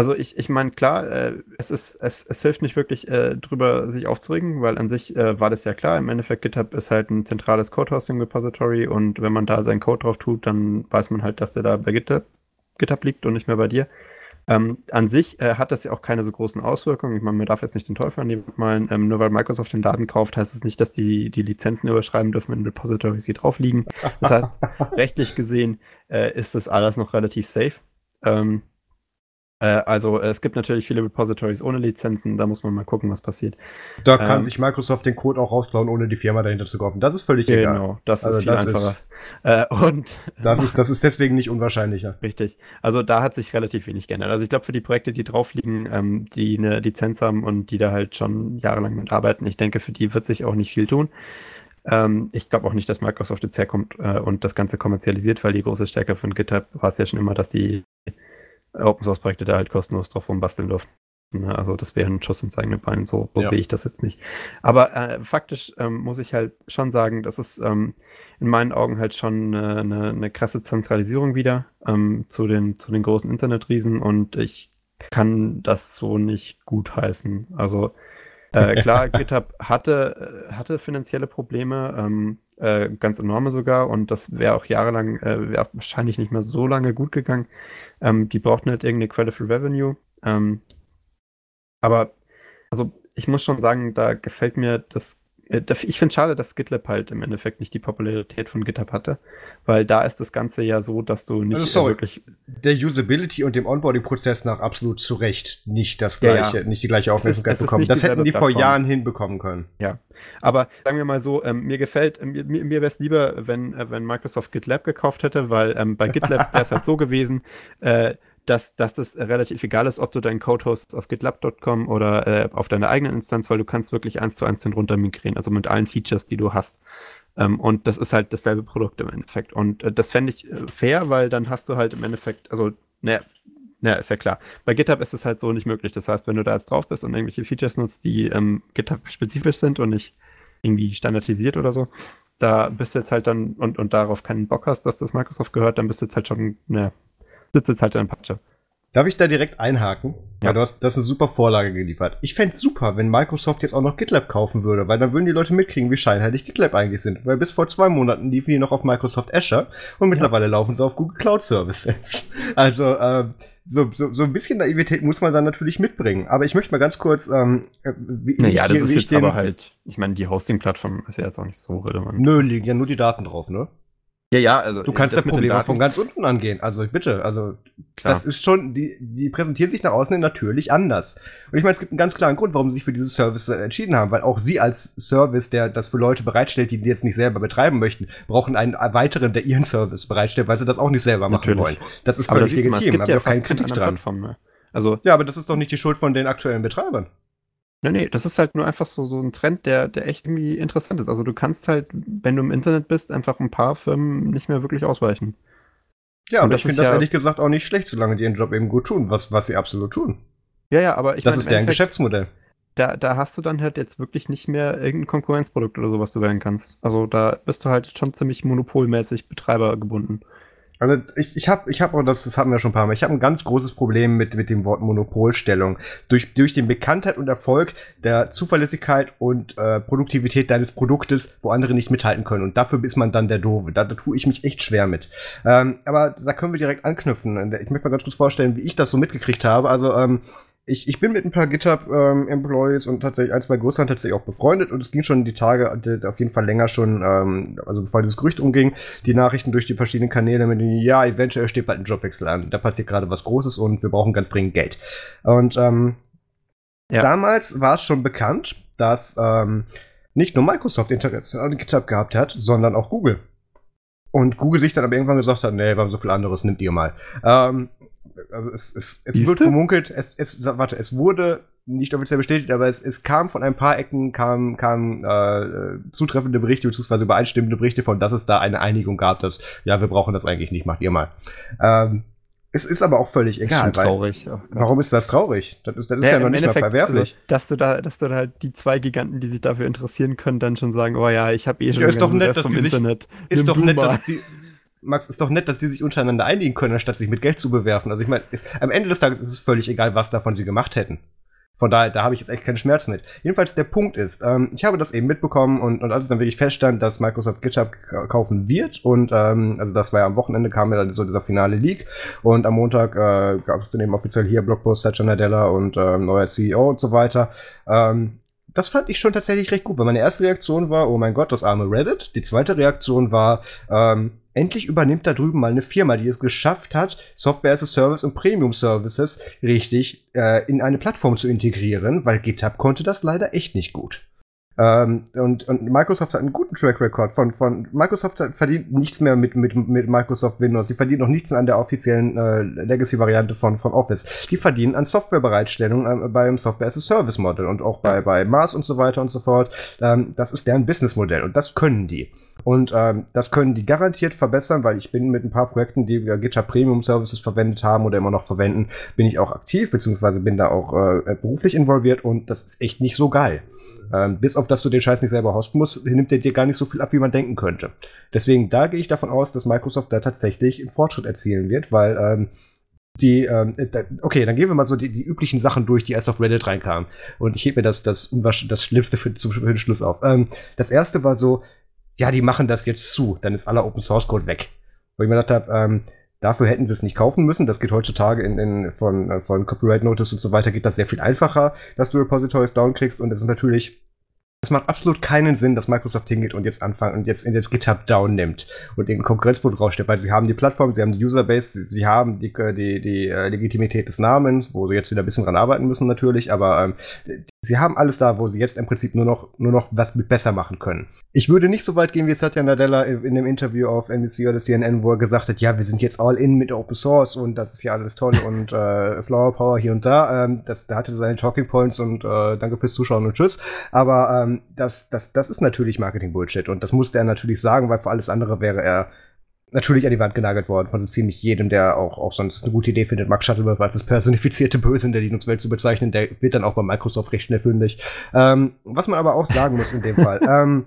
also ich, ich meine, klar, äh, es ist, es, es hilft nicht wirklich äh, drüber sich aufzuregen, weil an sich äh, war das ja klar. Im Endeffekt GitHub ist halt ein zentrales Code-Hosting-Repository und wenn man da seinen Code drauf tut, dann weiß man halt, dass der da bei GitHub, GitHub liegt und nicht mehr bei dir. Ähm, an sich äh, hat das ja auch keine so großen Auswirkungen. Ich meine, man darf jetzt nicht den Teufel an die malen. Ähm, nur weil Microsoft den Daten kauft, heißt es das nicht, dass die die Lizenzen überschreiben dürfen in Repositories, die drauf liegen. Das heißt, rechtlich gesehen äh, ist das alles noch relativ safe. Ähm, äh, also es gibt natürlich viele Repositories ohne Lizenzen, da muss man mal gucken, was passiert. Da kann ähm, sich Microsoft den Code auch rausklauen, ohne die Firma dahinter zu kaufen. Das ist völlig genau, egal. Genau, das also ist viel das einfacher. Ist, äh, und das ist, das ist deswegen nicht unwahrscheinlicher. Richtig. Also da hat sich relativ wenig geändert. Also ich glaube, für die Projekte, die drauf liegen, ähm, die eine Lizenz haben und die da halt schon jahrelang mit arbeiten, ich denke, für die wird sich auch nicht viel tun. Ähm, ich glaube auch nicht, dass Microsoft jetzt herkommt äh, und das Ganze kommerzialisiert, weil die große Stärke von GitHub war es ja schon immer, dass die Open Source Projekte da halt kostenlos drauf rumbasteln durften. Ne? Also das wäre ein Schuss ins eigene Bein, so, so ja. sehe ich das jetzt nicht. Aber äh, faktisch ähm, muss ich halt schon sagen, das ist ähm, in meinen Augen halt schon eine, eine, eine krasse Zentralisierung wieder ähm, zu, den, zu den großen Internetriesen und ich kann das so nicht gut heißen. Also äh, klar, GitHub hatte, äh, hatte finanzielle Probleme, ähm, äh, ganz enorme sogar, und das wäre auch jahrelang, äh, wäre wahrscheinlich nicht mehr so lange gut gegangen. Ähm, die brauchten halt irgendeine Quelle für Revenue. Ähm, aber, also ich muss schon sagen, da gefällt mir das ich finde es schade, dass GitLab halt im Endeffekt nicht die Popularität von GitHub hatte, weil da ist das Ganze ja so, dass du nicht also sorry, wirklich der Usability und dem Onboarding-Prozess nach absolut zu Recht nicht das gleiche, ja, ja. nicht die gleiche Aufmerksamkeit bekommen. Das hätten die vor Jahren hinbekommen können. Ja, aber sagen wir mal so, ähm, mir gefällt, mir, mir wäre es lieber, wenn, äh, wenn Microsoft GitLab gekauft hätte, weil ähm, bei GitLab wäre es halt so gewesen, äh, dass, dass das relativ egal ist, ob du deinen Code hostest auf gitlab.com oder äh, auf deiner eigenen Instanz, weil du kannst wirklich eins zu eins den runter migrieren, also mit allen Features, die du hast. Ähm, und das ist halt dasselbe Produkt im Endeffekt. Und äh, das fände ich äh, fair, weil dann hast du halt im Endeffekt, also, naja, naja, ist ja klar. Bei GitHub ist es halt so nicht möglich. Das heißt, wenn du da jetzt drauf bist und irgendwelche Features nutzt, die ähm, GitHub-spezifisch sind und nicht irgendwie standardisiert oder so, da bist du jetzt halt dann und, und darauf keinen Bock hast, dass das Microsoft gehört, dann bist du jetzt halt schon, naja, sitzt jetzt halt in Patsche. Darf ich da direkt einhaken? Ja. Weil du hast, das ist eine super Vorlage geliefert. Ich fände es super, wenn Microsoft jetzt auch noch GitLab kaufen würde, weil dann würden die Leute mitkriegen, wie scheinheilig GitLab eigentlich sind. Weil bis vor zwei Monaten liefen die noch auf Microsoft Azure und mittlerweile ja. laufen sie auf Google Cloud Services. Also, äh, so, so, so ein bisschen Naivität muss man dann natürlich mitbringen. Aber ich möchte mal ganz kurz. Ähm, äh, wie, naja, das ist jetzt aber halt. Ich meine, die Hosting-Plattform ist ja jetzt auch nicht so relevant. Nö, liegen ja nur die Daten drauf, ne? Ja, ja, also. Du kannst das, das Problem von ganz unten angehen. Also bitte, also Klar. das ist schon, die, die präsentieren sich nach außen natürlich anders. Und ich meine, es gibt einen ganz klaren Grund, warum sie sich für diese Service entschieden haben, weil auch sie als Service, der das für Leute bereitstellt, die die jetzt nicht selber betreiben möchten, brauchen einen weiteren, der ihren Service bereitstellt, weil sie das auch nicht selber machen natürlich. wollen. Das ist völlig legitim, aber es gibt ja keinen Kritik dran. Plattform mehr. Also, ja, aber das ist doch nicht die Schuld von den aktuellen Betreibern. Nee, nee, das ist halt nur einfach so, so ein Trend, der, der echt irgendwie interessant ist. Also du kannst halt, wenn du im Internet bist, einfach ein paar Firmen nicht mehr wirklich ausweichen. Ja, und, ich finde das ja, ehrlich gesagt auch nicht schlecht, solange die ihren Job eben gut tun, was, was sie absolut tun. Ja, ja, aber ich Das mein, ist deren Geschäftsmodell. Da, da hast du dann halt jetzt wirklich nicht mehr irgendein Konkurrenzprodukt oder so, was du wählen kannst. Also da bist du halt schon ziemlich monopolmäßig Betreiber gebunden. Also ich, ich habe, ich hab, auch das, das hatten wir schon ein paar Mal, ich habe ein ganz großes Problem mit, mit dem Wort Monopolstellung. Durch, durch den Bekanntheit und Erfolg der Zuverlässigkeit und äh, Produktivität deines Produktes, wo andere nicht mithalten können. Und dafür ist man dann der Doofe. Da, da tue ich mich echt schwer mit. Ähm, aber da können wir direkt anknüpfen. Ich möchte mal ganz kurz vorstellen, wie ich das so mitgekriegt habe. Also ähm, ich, ich bin mit ein paar GitHub-Employees ähm, und tatsächlich ein, zwei größeren tatsächlich auch befreundet und es ging schon die Tage, die, auf jeden Fall länger schon, ähm, also bevor dieses Gerücht umging, die Nachrichten durch die verschiedenen Kanäle mit denen, ja, eventuell steht bald ein Jobwechsel an. Da passiert gerade was Großes und wir brauchen ganz dringend Geld. Und ähm, ja. damals war es schon bekannt, dass ähm, nicht nur Microsoft Interesse an GitHub gehabt hat, sondern auch Google. Und Google sich dann aber irgendwann gesagt hat, nee, wir haben so viel anderes, nimmt ihr mal. Ähm, also es, es, es wird gemunkelt, es, es, warte, es wurde nicht offiziell bestätigt, aber es, es kam von ein paar Ecken, kam, kam äh, zutreffende Berichte beziehungsweise übereinstimmende Berichte von, dass es da eine Einigung gab, dass, ja, wir brauchen das eigentlich nicht, macht ihr mal. Ähm, es ist aber auch völlig egal. Ist traurig. Oh warum ist das traurig? Das ist, das ist ja, ja noch nicht mal verwerflich. Also, dass du da, dass du da halt die zwei Giganten, die sich dafür interessieren können, dann schon sagen, oh ja, ich habe eh schon ja, ist doch nett, dass vom die Internet. Sich, ist doch nett, dass die, Max, ist doch nett, dass die sich untereinander einigen können, anstatt sich mit Geld zu bewerfen. Also ich meine, am Ende des Tages ist es völlig egal, was davon sie gemacht hätten. Von daher, da habe ich jetzt echt keinen Schmerz mit. Jedenfalls der Punkt ist, ähm, ich habe das eben mitbekommen und, und als dann wirklich feststand, dass Microsoft GitHub kaufen wird und ähm, also das war ja am Wochenende kam ja dann so dieser finale Leak und am Montag äh, gab es dann eben offiziell hier Blogpost Satya Nadella und ähm, neuer CEO und so weiter. Ähm, das fand ich schon tatsächlich recht gut, weil meine erste Reaktion war, oh mein Gott, das arme Reddit. Die zweite Reaktion war, ähm, endlich übernimmt da drüben mal eine Firma, die es geschafft hat, Software as a Service und Premium Services richtig äh, in eine Plattform zu integrieren, weil GitHub konnte das leider echt nicht gut. Ähm, und, und Microsoft hat einen guten Track Record von, von Microsoft verdient nichts mehr mit, mit, mit Microsoft Windows. Die verdienen noch nichts mehr an der offiziellen äh, Legacy-Variante von, von Office. Die verdienen an Softwarebereitstellung äh, beim Software as a Service Model und auch bei, bei Mars und so weiter und so fort. Ähm, das ist deren Businessmodell und das können die. Und ähm, das können die garantiert verbessern, weil ich bin mit ein paar Projekten, die wir GitHub Premium Services verwendet haben oder immer noch verwenden, bin ich auch aktiv, beziehungsweise bin da auch äh, beruflich involviert und das ist echt nicht so geil. Ähm, bis auf dass du den Scheiß nicht selber hosten musst, nimmt der dir gar nicht so viel ab, wie man denken könnte. Deswegen, da gehe ich davon aus, dass Microsoft da tatsächlich einen Fortschritt erzielen wird, weil ähm, die, ähm, äh, okay, dann gehen wir mal so die, die üblichen Sachen durch, die erst auf Reddit reinkamen. Und ich hebe mir das, das, das Schlimmste für, für den Schluss auf. Ähm, das erste war so, ja, die machen das jetzt zu, dann ist aller Open Source Code weg. Wo ich mir gedacht habe, ähm, Dafür hätten sie es nicht kaufen müssen. Das geht heutzutage in, in, von, äh, von Copyright Notice und so weiter, geht das sehr viel einfacher, dass du Repositories downkriegst. Und es ist natürlich es macht absolut keinen Sinn, dass Microsoft hingeht und jetzt anfangen und jetzt in jetzt GitHub down nimmt und den Konkurrenzprodukt rausstellt, weil sie haben die Plattform, sie haben die Userbase, sie, sie haben die, äh, die, die äh, Legitimität des Namens, wo sie jetzt wieder ein bisschen dran arbeiten müssen natürlich, aber ähm, sie haben alles da, wo sie jetzt im Prinzip nur noch, nur noch was mit besser machen können. Ich würde nicht so weit gehen wie Satya Nadella in dem Interview auf NBC oder CNN, wo er gesagt hat, ja, wir sind jetzt all in mit Open Source und das ist ja alles toll und äh, Flower Power hier und da. Ähm, das, da hatte seine Talking Points und äh, danke fürs Zuschauen und tschüss. Aber ähm, das, das, das ist natürlich Marketing-Bullshit und das musste er natürlich sagen, weil für alles andere wäre er natürlich an die Wand genagelt worden von so ziemlich jedem, der auch, auch sonst eine gute Idee findet, Mark Shuttleworth als das personifizierte Böse in der Linux-Welt zu bezeichnen, der wird dann auch bei Microsoft recht schnell fündig. Ähm, was man aber auch sagen muss in dem Fall, ähm,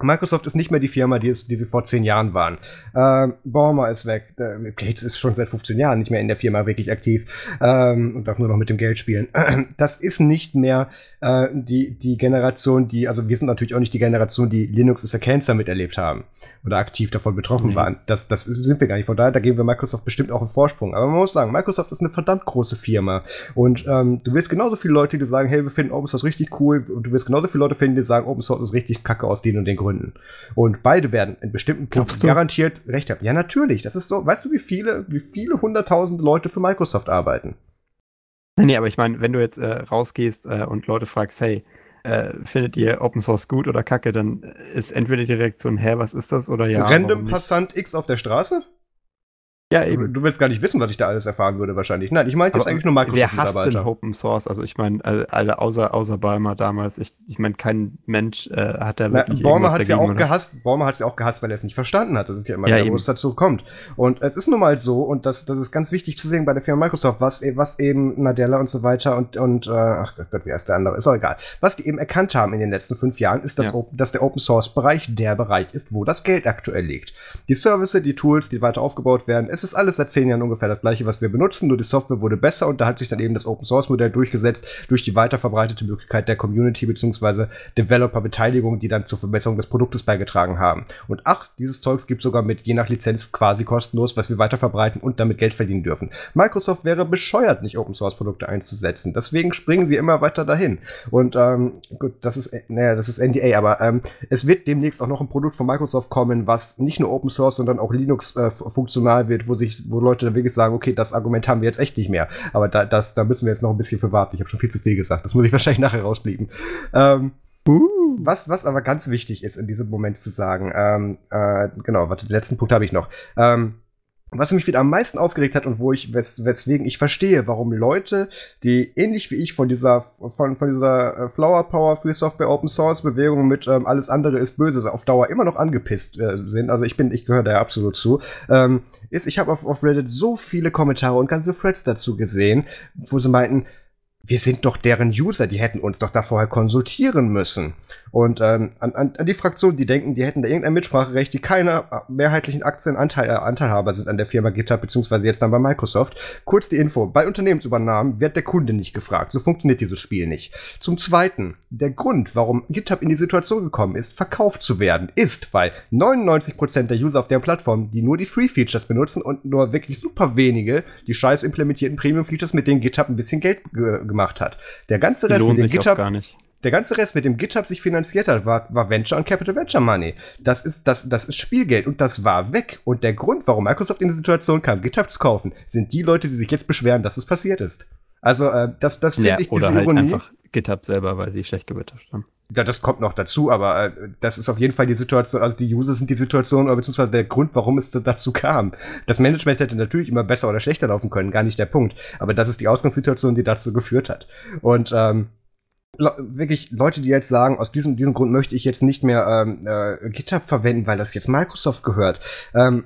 Microsoft ist nicht mehr die Firma, die, es, die sie vor zehn Jahren waren. Ähm, Baumer ist weg. Äh, Gates ist schon seit 15 Jahren nicht mehr in der Firma wirklich aktiv ähm, und darf nur noch mit dem Geld spielen. Das ist nicht mehr äh, die, die Generation, die, also wir sind natürlich auch nicht die Generation, die Linux is a Cancer miterlebt haben oder aktiv davon betroffen nee. waren. Das, das sind wir gar nicht. Von daher, da geben wir Microsoft bestimmt auch einen Vorsprung. Aber man muss sagen, Microsoft ist eine verdammt große Firma. Und ähm, du willst genauso viele Leute, die sagen, hey, wir finden Open Source richtig cool. Und du willst genauso viele Leute finden, die sagen, Open Source ist richtig kacke aus den und den Gründen. Und beide werden in bestimmten Punkten garantiert recht haben. Ja, natürlich. Das ist so, weißt du, wie viele, wie viele hunderttausend Leute für Microsoft arbeiten? Nee, aber ich meine, wenn du jetzt äh, rausgehst äh, und Leute fragst, hey, äh, findet ihr Open Source gut oder kacke, dann ist entweder die Reaktion, hä, was ist das oder ja. Random Passant X auf der Straße? Ja, eben. Du willst gar nicht wissen, was ich da alles erfahren würde, wahrscheinlich. Nein, ich meinte jetzt eigentlich nur Microsoft. Wer hasst denn Open Source? Also ich meine, also, außer, außer Balmer damals, ich, ich meine, kein Mensch äh, hat da wirklich Na, Balmer hat es ja auch oder? gehasst, Balmer hat es ja auch gehasst, weil er es nicht verstanden hat. Das ist ja immer ja, wo es dazu kommt. Und es ist nun mal so, und das, das ist ganz wichtig zu sehen bei der Firma Microsoft, was, was eben Nadella und so weiter und, und äh, ach Gott, wie heißt der andere? Ist auch egal. Was die eben erkannt haben in den letzten fünf Jahren, ist, dass, ja. dass der Open Source Bereich der Bereich ist, wo das Geld aktuell liegt. Die Services, die Tools, die weiter aufgebaut werden, es es ist alles seit zehn Jahren ungefähr das gleiche, was wir benutzen, nur die Software wurde besser und da hat sich dann eben das Open Source Modell durchgesetzt durch die weiterverbreitete Möglichkeit der Community bzw. Developer-Beteiligung, die dann zur Verbesserung des Produktes beigetragen haben. Und ach, dieses Zeugs gibt sogar mit je nach Lizenz quasi kostenlos, was wir weiter verbreiten und damit Geld verdienen dürfen. Microsoft wäre bescheuert, nicht Open Source Produkte einzusetzen. Deswegen springen sie immer weiter dahin. Und ähm, gut, das ist, naja, das ist NDA, aber ähm, es wird demnächst auch noch ein Produkt von Microsoft kommen, was nicht nur Open Source, sondern auch Linux äh, funktional wird, wo sich, wo Leute dann wirklich sagen, okay, das Argument haben wir jetzt echt nicht mehr. Aber da, das, da müssen wir jetzt noch ein bisschen für warten. Ich habe schon viel zu viel gesagt. Das muss ich wahrscheinlich nachher rausblieben. Ähm, Uh. Was, was aber ganz wichtig ist in diesem Moment zu sagen, ähm, äh, genau, warte, den letzten Punkt habe ich noch. Ähm, was mich wieder am meisten aufgeregt hat und wo ich, wes weswegen ich verstehe, warum Leute, die ähnlich wie ich von dieser, von, von dieser äh, Flower Power Free Software Open Source Bewegung mit ähm, alles andere ist böse auf Dauer immer noch angepisst äh, sind, also ich bin, ich gehöre da ja absolut zu, ähm, ist, ich habe auf, auf Reddit so viele Kommentare und ganze Threads dazu gesehen, wo sie meinten, wir sind doch deren User, die hätten uns doch da vorher konsultieren müssen. Und ähm, an, an die Fraktionen, die denken, die hätten da irgendein Mitspracherecht, die keine äh, mehrheitlichen Aktienanteil, äh, Anteilhaber sind an der Firma GitHub, beziehungsweise jetzt dann bei Microsoft. Kurz die Info, bei Unternehmensübernahmen wird der Kunde nicht gefragt. So funktioniert dieses Spiel nicht. Zum Zweiten, der Grund, warum GitHub in die Situation gekommen ist, verkauft zu werden, ist, weil 99% der User auf der Plattform, die nur die Free-Features benutzen und nur wirklich super wenige die scheiß implementierten Premium-Features, mit denen GitHub ein bisschen Geld gemacht hat. Der ganze Rest mit dem GitHub gar nicht. Der ganze Rest, mit dem GitHub sich finanziert hat, war, war Venture und Capital Venture Money. Das ist, das, das ist Spielgeld und das war weg. Und der Grund, warum Microsoft in die Situation kam, GitHub zu kaufen, sind die Leute, die sich jetzt beschweren, dass es passiert ist. Also, äh, das, das finde ja, ich Oder halt Ironie. einfach GitHub selber, weil sie schlecht gewirtschaftet haben. Ja, das kommt noch dazu, aber äh, das ist auf jeden Fall die Situation, also die User sind die Situation, oder beziehungsweise der Grund, warum es dazu kam. Das Management hätte natürlich immer besser oder schlechter laufen können, gar nicht der Punkt. Aber das ist die Ausgangssituation, die dazu geführt hat. Und ähm, wirklich Leute, die jetzt sagen, aus diesem, diesem Grund möchte ich jetzt nicht mehr ähm, äh, GitHub verwenden, weil das jetzt Microsoft gehört. Ähm,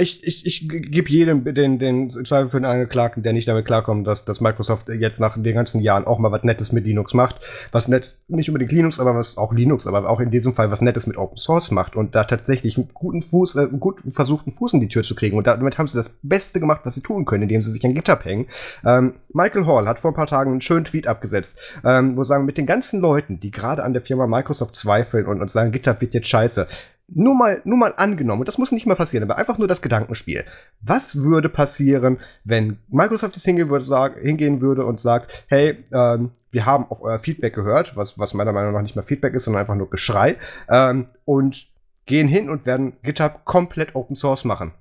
ich, ich, ich gebe jedem den, den Zweifel für den Angeklagten, der nicht damit klarkommt, dass, dass Microsoft jetzt nach den ganzen Jahren auch mal was Nettes mit Linux macht. Was nett, nicht unbedingt Linux, aber was auch Linux, aber auch in diesem Fall was Nettes mit Open Source macht und da tatsächlich einen guten Fuß, äh, gut versuchten Fuß in die Tür zu kriegen. Und damit haben sie das Beste gemacht, was sie tun können, indem sie sich an GitHub hängen. Ähm, Michael Hall hat vor ein paar Tagen einen schönen Tweet abgesetzt, ähm, wo sagen, mit den ganzen Leuten, die gerade an der Firma Microsoft zweifeln und, und sagen, GitHub wird jetzt scheiße, nur mal, nur mal angenommen, und das muss nicht mal passieren, aber einfach nur das Gedankenspiel. Was würde passieren, wenn Microsoft jetzt hingehen würde, sag, hingehen würde und sagt, hey, ähm, wir haben auf euer Feedback gehört, was, was meiner Meinung nach nicht mal Feedback ist, sondern einfach nur Geschrei, ähm, und gehen hin und werden GitHub komplett Open Source machen.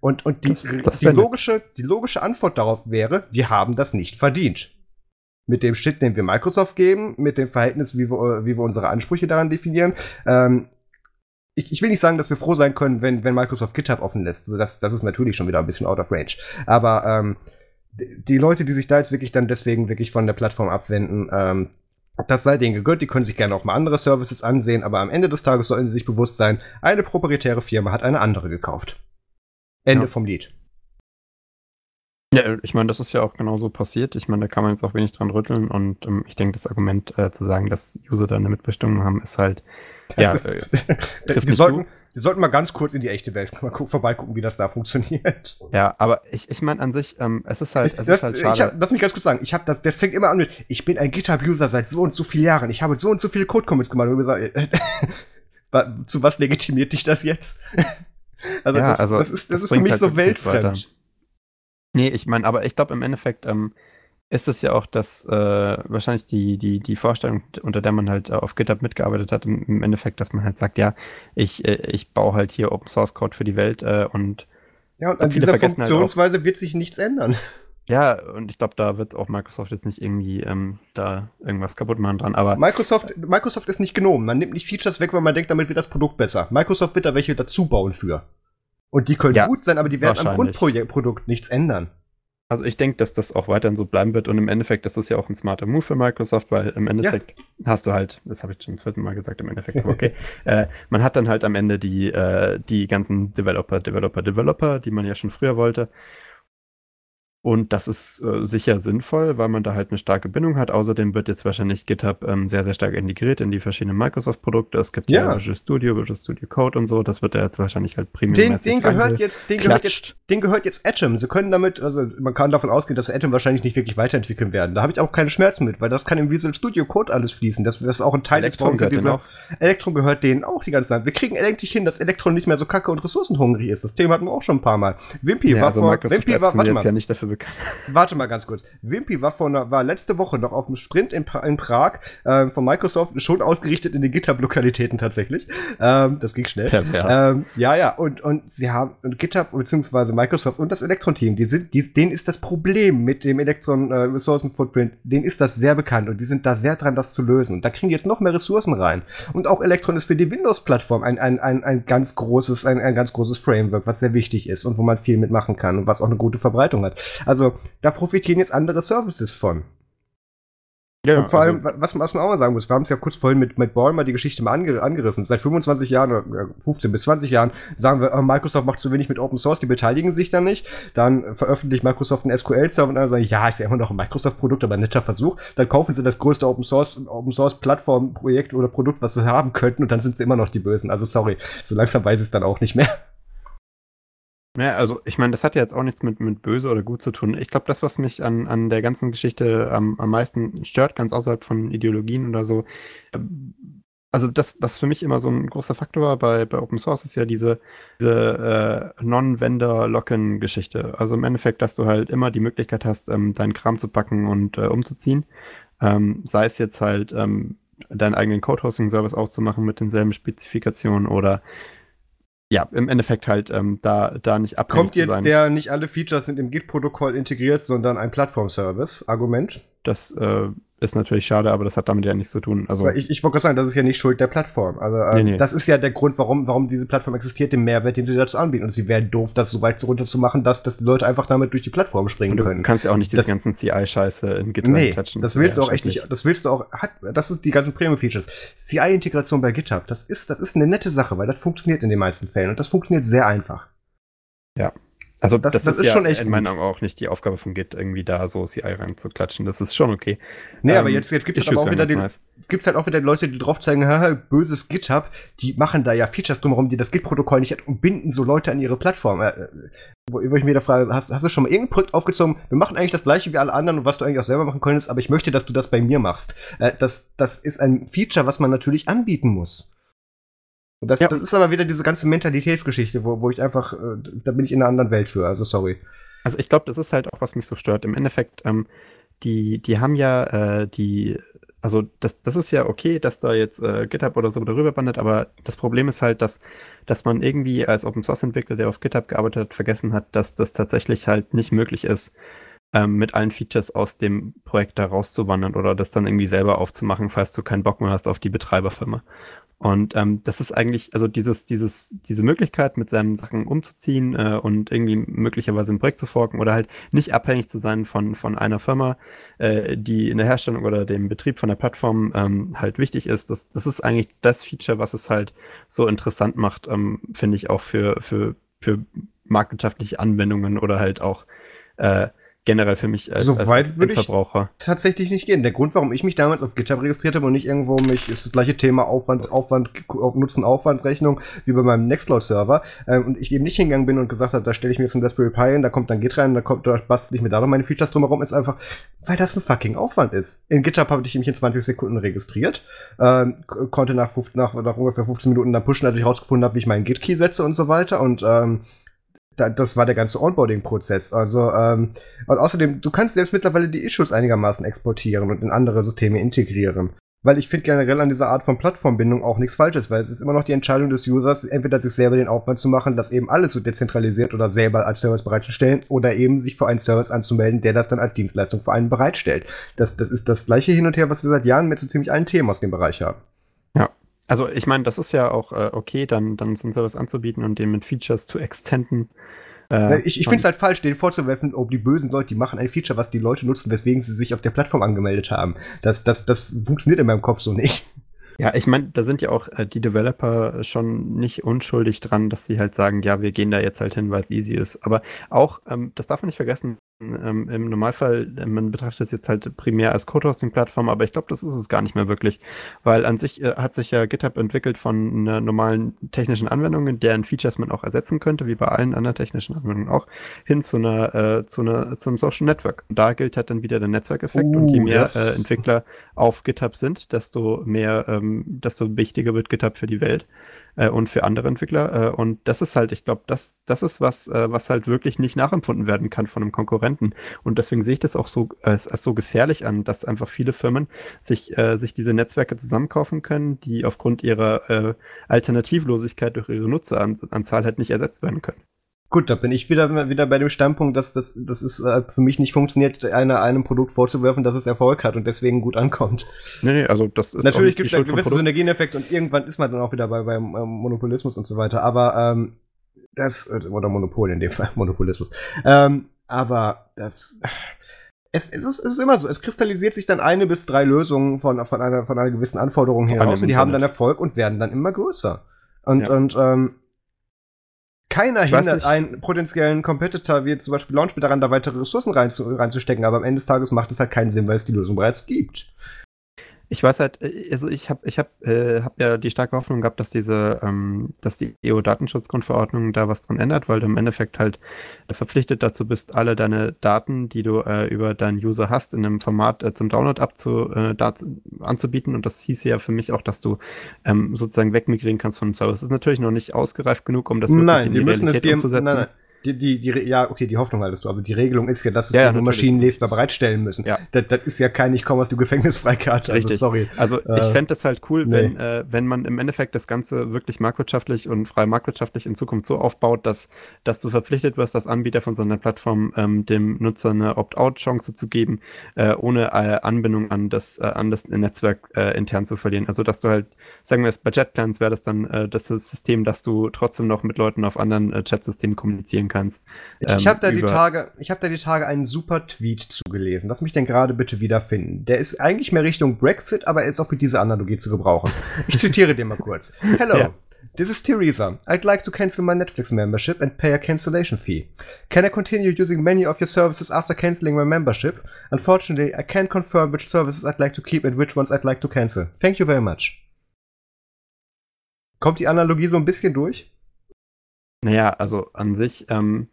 Und, und die, das, das die, logische, die logische Antwort darauf wäre, wir haben das nicht verdient. Mit dem Shit, den wir Microsoft geben, mit dem Verhältnis, wie wir, wie wir unsere Ansprüche daran definieren, ähm, ich, ich will nicht sagen, dass wir froh sein können, wenn, wenn Microsoft GitHub offen lässt. Also das, das ist natürlich schon wieder ein bisschen out of range. Aber ähm, die Leute, die sich da jetzt wirklich dann deswegen wirklich von der Plattform abwenden, ähm, das sei denen gegönnt, die können sich gerne auch mal andere Services ansehen, aber am Ende des Tages sollten sie sich bewusst sein, eine proprietäre Firma hat eine andere gekauft. Ende ja. vom Lied. Ja, ich meine, das ist ja auch genauso passiert. Ich meine, da kann man jetzt auch wenig dran rütteln und ähm, ich denke, das Argument äh, zu sagen, dass User da eine Mitbestimmung haben, ist halt ja, ist, äh, die, sollten, die sollten mal ganz kurz in die echte Welt mal vorbeigucken, wie das da funktioniert. Ja, aber ich, ich meine an sich, ähm, es ist halt, es das, ist halt schade. Hab, lass mich ganz kurz sagen, ich habe das, der fängt immer an mit, ich bin ein GitHub-User seit so und so vielen Jahren, ich habe so und so viele Code-Commits gemacht und gesagt, äh, zu was legitimiert dich das jetzt? also, ja, das, also das ist, das ist für mich halt so weltfremd. Nee, ich meine, aber ich glaube im Endeffekt, ähm, ist es ja auch, dass äh, wahrscheinlich die, die, die Vorstellung, unter der man halt auf GitHub mitgearbeitet hat, im, Endeffekt, dass man halt sagt, ja, ich, äh, ich baue halt hier Open Source Code für die Welt äh, und ja, und an dieser Funktionsweise halt auch, wird sich nichts ändern. Ja, und ich glaube, da wird auch Microsoft jetzt nicht irgendwie ähm, da irgendwas kaputt machen dran. Aber Microsoft, Microsoft ist nicht genommen. Man nimmt nicht Features weg, weil man denkt, damit wird das Produkt besser. Microsoft wird da welche dazu bauen für. Und die können ja, gut sein, aber die werden am Grundprodukt nichts ändern. Also ich denke, dass das auch weiterhin so bleiben wird. Und im Endeffekt ist das ja auch ein smarter Move für Microsoft, weil im Endeffekt ja. hast du halt, das habe ich schon zum vierten Mal gesagt, im Endeffekt, aber okay, äh, man hat dann halt am Ende die, äh, die ganzen Developer, Developer, Developer, die man ja schon früher wollte Und das ist äh, sicher sinnvoll, weil man da halt eine starke Bindung hat. Außerdem wird jetzt wahrscheinlich GitHub ähm, sehr, sehr stark integriert in die verschiedenen Microsoft-Produkte. Es gibt ja. ja Visual Studio, Visual Studio Code und so. Das wird da jetzt wahrscheinlich halt premium den, den gehört jetzt, den gehört jetzt, den gehört jetzt Atom. Sie können damit, also man kann davon ausgehen, dass Atom wahrscheinlich nicht wirklich weiterentwickeln werden. Da habe ich auch keine Schmerzen mit, weil das kann im Visual Studio Code alles fließen. Das, das ist auch ein Teil Elektron des gehört Elektron gehört denen auch die ganze Zeit. Wir kriegen endlich hin, dass Elektron nicht mehr so kacke und ressourcenhungrig ist. Das Thema hatten wir auch schon ein paar Mal. Wimpy ja, war also vor, Wimpy war, warte mal. ja nicht dafür bekannt. Warte mal ganz kurz. Wimpy war, vor war letzte Woche noch auf dem Sprint in, pra in Prag äh, von Microsoft, schon ausgerichtet in den GitHub-Lokalitäten tatsächlich. Ähm, das ging schnell. Ähm, ja, ja, und, und sie haben, und GitHub bzw. Microsoft und das Elektron-Team, die sind, die, denen ist das Problem mit dem Elektron-Ressourcen-Footprint, äh, denen ist das sehr bekannt und die sind da sehr dran, das zu lösen. Und da kriegen die jetzt noch mehr Ressourcen rein. Und auch Elektron ist für die Windows-Plattform ein, ein, ein, ein ganz großes, ein, ein ganz großes Framework, was sehr wichtig ist und wo man viel mitmachen kann und was auch eine gute Verbreitung hat. Also da profitieren jetzt andere Services von. Ja, und vor also, allem, was, was, man auch mal sagen muss, wir haben es ja kurz vorhin mit, mit Ball mal die Geschichte mal anger angerissen. Seit 25 Jahren, oder 15 bis 20 Jahren, sagen wir, oh, Microsoft macht zu wenig mit Open Source, die beteiligen sich da nicht. Dann veröffentlicht Microsoft einen SQL-Server und dann sagen, ja, ist ja immer noch ein Microsoft-Produkt, aber ein netter Versuch. Dann kaufen sie das größte Open Source, Open Source Plattform-Projekt oder Produkt, was sie haben könnten, und dann sind sie immer noch die Bösen. Also sorry, so langsam weiß ich es dann auch nicht mehr. Ja, also ich meine, das hat ja jetzt auch nichts mit, mit böse oder gut zu tun. Ich glaube, das, was mich an, an der ganzen Geschichte am, am meisten stört, ganz außerhalb von Ideologien oder so, ähm, also das, was für mich immer so ein großer Faktor war bei, bei Open Source, ist ja diese, diese äh, Non-Vendor-Locken-Geschichte. Also im Endeffekt, dass du halt immer die Möglichkeit hast, ähm, deinen Kram zu packen und äh, umzuziehen. Ähm, sei es jetzt halt ähm, deinen eigenen Code-Hosting-Service aufzumachen mit denselben Spezifikationen oder ja, im Endeffekt halt ähm, da, da nicht abhängig Kommt jetzt sein. der, nicht alle Features sind im Git-Protokoll integriert, sondern ein Plattform-Service, Argument? Das äh, ist natürlich schade, aber das hat damit ja nichts zu tun. Also ich, ich wollte gerade sagen, das ist ja nicht Schuld der Plattform. Also äh, nee, nee. das ist ja der Grund, warum, warum diese Plattform existiert, den Mehrwert, den sie dazu anbieten. Und sie wären doof, das so weit runterzumachen, dass, dass die Leute einfach damit durch die Plattform springen du können. Du kannst ja auch nicht diese das, ganzen CI-Scheiße in GitHub nee, klatschen. Das, das willst du auch echt nicht. Das willst du auch. Hat, das sind die ganzen Premium-Features. CI-Integration bei GitHub, das ist, das ist eine nette Sache, weil das funktioniert in den meisten Fällen und das funktioniert sehr einfach. Ja, also das, das, das ist, ja schon echt in meinen Augen auch nicht die Aufgabe von Git, irgendwie da so CI reinzuklatschen. Das ist schon okay. Nee, ähm, aber jetzt, jetzt gibt es aber auch wieder die, nice. gibt's halt auch wieder Leute, die drauf zeigen, haha, böses GitHub, die machen da ja Features drumherum, die das Git-Protokoll nicht hat und binden so Leute an ihre Plattform. Äh, äh, wo, wo, ich mir da frage, hast, hast du schon mal irgendein Projekt aufgezogen? Wir machen eigentlich das gleiche wie alle anderen und was du eigentlich auch selber machen könntest, aber ich möchte, dass du das bei mir machst. Äh, das, das ist ein Feature, was man natürlich anbieten muss. Und das, ja. das ist aber wieder diese ganze Mentalitätsgeschichte, wo, wo ich einfach, äh, da bin ich in einer anderen Welt für, also sorry. Also ich glaube, das ist halt auch, was mich so stört. Im Endeffekt, ähm, die, die haben ja äh, die, also das, das ist ja okay, dass da jetzt äh, GitHub oder so darüber wandert, aber das Problem ist halt, dass, dass man irgendwie als Open Source Entwickler, der auf GitHub gearbeitet hat, vergessen hat, dass das tatsächlich halt nicht möglich ist, ähm, mit allen Features aus dem Projekt da rauszuwandern oder das dann irgendwie selber aufzumachen, falls du keinen Bock mehr hast auf die Betreiberfirma. Und ähm, das ist eigentlich, also dieses, dieses, diese Möglichkeit, mit seinen Sachen umzuziehen äh, und irgendwie möglicherweise ein Projekt zu forken oder halt nicht abhängig zu sein von, von einer Firma, äh, die in der Herstellung oder dem Betrieb von der Plattform ähm, halt wichtig ist, das, das ist eigentlich das Feature, was es halt so interessant macht, ähm, finde ich auch für, für, für marktwirtschaftliche Anwendungen oder halt auch äh, generell für mich als, so als, als Verbraucher. tatsächlich nicht gehen. Der Grund, warum ich mich damals auf GitHub registriert habe und nicht irgendwo mich, ist das gleiche Thema Aufwand, Aufwand, Nutzen, Aufwandrechnung wie bei meinem Nextcloud-Server ähm, und ich eben nicht hingegangen bin und gesagt habe, da stelle ich mir jetzt ein Raspberry Pi hin, da kommt dann Git rein, da kommt, da bastel ich mir da noch meine Features drumherum, ist einfach, weil das ein fucking Aufwand ist. In GitHub habe ich mich in 20 Sekunden registriert, ähm, konnte nach, nach, nach ungefähr 15 Minuten dann pushen, als ich rausgefunden habe, wie ich meinen Git-Key setze und so weiter und ähm, da, das war der ganze Onboarding-Prozess. Also, ähm, und außerdem, du kannst selbst mittlerweile die Issues einigermaßen exportieren und in andere Systeme integrieren. Weil ich finde generell an dieser Art von Plattformbindung auch nichts Falsches, weil es ist immer noch die Entscheidung des Users, entweder sich selber den Aufwand zu machen, das eben alles so dezentralisiert oder selber als Service bereitzustellen oder eben sich für einen Service anzumelden, der das dann als Dienstleistung für einen bereitstellt. Das, das ist das gleiche Hin und Her, was wir seit Jahren mit so ziemlich allen Themen aus dem Bereich haben. Ja, also ich meine, das ist ja auch äh, okay, dann, dann so einen Service anzubieten und den mit Features zu extenden. Äh, ich ich finde es halt falsch, denen vorzuwerfen, ob die bösen Leute, die machen ein Feature, was die Leute nutzen, weswegen sie sich auf der Plattform angemeldet haben. Das, das, das funktioniert in meinem Kopf so nicht. Ja, ich meine, da sind ja auch äh, die Developer schon nicht unschuldig dran, dass sie halt sagen, ja, wir gehen da jetzt halt hin, weil es easy ist. Aber auch, ähm, das darf man nicht vergessen, ähm, im Normalfall, äh, man betrachtet es jetzt halt primär als Code-Hosting-Plattform, aber ich glaube, das ist es gar nicht mehr wirklich, weil an sich äh, hat sich ja GitHub entwickelt von einer normalen technischen Anwendung, deren Features man auch ersetzen könnte, wie bei allen anderen technischen Anwendungen auch, hin zu einer, äh, zu einer, zum Social Network. Und da gilt halt dann wieder der Netzwerkeffekt uh, und je mehr yes. äh, Entwickler auf GitHub sind, desto mehr, ähm, desto wichtiger wird GitHub für die Welt äh, und für andere Entwickler. Äh, und das ist halt, ich glaube, das, das ist was, äh, was halt wirklich nicht nachempfunden werden kann von einem Konkurrenten. Und deswegen sehe ich das auch so als, als so gefährlich an, dass einfach viele Firmen sich, äh, sich diese Netzwerke zusammenkaufen können, die aufgrund ihrer äh, Alternativlosigkeit durch ihre Nutzeranzahl halt nicht ersetzt werden können. Gut, da bin ich wieder, wieder bei dem Standpunkt, dass das, das ist äh, für mich nicht funktioniert, einer, einem Produkt vorzuwerfen, dass es Erfolg hat und deswegen gut ankommt. Nee, nee, also das ist. Natürlich gibt es einen gewissen Synergieneffekt und irgendwann ist man dann auch wieder bei, beim ähm, Monopolismus und so weiter, aber ähm, das, äh, oder Monopol in dem Fall, Monopolismus. Ähm, aber das. Es, es, ist, es ist immer so, es kristallisiert sich dann eine bis drei Lösungen von, von, einer, von einer gewissen Anforderung heraus und die haben dann Erfolg und werden dann immer größer. Und, ja. und ähm, keiner hindert einen potenziellen Competitor wie zum Beispiel Launchpad daran, da weitere Ressourcen reinzustecken, aber am Ende des Tages macht es halt keinen Sinn, weil es die Lösung bereits gibt ich weiß halt, äh, also ich habe ich hab, äh, hab ja die starke Hoffnung gehabt, dass diese, ähm, dass die EU-Datenschutzgrundverordnung da was dran ändert, weil du im Endeffekt halt verpflichtet dazu bist, alle deine Daten, die du äh, über deinen User hast, in einem Format äh, zum Download abzu, äh, anzubieten. Und das hieß ja für mich auch, dass du ähm, sozusagen wegmigrieren kannst von einem Service. Das ist natürlich noch nicht ausgereift genug, um das wirklich nein, in die Realität umzusetzen. Nein, nein die, die, die, ja, okay, die Hoffnung hattest du, aber die Regelung ist ja, dass es ja, ja Maschinen lesbar bereitstellen müssen. Ja. Das, das ist ja kein, ich komme aus dem Gefängnis freikarte. Also, Richtig. sorry. Also äh, ich fände das halt cool, nee. wenn, äh, wenn man im Endeffekt das Ganze wirklich marktwirtschaftlich und frei marktwirtschaftlich in Zukunft so aufbaut, dass, dass du verpflichtet wirst, als Anbieter von so einer Plattform ähm, dem Nutzer eine Opt-out-Chance zu geben, äh, ohne äh, Anbindung an das, äh, an das Netzwerk äh, intern zu verlieren. Also dass du halt, sagen wir es, bei JetPlans wäre das dann das System, dass du trotzdem noch mit Leuten auf anderen Chat-Systemen kommunizieren kannst. Ähm, ich habe da die Tage, ich habe da die Tage einen super Tweet zugelesen. Lass mich denn gerade bitte wiederfinden. Der ist eigentlich mehr Richtung Brexit, aber er ist auch für diese Analogie zu gebrauchen. Ich zitiere den mal kurz. Hello. Ja. This is Teresa. I'd like to cancel my Netflix membership and pay a cancellation fee. Can I continue using many of your services after canceling my membership? Unfortunately, I can't confirm which services I'd like to keep and which ones I'd like to cancel. Thank you very much. Kommt die Analogie so ein bisschen durch? Naja, also an sich, ähm,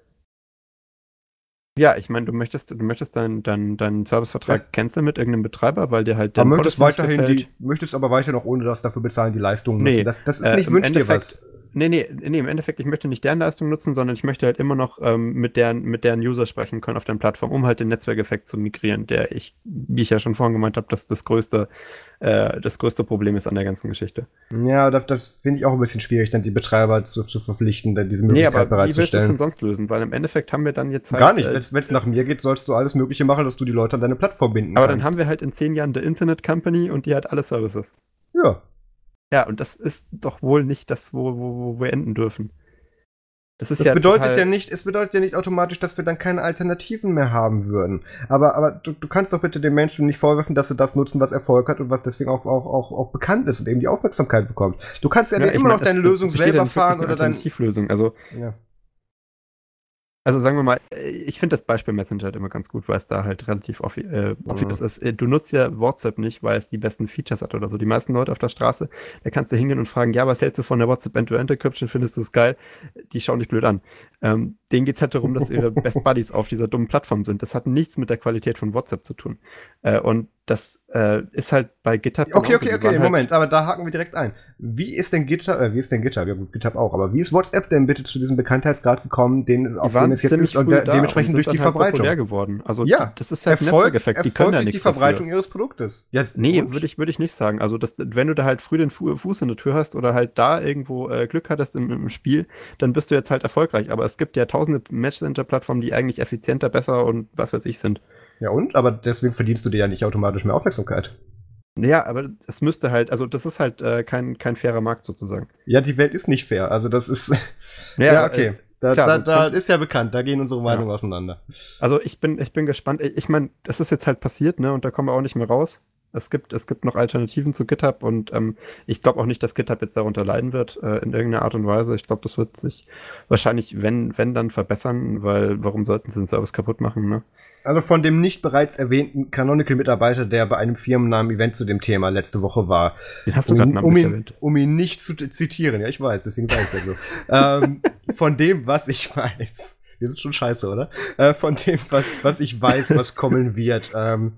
ja, ich meine, du möchtest, du möchtest deinen dein, dein Servicevertrag canceln mit irgendeinem Betreiber, weil dir halt der möchtest weiterhin die, möchtest aber weiter noch ohne das dafür bezahlen die Leistungen nee, Das, das ist äh, nicht dir was. Nee, nee, nee, im Endeffekt, ich möchte nicht deren Leistung nutzen, sondern ich möchte halt immer noch ähm, mit, deren, mit deren User sprechen können auf der Plattform, um halt den Netzwerkeffekt zu migrieren, der ich, wie ich ja schon vorhin gemeint habe, dass das größte, äh, das größte Problem ist an der ganzen Geschichte. Ja, das, das finde ich auch ein bisschen schwierig, dann die Betreiber zu, zu verpflichten, dann diese Möglichkeit nee, aber bereitzustellen. Wie willst du das denn sonst lösen? Weil im Endeffekt haben wir dann jetzt halt. Gar nicht, äh, wenn es nach mir geht, sollst du alles Mögliche machen, dass du die Leute an deine Plattform binden Aber kannst. dann haben wir halt in zehn Jahren der Internet Company und die hat alle Services. Ja. Ja, und das ist doch wohl nicht das, wo, wo, wo wir enden dürfen. Das, ist das ja bedeutet ja nicht, es bedeutet ja nicht automatisch, dass wir dann keine Alternativen mehr haben würden. Aber, aber du, du kannst doch bitte den Menschen nicht vorwerfen, dass sie das nutzen, was Erfolg hat und was deswegen auch, auch, auch, auch bekannt ist und eben die Aufmerksamkeit bekommt. Du kannst ja, ja immer mein, noch deine Lösung selber fahren oder deine Alternativlösung. Also ja. Also sagen wir mal, äh, ich finde das Beispiel Messenger halt immer ganz gut, weil es da halt relativ offi äh, obvious mhm. ist. Äh, du nutzt ja WhatsApp nicht, weil es die besten Features hat oder so. Die meisten Leute auf der Straße, da kannst du hingehen und fragen, ja, was hältst du von der WhatsApp End-to-End-Encryption? Findest du es geil? Die schauen dich blöd an. Ähm, denen geht es halt darum, dass ihre Best Buddies auf dieser dummen Plattform sind. Das hat nichts mit der Qualität von WhatsApp zu tun. Äh, und das äh, ist halt bei GitHub. Okay, okay, okay, halt Moment, aber da haken wir direkt ein. Wie ist denn GitHub, äh, wie ist denn GitHub, ja gut, GitHub auch, aber wie ist WhatsApp denn bitte zu diesem Bekanntheitsgrad gekommen, den, auf den es jetzt ist und der, dementsprechend und durch die halt Verbreitung? geworden. Also ja, das ist halt Erfolg, Netzwerkeffekt, die können ja nichts die Verbreitung dafür. ihres Produktes. Ja, nee, würde ich, würde ich nicht sagen. Also das, wenn du da halt früh den Fu Fuß in der Tür hast oder halt da irgendwo äh, Glück hattest im, im, Spiel, dann bist du jetzt halt erfolgreich. Aber es gibt ja tausende Messenger-Plattformen, die eigentlich effizienter, besser und was weiß ich sind. Ja und? Aber deswegen verdienst du dir ja nicht automatisch mehr Aufmerksamkeit. Ja, aber es müsste halt, also das ist halt äh, kein, kein fairer Markt sozusagen. Ja, die Welt ist nicht fair. Also das ist. Ja, ja okay. Äh, da, klar, da, da ist ja bekannt, da gehen unsere Meinungen ja. auseinander. Also ich bin, ich bin gespannt. Ich meine, das ist jetzt halt passiert, ne? Und da kommen wir auch nicht mehr raus. Es gibt, es gibt noch Alternativen zu GitHub und ähm, ich glaube auch nicht, dass GitHub jetzt darunter leiden wird äh, in irgendeiner Art und Weise. Ich glaube, das wird sich wahrscheinlich, wenn, wenn dann verbessern, weil warum sollten sie den Service kaputt machen, ne? Also von dem nicht bereits erwähnten Canonical-Mitarbeiter, der bei einem Firmennamen-Event zu dem Thema letzte Woche war. Den hast du um, gerade ihn, um, ihn, um ihn nicht zu zitieren. Ja, ich weiß, deswegen sage ich das so. ähm, von dem, was ich weiß. Wir sind schon scheiße, oder? Äh, von dem, was, was ich weiß, was kommen wird. Ähm,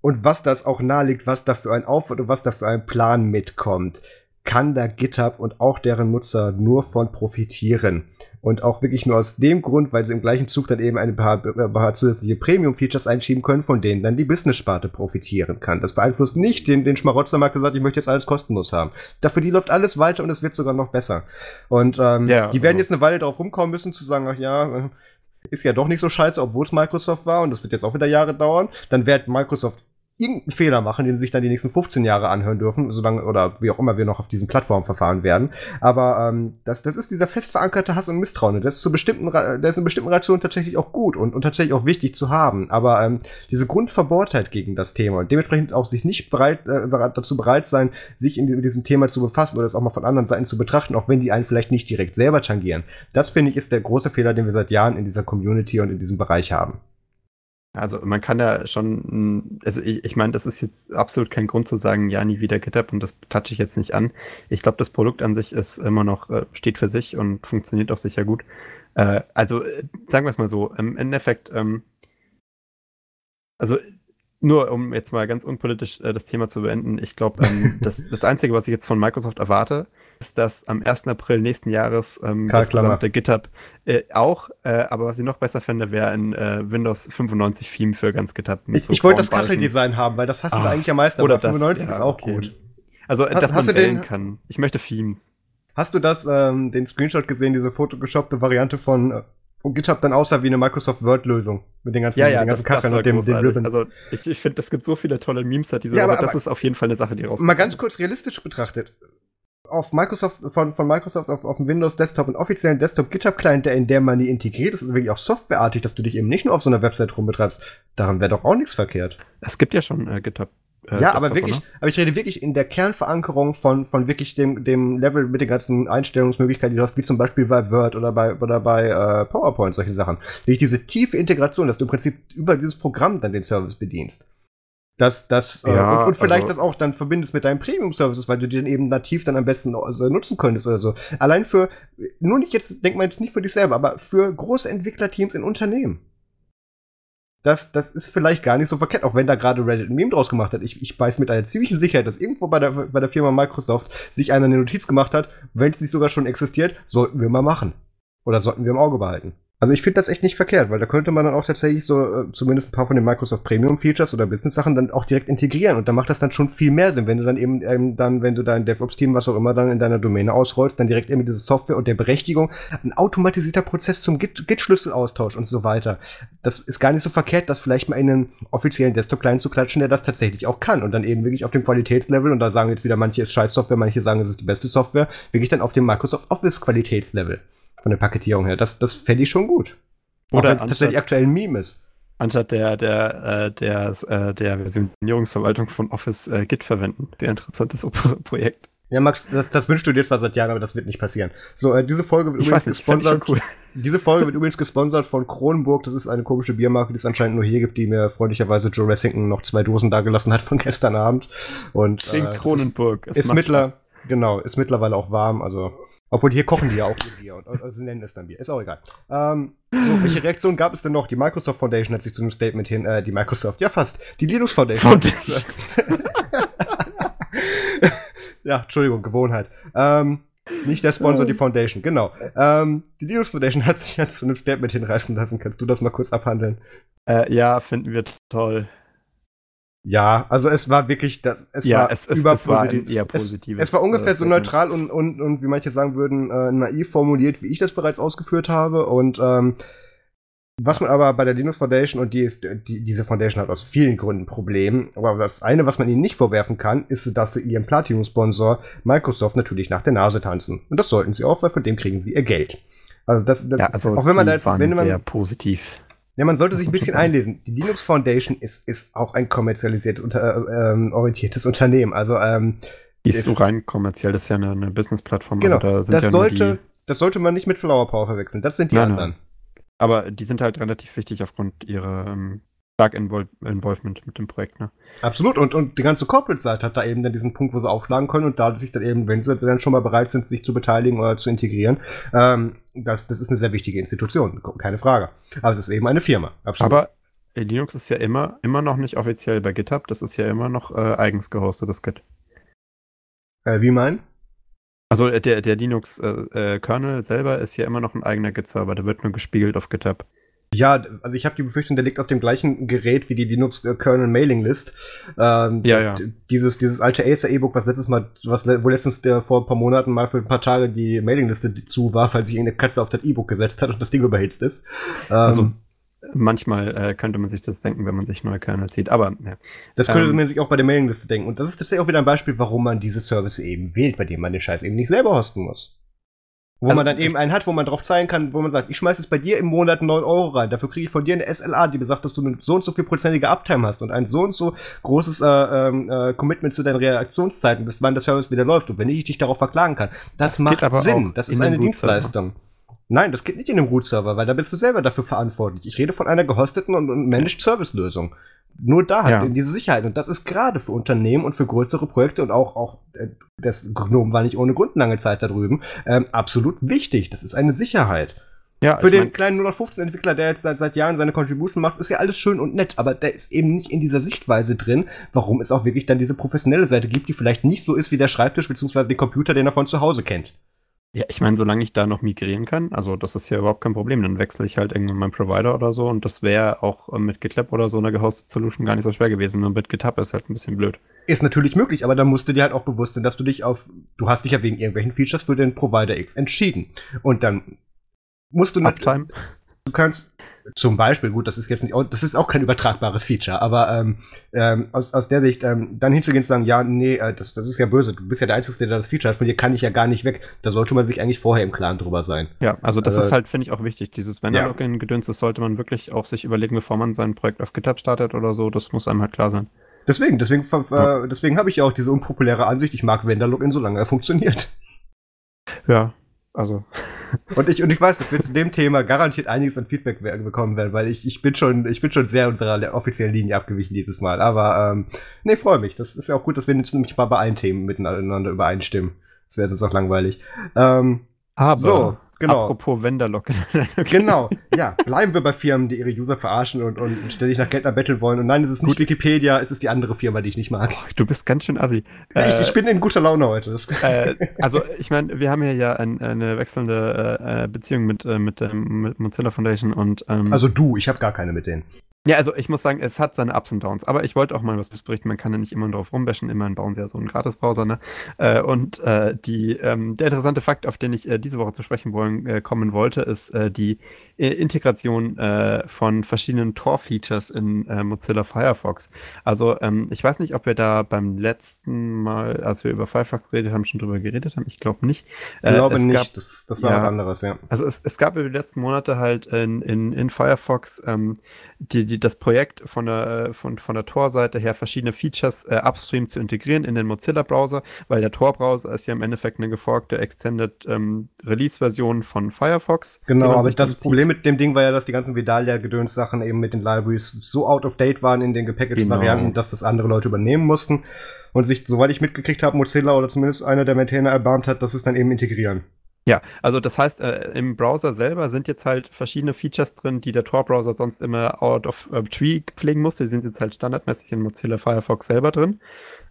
und was das auch naheliegt, was da für ein Aufwand und was da für ein Plan mitkommt, kann da GitHub und auch deren Nutzer nur von profitieren. Und auch wirklich nur aus dem Grund, weil sie im gleichen Zug dann eben ein paar, ein paar zusätzliche Premium-Features einschieben können, von denen dann die Business-Sparte profitieren kann. Das beeinflusst nicht den, den Schmarotzermarkt gesagt, ich möchte jetzt alles kostenlos haben. Dafür die läuft alles weiter und es wird sogar noch besser. Und ähm, ja, die werden also. jetzt eine Weile darauf rumkommen müssen, zu sagen, ach ja, ist ja doch nicht so scheiße, obwohl es Microsoft war und das wird jetzt auch wieder Jahre dauern. Dann wird Microsoft irgendeinen Fehler machen, den sie sich dann die nächsten 15 Jahre anhören dürfen, solange oder wie auch immer wir noch auf diesen Plattformen verfahren werden. Aber ähm, das, das ist dieser fest verankerte Hass und Misstrauen. Der ist zu bestimmten, der ist in bestimmten Rationen tatsächlich auch gut und, und tatsächlich auch wichtig zu haben. Aber ähm, diese Grundverbohrtheit gegen das Thema und dementsprechend auch sich nicht bereit, äh, dazu bereit sein, sich in, mit diesem Thema zu befassen oder es auch mal von anderen Seiten zu betrachten, auch wenn die einen vielleicht nicht direkt selber tangieren. Das finde ich ist der große Fehler, den wir seit Jahren in dieser Community und in diesem Bereich haben. Also man kann ja schon, also ich, ich meine, das ist jetzt absolut kein Grund zu sagen, ja, nie wieder GitHub und das touche ich jetzt nicht an. Ich glaube, das Produkt an sich ist immer noch, äh, steht für sich und funktioniert auch sicher gut. Äh, also äh, sagen wir es mal so, im Endeffekt, ähm, also nur um jetzt mal ganz unpolitisch das Thema zu beenden, ich glaube, ähm, das, das Einzige, was ich jetzt von Microsoft erwarte, ist, dass am 1. April nächsten Jahres ähm, das gesamte GitHub äh, auch, äh, aber was ich noch besser fände, wäre ein äh, Windows 95 Theme für ganz GitHub. ich, so ich wollte das Kacheldesign haben, weil das hast du ah, eigentlich am meisten, oder aber 95 das, ja, ist auch okay. gut. Also, hast, dass man wählen den, kann. Ich möchte Themes. Hast du das, ähm, den Screenshot gesehen, diese photoshoppte Variante von äh, wo GitHub dann aussah wie eine Microsoft Word-Lösung mit den ganzen, ja, ja, den ganzen Kacheln und dem, dem Ribbon. Also ich, ich finde, es gibt so viele tolle Memes hat diese, ja, aber, aber das ist auf jeden Fall eine Sache, die rauskommt. Mal ganz kurz realistisch betrachtet auf Microsoft, von, von Microsoft auf, auf dem Windows Desktop einen offiziellen Desktop GitHub Client, der in der man die integriert ist, ist wirklich auch softwareartig, dass du dich eben nicht nur auf so einer Website rumbetreibst. Daran wäre doch auch nichts verkehrt. Es gibt ja schon äh, GitHub. Äh, ja, aber wirklich, oder? aber ich rede wirklich in der Kernverankerung von, von wirklich dem, dem Level mit den ganzen Einstellungsmöglichkeiten, die du hast, wie zum Beispiel bei Word oder bei, oder bei äh, PowerPoint, solche Sachen. Wirklich diese tiefe Integration, dass du im Prinzip über dieses Programm dann den Service bedienst. Das, das, äh, ja, äh, und, und, vielleicht also, das auch dann verbindest mit deinen Premium-Services, weil du die dann eben nativ dann am besten also nutzen könntest oder so. Allein für, nur nicht jetzt, denk mal jetzt nicht für dich selber, aber für große Entwicklerteams in Unternehmen. Das, das ist vielleicht gar nicht so verkehrt, auch wenn da gerade Reddit ein Meme draus gemacht hat. Ich, ich weiß mit einer ziemlichen Sicherheit, dass irgendwo bei der, bei der Firma Microsoft sich einer eine Notiz gemacht hat, wenn es nicht sogar schon existiert, sollten wir mal machen. Oder sollten wir im Auge behalten. Also ich finde das echt nicht verkehrt, weil da könnte man dann auch tatsächlich so äh, zumindest ein paar von den Microsoft Premium Features oder Business Sachen dann auch direkt integrieren. Und dann macht das dann schon viel mehr Sinn, wenn du dann eben ähm, dann, wenn du dein DevOps Team, was auch immer dann in deiner Domäne ausrollst, dann direkt eben diese Software und der Berechtigung, ein automatisierter Prozess zum Git-Schlüsselaustausch und so weiter. Das ist gar nicht so verkehrt, das vielleicht mal in einen offiziellen Desktop-Client zu klatschen, der das tatsächlich auch kann. Und dann eben wirklich auf dem Qualitätslevel und da sagen jetzt wieder manche ist Scheiß-Software, manche sagen es ist die beste Software, wirklich dann auf dem Microsoft Office Qualitätslevel von der Paketierung her. Das, das fände ich schon gut. Oder wenn es tatsächlich aktuell ein Meme ist. Anstatt der, der, äh, der, äh, der Versionierungsverwaltung von Office äh, Git verwenden. Sehr interessantes Projekt. Ja, Max, das, das wünschst du dir zwar seit Jahren, aber das wird nicht passieren. So, äh, diese Folge wird ich übrigens nicht, gesponsert. Cool. Diese Folge wird übrigens gesponsert von Kronenburg. Das ist eine komische Biermarke, die es anscheinend nur hier gibt, die mir freundlicherweise Joe Ressington noch zwei Dosen dagelassen hat von gestern Abend. Und äh, Kronenburg. Ist, ist mittler, genau, ist mittlerweile auch warm. Also obwohl hier kochen die ja auch Bier und also sie nennen es dann Bier. Ist auch egal. Ähm, so, welche Reaktion gab es denn noch? Die Microsoft Foundation hat sich zu einem Statement hin, äh, die Microsoft, ja fast, die Linux Foundation. Foundation. ja, Entschuldigung, Gewohnheit. Ähm, nicht der Sponsor, die Foundation, genau. Ähm, die Linux Foundation hat sich jetzt zu einem Statement hinreißen lassen. Kannst du das mal kurz abhandeln? Äh, ja, finden wir toll. Ja, also es war wirklich, das, es ja, war es, es, es war ein eher positives. Es, es war ungefähr äh, so neutral und, und, und wie manche sagen würden, äh, naiv formuliert, wie ich das bereits ausgeführt habe. Und ähm, was man aber bei der Linux Foundation, und die ist, die, diese Foundation hat aus vielen Gründen Probleme, aber das eine, was man ihnen nicht vorwerfen kann, ist, dass sie ihren Platinum-Sponsor Microsoft natürlich nach der Nase tanzen. Und das sollten sie auch, weil von dem kriegen sie ihr Geld. Also das, das ja, also auch wenn man da jetzt, wenn man, sehr positiv Ja, man sollte sich ein bisschen einlesen. Die Linux Foundation ist, ist auch ein kommerzialisiert unter, äh, ähm, orientiertes Unternehmen. Also, ähm, die ist, ist so rein kommerziell, das ist ja eine, eine Business-Plattform. Genau, also da das, ja sollte, das sollte man nicht mit Flower Power verwechseln. Das sind die nein, anderen. Nein. Aber die sind halt relativ wichtig aufgrund ihrer ähm, stark Invol Involvement mit dem Projekt. Ne? Absolut. Und, und die ganze Corporate-Seite hat da eben dann diesen Punkt, wo sie aufschlagen können und da sich dann eben, wenn sie dann schon mal bereit sind, sich zu beteiligen oder zu integrieren, ähm, das, das ist eine sehr wichtige Institution, keine Frage. Aber es ist eben eine Firma. Absolut. Aber Linux ist ja immer, immer noch nicht offiziell bei GitHub, das ist ja immer noch äh, eigens gehostetes Git. Äh, wie meinen? Also äh, der, der Linux-Kernel äh, selber ist ja immer noch ein eigener Git-Server, der wird nur gespiegelt auf GitHub. Ja, also ich habe die Befürchtung, der liegt auf dem gleichen Gerät wie die Linux Kernel Mailing List. Ähm, ja, ja. Dieses, dieses alte Acer E-Book, was letztes Mal, was wo letztens der vor ein paar Monaten mal für ein paar Tage die Mailingliste zu war, weil sich irgendeine Katze auf das E-Book gesetzt hat und das Ding überhitzt ist. Ähm, also manchmal äh, könnte man sich das denken, wenn man sich neue Kernel zieht, aber ja. Das könnte ähm, man sich auch bei der Mailingliste denken. Und das ist tatsächlich auch wieder ein Beispiel, warum man diese Service eben wählt, bei dem man den Scheiß eben nicht selber hosten muss. Wo also man dann eben einen hat, wo man drauf zeigen kann, wo man sagt, ich schmeiß jetzt bei dir im Monat 9 Euro rein, dafür kriege ich von dir eine SLA, die besagt, dass du eine so und so viel prozentige Uptime hast und ein so und so großes äh, ähm, äh, Commitment zu deinen Reaktionszeiten, bis wann der Service wieder läuft und wenn ich dich darauf verklagen kann. Das, das macht Sinn, das ist eine Dienstleistung. Nein, das geht nicht in dem Root-Server, weil da bist du selber dafür verantwortlich. Ich rede von einer gehosteten und, und Managed Service-Lösung. Nur da hast ja. du eben diese Sicherheit. Und das ist gerade für Unternehmen und für größere Projekte und auch, auch äh, das Gnome war nicht ohne Grund lange Zeit da drüben, ähm, absolut wichtig. Das ist eine Sicherheit. Ja, für den mein, kleinen 015-Entwickler, der jetzt seit, seit, Jahren seine Contribution macht, ist ja alles schön und nett, aber der ist eben nicht in dieser Sichtweise drin, warum es auch wirklich dann diese professionelle Seite gibt, die vielleicht nicht so ist wie der Schreibtisch bzw. den Computer, den er von zu Hause kennt. Ja, ich meine, solange ich da noch migrieren kann, also das ist ja überhaupt kein Problem, dann wechsle ich halt irgendwann meinen Provider oder so und das wäre auch äh, mit GitLab oder so einer gehostete Solution gar nicht so schwer gewesen. Nur mit GitHub ist halt ein bisschen blöd. Ist natürlich möglich, aber da musst du dir halt auch bewusst sein, dass du dich auf, du hast dich ja wegen irgendwelchen Features für den Provider X entschieden. Und dann musst du natürlich. Du kannst zum Beispiel, gut, das ist jetzt nicht, das ist auch kein übertragbares Feature, aber ähm, ähm, aus, aus der Sicht, ähm, dann hinzugehen und zu sagen, ja, nee, äh, das, das ist ja böse, du bist ja der Einzige, der das Feature hat, von dir kann ich ja gar nicht weg. Da sollte man sich eigentlich vorher im Klaren drüber sein. Ja, also das also, ist halt, finde ich, auch wichtig. Dieses Vendor-Login-Gedöns, das sollte man wirklich auch sich überlegen, bevor man sein Projekt auf GitHub startet oder so, das muss einem halt klar sein. Deswegen, deswegen, ja. äh, deswegen habe ich ja auch diese unpopuläre Ansicht, ich mag Vendor-Login, solange er funktioniert. Ja, also. Und ich, und ich weiß, dass wir zu dem Thema garantiert einiges an Feedback bekommen werden, weil ich, ich bin schon, ich bin schon sehr unserer offiziellen Linie abgewichen dieses Mal. Aber ähm, nee, freue mich. Das ist ja auch gut, dass wir jetzt nämlich mal bei allen Themen miteinander übereinstimmen. Das wäre uns auch langweilig. Ähm, Aber so. Genau. Apropos Vendorlock. genau, ja. Bleiben wir bei Firmen, die ihre User verarschen und, und ständig nach Geld erbetteln wollen. Und nein, es ist nicht Gut. Wikipedia, es ist die andere Firma, die ich nicht mag. Oh, du bist ganz schön assi. Äh, ich, ich, bin in guter Laune heute. Äh, also, ich meine, wir haben hier ja ein, eine wechselnde äh, Beziehung mit, äh, mit, ähm, mit Mozilla Foundation und. Ähm, also du, ich habe gar keine mit denen. Ja, also ich muss sagen, es hat seine Ups und Downs, aber ich wollte auch mal was berichten. Man kann ja nicht immer drauf rumbashen, immerhin bauen sie ja so einen Gratis-Browser, ne? Äh, und äh, die, ähm, der interessante Fakt, auf den ich äh, diese Woche zu sprechen wollen, äh, kommen wollte, ist äh, die äh, Integration von verschiedenen Tor-Features in Mozilla Firefox. Also ähm, ich weiß nicht, ob wir da beim letzten Mal, als wir über Firefox geredet haben, schon drüber geredet haben. Ich glaube nicht. Ich glaube nicht, gab, das, das war ja, was anderes, ja. Also es, es gab über die letzten Monate halt in, in, in Firefox ähm, die, die, das Projekt von der, von, von der Tor-Seite her verschiedene Features äh, upstream zu integrieren in den Mozilla-Browser, weil der Tor-Browser ist ja im Endeffekt eine geforkte Extended ähm, Release-Version von Firefox. Genau, aber das Problem mit dem Ding war ja, dass die ganzen Vidalia-Gedöns-Sachen eben mit den Libraries so out of date waren in den gepackagten genau. Varianten, dass das andere Leute übernehmen mussten und sich, soweit ich mitgekriegt habe, Mozilla oder zumindest einer der Maintainer erbarmt hat, dass es dann eben integrieren. Ja, also das heißt, äh, im Browser selber sind jetzt halt verschiedene Features drin, die der Tor-Browser sonst immer out of uh, tree pflegen musste. Die sind jetzt halt standardmäßig in Mozilla Firefox selber drin.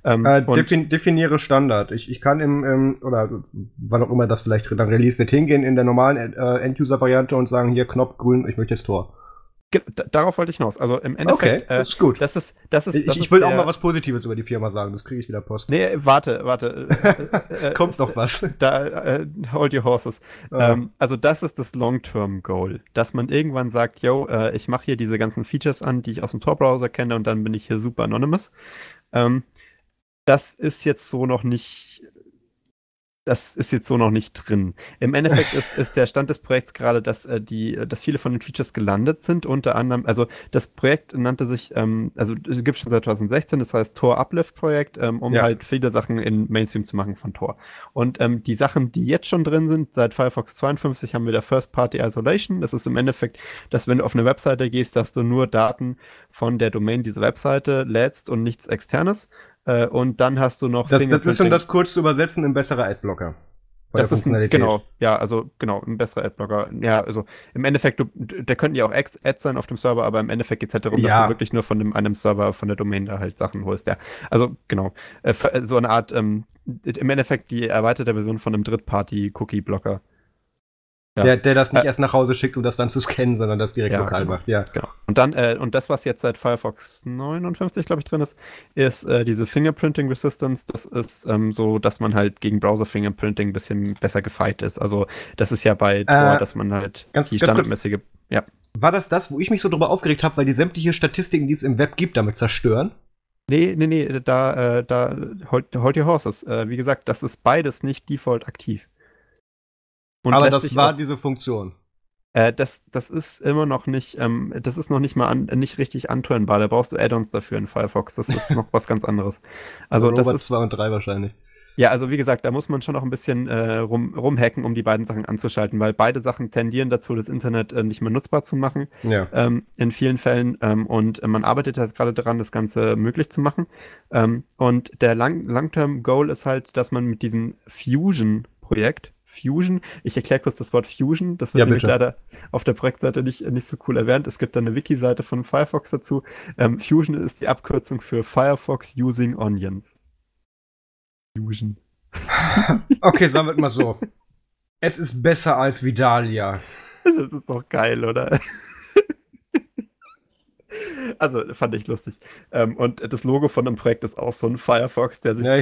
Ähm, äh, defin definiere Standard. Ich, ich kann im, im, oder wann auch immer das vielleicht dann Release wird, hingehen in der normalen äh, End-User-Variante und sagen, hier Knopf grün, ich möchte jetzt Tor. Darauf wollte ich hinaus. Also im Endeffekt. Okay, das ist gut. Das ist, das ist, das ich, ich will auch mal was Positives über die Firma sagen, das kriege ich wieder Post. Nee, warte, warte. Äh, äh, Kommt noch was. Da, äh, hold your horses. Ah. Ähm, also das ist das Long-Term-Goal, dass man irgendwann sagt, yo, äh, ich mache hier diese ganzen Features an, die ich aus dem Tor-Browser kenne und dann bin ich hier super anonymous. Ähm, das ist jetzt so noch nicht das ist jetzt so noch nicht drin. Im Endeffekt ist, ist der Stand des Projekts gerade, dass äh, die, dass viele von den Features gelandet sind. Unter anderem, also das Projekt nannte sich, ähm, also es gibt schon seit 2016, das heißt Tor Uplift Projekt, ähm, um ja. halt viele Sachen in Mainstream zu machen von Tor. Und ähm, die Sachen, die jetzt schon drin sind, seit Firefox 52 haben wir der First Party Isolation. Das ist im Endeffekt, dass wenn du auf eine Webseite gehst, dass du nur Daten von der Domain dieser Webseite lädst und nichts externes. Äh, und dann hast du noch. Das, das ist schon das kurz zu übersetzen ein besserer Adblocker. Das ist ein, genau, ja, also genau, ein besserer Adblocker. Ja, also im Endeffekt, du, der könnten ja auch Ads sein auf dem Server, aber im Endeffekt geht es halt darum, ja. dass du wirklich nur von dem, einem Server, von der Domain da halt Sachen holst. Ja, also genau, äh, so eine Art, ähm, im Endeffekt die erweiterte Version von einem Drittparty-Cookie-Blocker. Ja. Der, der das nicht äh, erst nach Hause schickt, um das dann zu scannen, sondern das direkt ja, lokal genau. macht, ja. Genau. Und dann, äh, und das, was jetzt seit Firefox 59, glaube ich, drin ist, ist äh, diese Fingerprinting Resistance. Das ist ähm, so, dass man halt gegen Browser-Fingerprinting ein bisschen besser gefeit ist. Also, das ist ja bei Tor, äh, dass man halt ganz, die standardmäßige. Ja. War das das, wo ich mich so drüber aufgeregt habe, weil die sämtliche Statistiken, die es im Web gibt, damit zerstören? Nee, nee, nee, da, äh, da, hold, hold your horses. Äh, wie gesagt, das ist beides nicht default aktiv. Und Aber das war auch, diese Funktion. Äh, das, das ist immer noch nicht, ähm, das ist noch nicht mal an, nicht richtig anturnbar. Da brauchst du Add-ons dafür in Firefox. Das ist noch was ganz anderes. Also, also das ist 2 und 3 wahrscheinlich. Ja, also wie gesagt, da muss man schon noch ein bisschen äh, rum, rumhacken, um die beiden Sachen anzuschalten, weil beide Sachen tendieren dazu, das Internet äh, nicht mehr nutzbar zu machen. Ja. Ähm, in vielen Fällen. Ähm, und man arbeitet jetzt gerade daran, das Ganze möglich zu machen. Ähm, und der Long-Term-Goal ist halt, dass man mit diesem Fusion-Projekt, Fusion. Ich erkläre kurz das Wort Fusion. Das wird ja, nämlich leider auf der Projektseite nicht, nicht so cool erwähnt. Es gibt da eine Wiki-Seite von Firefox dazu. Ähm, Fusion ist die Abkürzung für Firefox Using Onions. Fusion. okay, sagen wir mal so. Es ist besser als Vidalia. Das ist doch geil, oder? Also fand ich lustig. Ähm, und das Logo von dem Projekt ist auch so ein Firefox, der sich ja,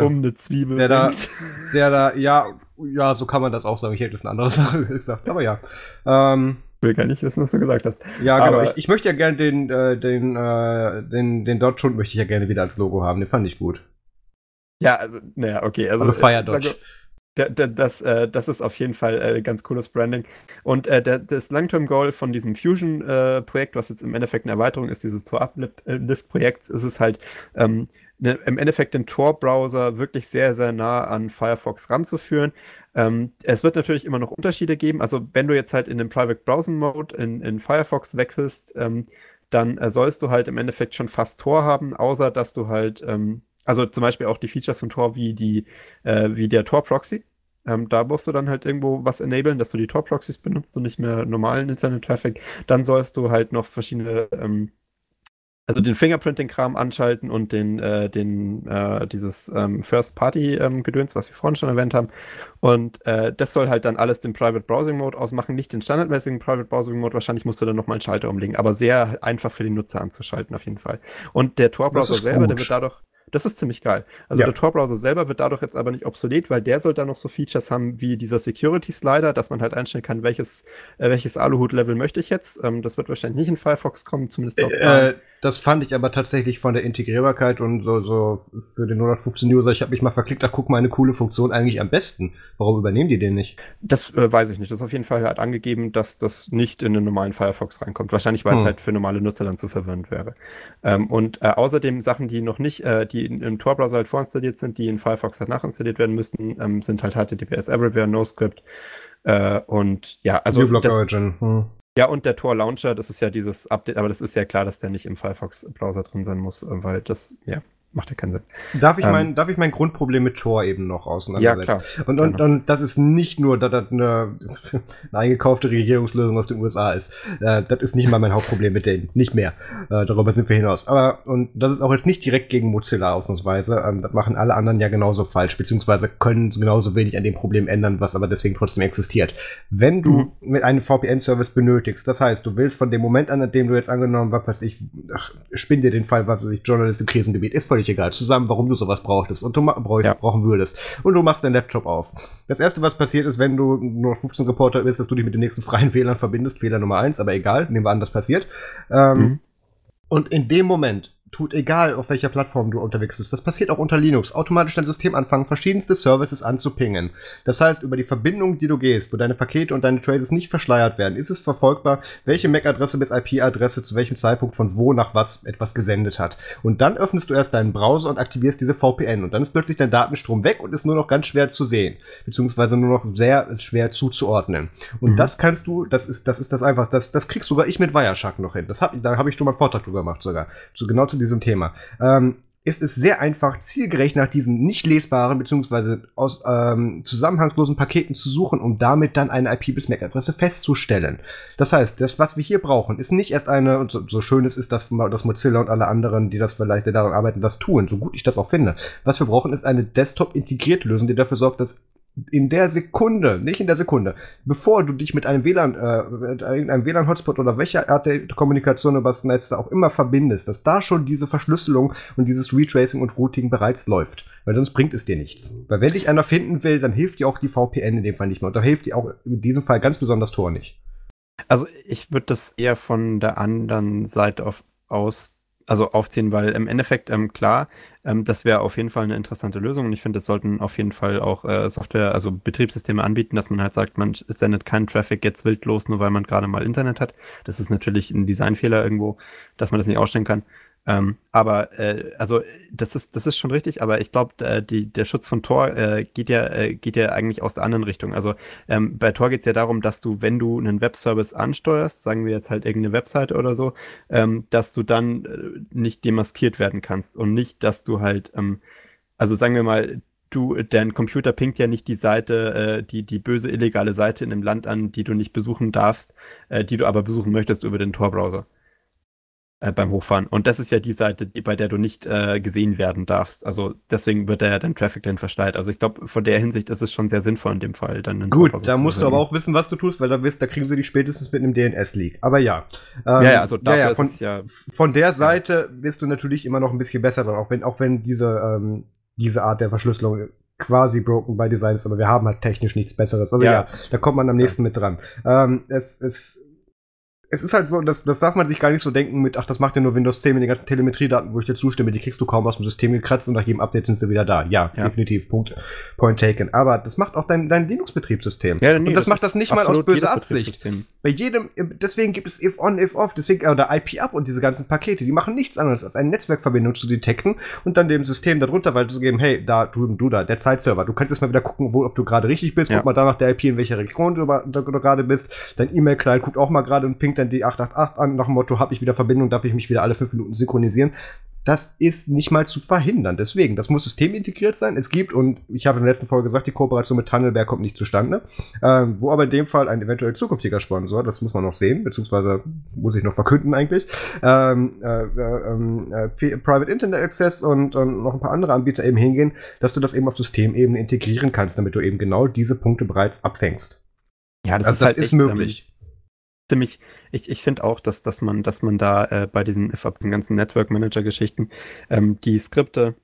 um, um eine Zwiebel der da, der da, ja, ja, so kann man das auch sagen. Ich hätte es eine andere Sache gesagt, aber ja. Ähm, ich will gar nicht wissen, was du gesagt hast. Ja, genau. Ich, ich, möchte ja gerne den, äh, den, äh, den, den Dodge Hund möchte ich ja gerne wieder als Logo haben. Den fand ich gut. Ja, also, naja, okay. Also, also Fire Dodge. Sage, das, äh, das ist auf jeden Fall äh, ganz cooles Branding. Und äh, das Long-Term-Goal von diesem Fusion-Projekt, was jetzt im Endeffekt eine Erweiterung ist, dieses Tor-Uplift-Projekts, ist es halt, ähm, ne, im Endeffekt den Tor-Browser wirklich sehr, sehr nah an Firefox ranzuführen. Ähm, es wird natürlich immer noch Unterschiede geben. Also, wenn du jetzt halt in den Private Browsing Mode in, in Firefox wechselst, ähm, dann äh, sollst du halt im Endeffekt schon fast Tor haben, außer dass du halt ähm, also zum Beispiel auch die Features von Tor wie die, äh, wie der Tor-Proxy. Ähm, da musst du dann halt irgendwo was enablen, dass du die Tor-Proxys benutzt und nicht mehr normalen Internet-Traffic. Dann sollst du halt noch verschiedene, ähm, also den Fingerprinting-Kram anschalten und den, äh, den, äh, dieses ähm, First-Party-Gedöns, ähm, was wir vorhin schon erwähnt haben. Und äh, das soll halt dann alles den Private Browsing Mode ausmachen, nicht den standardmäßigen Private Browsing Mode. Wahrscheinlich musst du dann nochmal einen Schalter umlegen, aber sehr einfach für den Nutzer anzuschalten auf jeden Fall. Und der Tor-Browser selber, der wird dadurch das ist ziemlich geil. Also ja. der Tor-Browser selber wird dadurch jetzt aber nicht obsolet, weil der soll dann noch so Features haben wie dieser Security-Slider, dass man halt einstellen kann, welches, äh, welches Aluhut-Level möchte ich jetzt. Ähm, das wird wahrscheinlich nicht in Firefox kommen, zumindest äh, Das fand ich aber tatsächlich von der Integrierbarkeit und so, so für den 115-User, ich habe mich mal verklickt, ach guck mal, eine coole Funktion eigentlich am besten. Warum übernehmen die den nicht? Das äh, weiß ich nicht. Das ist auf jeden Fall halt angegeben, dass das nicht in den normalen Firefox reinkommt. Wahrscheinlich, weil hm. es halt für normale Nutzer dann zu verwirrend wäre. Ähm, und äh, außerdem Sachen, die noch nicht, äh, die die im Tor-Browser halt vorinstalliert sind, die in Firefox halt nachinstalliert werden müssten, ähm, sind halt HTTPS Everywhere, NoScript äh, und ja, also New Block Origin. Hm. Ja, und der Tor Launcher, das ist ja dieses Update, aber das ist ja klar, dass der nicht im Firefox-Browser drin sein muss, äh, weil das, ja, macht ja keinen Sinn. Darf ich, ähm, mein, darf ich mein Grundproblem mit Tor eben noch auseinandersetzen? Ja, klar. Und, und, und das ist nicht nur, dass das eine, eine eingekaufte Regierungslösung aus den USA ist. Äh, das ist nicht mal mein Hauptproblem mit denen. Nicht mehr. Äh, darüber sind wir hinaus. Aber, und das ist auch jetzt nicht direkt gegen Mozilla ausnahmsweise. Ähm, das machen alle anderen ja genauso falsch, beziehungsweise können genauso wenig an dem Problem ändern, was aber deswegen trotzdem existiert. Wenn du mhm. mit einem VPN-Service benötigst, das heißt, du willst von dem Moment an, an dem du jetzt angenommen, was weiß ich, ach, spinn dir den Fall, was weiß ich, Journalist im Krisengebiet, ist völlig völlig egal, zusammen, warum du sowas brauchtest und du brauch, ja. brauchen würdest. Und du machst deinen Laptop auf. Das erste, was passiert ist, wenn du nur 15 Reporter bist, dass du dich mit den nächsten freien Fehlern verbindest. Fehler Nummer eins, aber egal, nehmen wir an, das passiert. Ähm, mhm. Und in dem Moment tut, egal auf welcher Plattform du unterwegs bist. Das passiert auch unter Linux. Automatisch dein System anfangen, verschiedenste Services anzupingen. Das heißt, über die Verbindung, die du gehst, wo deine Pakete und deine Traces nicht verschleiert werden, ist es verfolgbar, welche MAC-Adresse bis IP-Adresse zu welchem Zeitpunkt von wo nach was etwas gesendet hat. Und dann öffnest du erst deinen Browser und aktivierst diese VPN. Und dann ist plötzlich dein Datenstrom weg und ist nur noch ganz schwer zu sehen. Beziehungsweise nur noch sehr schwer zuzuordnen. Und mhm. das kannst du, das ist, das ist das einfach, das, das kriegst sogar ich mit Wireshark noch hin. Das hab, da habe ich schon mal einen Vortrag drüber gemacht sogar. So genau zu diesem Thema. Ähm, ist es sehr einfach, zielgerecht nach diesen nicht lesbaren bzw. aus ähm, zusammenhangslosen Paketen zu suchen, um damit dann eine IP bis MAC-Adresse festzustellen. Das heißt, das, was wir hier brauchen, ist nicht erst eine, und so, so schön es ist, dass, dass Mozilla und alle anderen, die das vielleicht daran arbeiten, das tun, so gut ich das auch finde. Was wir brauchen, ist eine Desktop-integrierte Lösung, die dafür sorgt, dass in der Sekunde, nicht in der Sekunde, bevor du dich mit einem WLAN, äh, mit einem WLAN-Hotspot oder welcher Art der Kommunikation über das Netz auch immer verbindest, dass da schon diese Verschlüsselung und dieses Retracing und Routing bereits läuft. Weil sonst bringt es dir nichts. Weil wenn dich einer finden will, dann hilft dir auch die VPN in dem Fall nicht mehr. Und da hilft dir auch in diesem Fall ganz besonders Tor nicht. Also ich würde das eher von der anderen Seite auf, aus also aufziehen, weil im Endeffekt, ähm, klar, ähm, das wäre auf jeden Fall eine interessante Lösung und ich finde, es sollten auf jeden Fall auch äh, Software, also Betriebssysteme anbieten, dass man halt sagt, man sendet keinen Traffic jetzt wild los, nur weil man gerade mal Internet hat. Das ist natürlich ein Designfehler irgendwo, dass man das nicht ausstellen kann. Ähm, aber äh, also das ist das ist schon richtig, aber ich glaube, äh, der Schutz von Tor äh, geht ja äh, geht ja eigentlich aus der anderen Richtung. Also ähm, bei Tor geht es ja darum, dass du, wenn du einen Webservice ansteuerst, sagen wir jetzt halt irgendeine Webseite oder so, ähm, dass du dann äh, nicht demaskiert werden kannst und nicht, dass du halt, ähm, also sagen wir mal, du, dein Computer pinkt ja nicht die Seite, äh, die, die böse illegale Seite in einem Land an, die du nicht besuchen darfst, äh, die du aber besuchen möchtest über den Tor-Browser äh, beim Hochfahren. Und das ist ja die Seite, die, bei der du nicht äh, gesehen werden darfst. Also deswegen wird ja dein Traffic dann versteilt. Also ich glaube, von der Hinsicht ist es schon sehr sinnvoll in dem Fall. Dann Gut, da musst du aber auch wissen, was du tust, weil da, wirst, da kriegen sie dich spätestens mit einem DNS-Leak. Aber ja. Ähm, ja, ja, also dafür ja, ja, von, ist es ja. Von der Seite bist du natürlich immer noch ein bisschen besser dran, auch wenn, auch wenn diese, ähm, diese Art der Verschlüsselung quasi broken by Design ist, aber wir haben halt technisch nichts Besseres. Also ja, ja da kommt man am nächsten mit dran. Ähm, es, es es ist halt so, das, das darf man sich gar nicht so denken mit, ach, das macht ja nur Windows 10 mit den ganzen Telemetriedaten, wo ich dir zustimme, die kriegst du kaum aus dem System gekratzt und nach jedem Update sind sie wieder da. Ja, ja. definitiv, Punkt, point taken. Aber das macht auch dein, dein Linux-Betriebssystem. Ja, nee, und das, das macht das nicht mal aus böser Absicht. Bei jedem, deswegen gibt es if on, if off, deswegen, oder IP up und diese ganzen Pakete, die machen nichts anderes, als eine Netzwerkverbindung zu detekten und dann dem System darunter weiter zu geben, hey, da drüben, du da, der Zeitserver, du kannst jetzt mal wieder gucken, wo, ob du gerade richtig bist, ja. guck mal da nach der IP, in welcher Region du, du, du gerade bist, dein E-Mail-Client guckt auch mal gerade und pinkt dann die 888 an, nach dem Motto, habe ich wieder Verbindung, darf ich mich wieder alle fünf Minuten synchronisieren. Das ist nicht mal zu verhindern. Deswegen, das muss systemintegriert sein. Es gibt, und ich habe in der letzten Folge gesagt, die Kooperation mit Tunnelberg kommt nicht zustande. Ähm, wo aber in dem Fall ein eventuell zukünftiger Sponsor, das muss man noch sehen, beziehungsweise muss ich noch verkünden eigentlich, ähm, äh, äh, äh, Private Internet Access und, noch ein paar andere Anbieter eben hingehen, dass du das eben auf Systemebene integrieren kannst, damit du eben genau diese Punkte bereits abfängst. Ja, das, also ist, das halt ist möglich. Ziemlich, ich, ich finde auch, dass, dass man, dass man da äh, bei diesen, diesen ganzen Network Manager Geschichten ähm, die Skripte,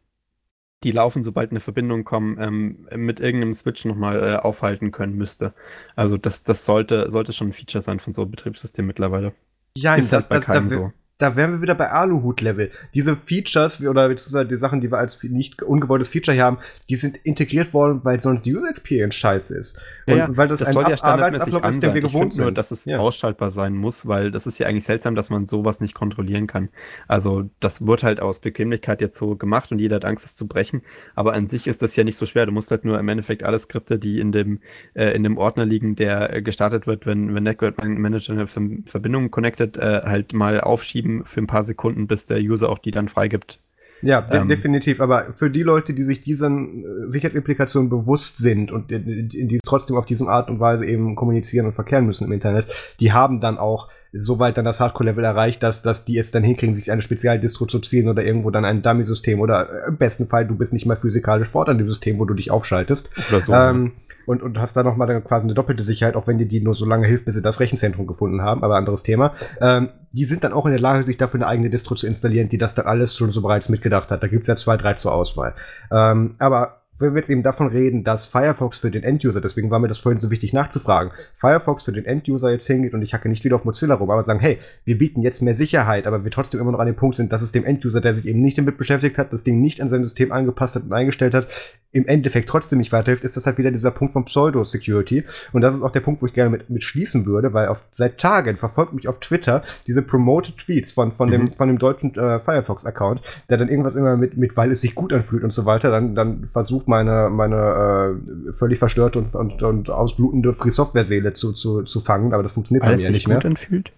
die laufen, sobald eine Verbindung kommt, ähm, mit irgendeinem Switch nochmal äh, aufhalten können müsste. Also das, das sollte, sollte schon ein Feature sein von so einem Betriebssystem mittlerweile. Ja, ist halt bei keinem so da wären wir wieder bei Aluhut-Level. Diese Features oder beziehungsweise die Sachen, die wir als nicht ungewolltes Feature hier haben, die sind integriert worden, weil sonst die User Experience scheiße ist. Und ja, weil das, das soll ja standardmäßig Ab ist, den wir gewohnt sind. Nur, dass es ja. ausschaltbar sein muss, weil das ist ja eigentlich seltsam, dass man sowas nicht kontrollieren kann. Also das wird halt aus Bequemlichkeit jetzt so gemacht und jeder hat Angst, es zu brechen. Aber an sich ist das ja nicht so schwer. Du musst halt nur im Endeffekt alle Skripte, die in dem, äh, in dem Ordner liegen, der äh, gestartet wird, wenn, wenn Network Manager eine Verbindung connected, äh, halt mal aufschieben für ein paar Sekunden, bis der User auch die dann freigibt. Ja, de ähm, definitiv. Aber für die Leute, die sich diesen äh, Sicherheitsimplikationen bewusst sind und die, trotzdem auf diese Art und Weise eben kommunizieren und verkehren müssen im Internet, die haben dann auch soweit dann das Hardcore-Level erreicht, dass, dass die es dann hinkriegen, sich eine Spezialdistro zu ziehen oder irgendwo dann ein Dummy-System oder äh, im besten Fall, du bist nicht mal physikalisch fort an dem System, wo du dich aufschaltest. Oder so. Ähm, und, und hast da nochmal quasi eine doppelte Sicherheit, auch wenn dir die nur so lange hilft, bis sie das Rechenzentrum gefunden haben, aber anderes Thema. Ähm, die sind dann auch in der Lage, sich dafür eine eigene Distro zu installieren, die das dann alles schon so bereits mitgedacht hat. Da gibt's ja zwei, drei zur Auswahl. Ähm, aber wenn wir jetzt eben davon reden, dass Firefox für den Enduser, deswegen war mir das vorhin so wichtig nachzufragen, Firefox für den Enduser jetzt hingeht und ich hacke nicht wieder auf Mozilla rum, aber sagen, hey, wir bieten jetzt mehr Sicherheit, aber wir trotzdem immer noch an dem Punkt sind, dass es dem Enduser, der sich eben nicht damit beschäftigt hat, das Ding nicht an sein System angepasst hat und eingestellt hat, im Endeffekt trotzdem nicht weiterhilft, ist das halt wieder dieser Punkt von Pseudo-Security. Und das ist auch der Punkt, wo ich gerne mit, mit schließen würde, weil auf, seit Tagen verfolgt mich auf Twitter diese promoted Tweets von, von, dem, mhm. von dem deutschen äh, Firefox-Account, der dann irgendwas immer mit, mit, weil es sich gut anfühlt und so weiter, dann, dann versucht meine, meine äh, völlig verstörte und, und, und ausblutende Free Software-Seele zu, zu, zu fangen, aber das funktioniert weil bei mir nicht mehr. Anfühlt?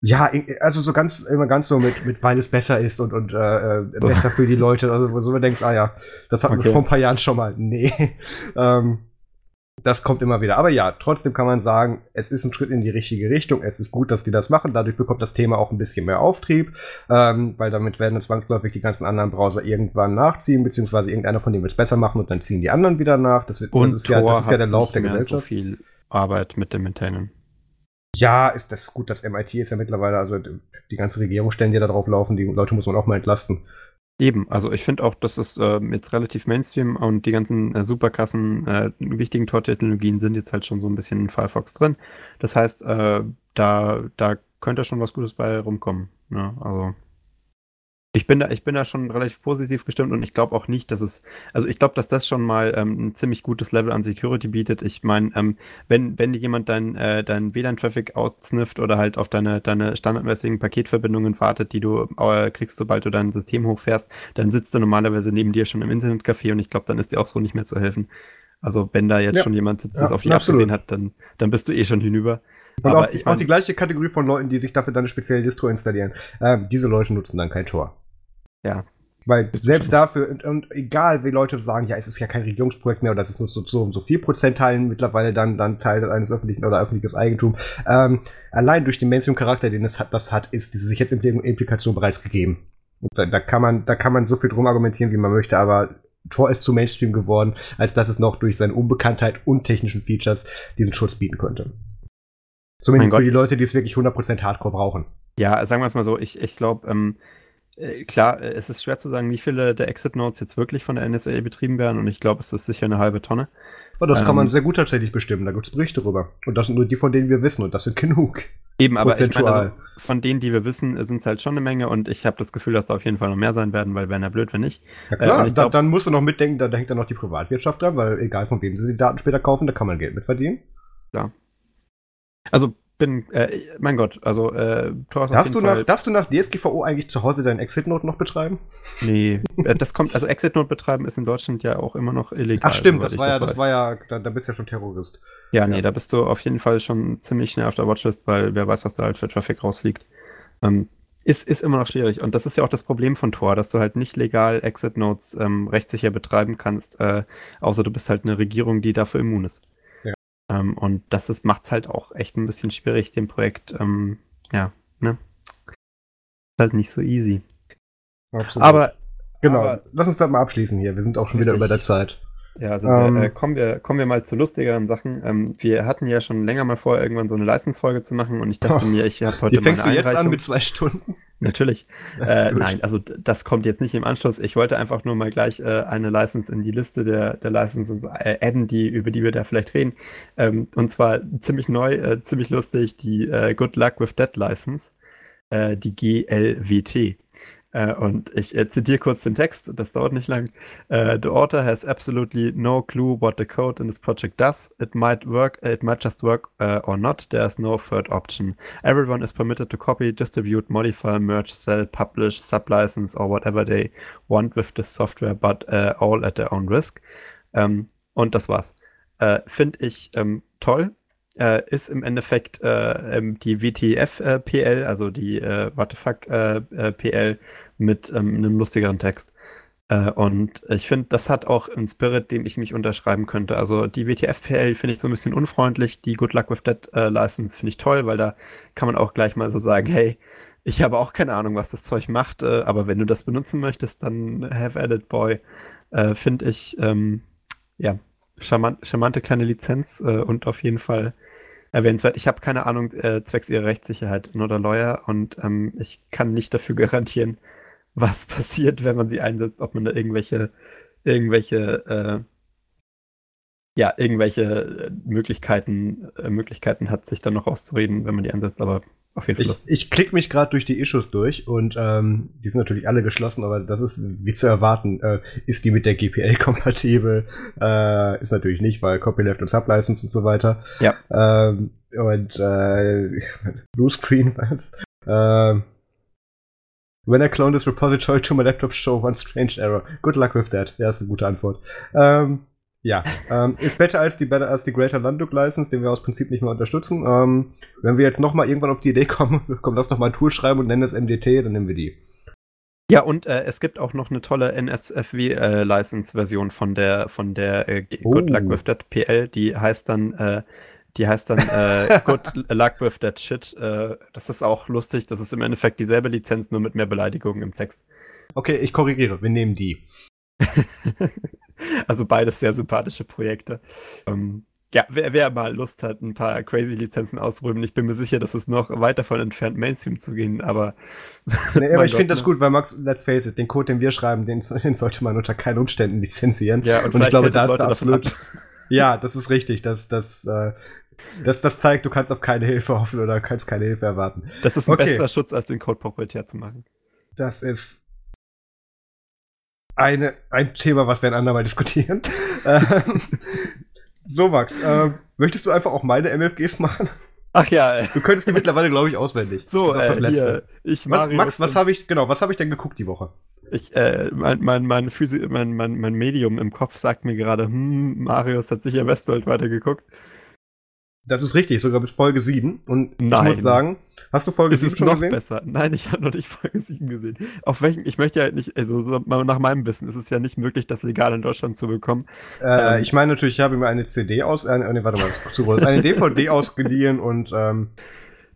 Ja, also so ganz, immer ganz so mit, mit weil es besser ist und, und äh, äh besser für die Leute. Also wo du denkst, ah ja, das hatten okay. wir vor ein paar Jahren schon mal. Nee. ähm, das kommt immer wieder. Aber ja, trotzdem kann man sagen, es ist ein Schritt in die richtige Richtung. Es ist gut, dass die das machen. Dadurch bekommt das Thema auch ein bisschen mehr Auftrieb, ähm, weil damit werden zwangsläufig die ganzen anderen Browser irgendwann nachziehen, beziehungsweise irgendeiner von denen wird es besser machen und dann ziehen die anderen wieder nach. Das, wird, und das ist, ja, das ist ja der Lauf der Gesellschaft. so viel Arbeit mit dem Maintainen. Ja, ist das gut, das MIT ist ja mittlerweile, also die ganze Regierung stellen ja da drauf laufen, die Leute muss man auch mal entlasten. Eben, also ich finde auch, dass es äh, jetzt relativ Mainstream und die ganzen äh, super äh, wichtigen Tor-Technologien sind jetzt halt schon so ein bisschen in Firefox drin. Das heißt, äh, da, da könnte schon was Gutes bei rumkommen. Ne? also ich bin da, ich bin da schon relativ positiv gestimmt und ich glaube auch nicht, dass es, also ich glaube, dass das schon mal ähm, ein ziemlich gutes Level an Security bietet. Ich meine, ähm, wenn, wenn dir jemand dein, äh, dein WLAN-Traffic outsnifft oder halt auf deine, deine standardmäßigen Paketverbindungen wartet, die du äh, kriegst, sobald du dein System hochfährst, dann sitzt er normalerweise neben dir schon im Internetcafé und ich glaube, dann ist dir auch so nicht mehr zu helfen. Also wenn da jetzt ja. schon jemand sitzt, das ja, auf dich absolut. abgesehen hat, dann, dann bist du eh schon hinüber. Und Aber auch, ich mein, auch die gleiche Kategorie von Leuten, die sich dafür dann eine spezielle Distro installieren. Ähm, diese Leute nutzen dann kein Tor. Ja. Weil selbst dafür, und, und, egal wie Leute sagen, ja, es ist ja kein Regierungsprojekt mehr oder es ist nur so, so, so 4% Teilen mittlerweile dann, dann Teil eines öffentlichen oder öffentliches Eigentum. Ähm, allein durch den Mainstream-Charakter, den es hat, das hat, ist diese Sicherheitsimplikation bereits gegeben. Und da, da, kann man, da kann man so viel drum argumentieren, wie man möchte, aber Tor ist zu Mainstream geworden, als dass es noch durch seine Unbekanntheit und technischen Features diesen Schutz bieten könnte. Zumindest für die Leute, die es wirklich 100% Hardcore brauchen. Ja, sagen wir es mal so, ich, ich glaube, ähm, äh, klar, äh, es ist schwer zu sagen, wie viele der Exit-Nodes jetzt wirklich von der NSA betrieben werden und ich glaube, es ist sicher eine halbe Tonne. Und das ähm, kann man ähm, sehr gut tatsächlich bestimmen, da gibt es Berichte darüber. Und das sind nur die, von denen wir wissen und das sind genug. Eben, aber ich meine, also, von denen, die wir wissen, sind es halt schon eine Menge und ich habe das Gefühl, dass da auf jeden Fall noch mehr sein werden, weil wäre ja blöd, wenn nicht. Ja klar, äh, da, dann musst du noch mitdenken, da, da hängt dann noch die Privatwirtschaft dran, weil egal von wem sie die Daten später kaufen, da kann man Geld mit verdienen. Ja. Also bin, äh, mein Gott, also äh, Tor darfst, du Fall nach, darfst du nach DSGVO eigentlich zu Hause deinen Exit-Note noch betreiben? Nee, äh, das kommt, also Exit-Note betreiben ist in Deutschland ja auch immer noch illegal. Ach stimmt, das war, ja, das, das war ja, da, da, bist du ja schon Terrorist. Ja, nee, ja. da bist du auf jeden Fall schon ziemlich schnell auf der Watchlist, weil wer weiß, was da halt für Traffic rausfliegt. Ähm, ist, ist immer noch schwierig. Und das ist ja auch das Problem von Tor, dass du halt nicht legal Exit-Notes ähm, rechtssicher betreiben kannst, äh, außer du bist halt eine Regierung, die dafür immun ist. Ähm, und das macht es halt auch echt ein bisschen schwierig, dem Projekt, ähm, ja, ne? Ist halt nicht so easy. Absolut. Aber. Genau, aber, lass uns das mal abschließen hier. Wir sind auch schon richtig. wieder über der Zeit. Ja, also ähm, äh, kommen, wir, kommen wir mal zu lustigeren Sachen. Ähm, wir hatten ja schon länger mal vor, irgendwann so eine Leistungsfolge zu machen und ich dachte oh, mir, ich habe heute. Wie fängst du jetzt an mit zwei Stunden? Natürlich. äh, nein, also das kommt jetzt nicht im Anschluss. Ich wollte einfach nur mal gleich äh, eine License in die Liste der, der Licenses äh, adden, die, über die wir da vielleicht reden. Ähm, und zwar ziemlich neu, äh, ziemlich lustig, die äh, Good Luck with Dead License, äh, die GLWT. Äh, und ich äh, zitiere kurz den Text, das dauert nicht lang. Uh, the author has absolutely no clue what the code in this project does. It might work, it might just work uh, or not. There's no third option. Everyone is permitted to copy, distribute, modify, merge, sell, publish, sublicense or whatever they want with this software, but uh, all at their own risk. Ähm, und das war's. Finde ich ähm, toll äh, ist im Endeffekt äh, ähm, die WTF-PL, äh, also die äh, fuck äh, äh, mit ähm, einem lustigeren Text. und ich finde, das hat auch einen Spirit, dem ich mich unterschreiben könnte. Also die WTF-PL finde ich so ein bisschen unfreundlich, die Good Luck with Dead License finde ich toll, weil da kann man auch gleich mal so sagen, hey, ich habe auch keine Ahnung, was das Zeug macht, aber wenn du das benutzen möchtest, dann have at it, boy. finde ich, ähm, ja, charmant, charmante kleine Lizenz und auf jeden Fall erwähnenswert. Ich habe keine Ahnung äh, zwecks ihrer Rechtssicherheit oder Lawyer und ähm, ich kann nicht dafür garantieren, was passiert, wenn man sie einsetzt, ob man da irgendwelche, irgendwelche ja, irgendwelche Möglichkeiten, äh, Möglichkeiten hat, sich dann noch auszureden, wenn man die ansetzt, aber auf jeden Fall. Ich, ich klicke mich gerade durch die Issues durch und ähm, die sind natürlich alle geschlossen, aber das ist wie zu erwarten. Äh, ist die mit der GPL kompatibel? Äh, ist natürlich nicht, weil Copyleft und Sublicense und so weiter. Ja. Ähm, und äh, Blue Screen, was? Äh, When I clone this repository to my laptop, show one strange error. Good luck with that. Ja, ist eine gute Antwort. Ähm, ja, ähm, ist besser als die, better als die Greater Landuk License, den wir aus Prinzip nicht mehr unterstützen. Ähm, wenn wir jetzt nochmal irgendwann auf die Idee kommen, komm, lass doch mal ein Tool schreiben und nennen es MDT, dann nehmen wir die. Ja, und äh, es gibt auch noch eine tolle NSFW-License-Version äh, von der, von der äh, oh. Good Luck With That PL, die heißt dann, äh, die heißt dann äh, Good Luck With That Shit. Das ist auch lustig, das ist im Endeffekt dieselbe Lizenz, nur mit mehr Beleidigungen im Text. Okay, ich korrigiere, wir nehmen die. Also beides sehr sympathische Projekte. Ähm, ja, wer, wer, mal Lust hat, ein paar Crazy-Lizenzen auszuräumen, ich bin mir sicher, dass es noch weit davon entfernt, Mainstream zu gehen, aber. Nee, aber ich finde das ne? gut, weil Max, let's face it, den Code, den wir schreiben, den, den sollte man unter keinen Umständen lizenzieren. Ja, und, und ich glaube, da ist absolut. ja, das ist richtig. Das, das, äh, das, das zeigt, du kannst auf keine Hilfe hoffen oder kannst keine Hilfe erwarten. Das ist ein okay. besserer Schutz, als den Code proprietär zu machen. Das ist eine, ein Thema, was wir ein andermal diskutieren. Ähm, so, Max, äh, möchtest du einfach auch meine MFGs machen? Ach ja. Du könntest die mittlerweile, glaube ich, auswendig. So, äh, hier, ich was, Max, was habe ich, genau, was habe ich denn geguckt die Woche? Ich, äh, mein, mein, mein, Physi mein, mein, mein Medium im Kopf sagt mir gerade, hm, Marius hat sicher Westworld weitergeguckt. Das ist richtig, sogar bis Folge 7. Und Nein. ich muss sagen, hast du Folge 7 schon noch gesehen? besser. Nein, ich habe noch nicht Folge 7 gesehen. Auf welchen, ich möchte ja nicht, also so, nach meinem Wissen ist es ja nicht möglich, das legal in Deutschland zu bekommen. Äh, ähm, ich meine natürlich, ich habe mir eine CD aus, äh, nee, warte mal, zu groß, eine DVD ausgeliehen und ähm,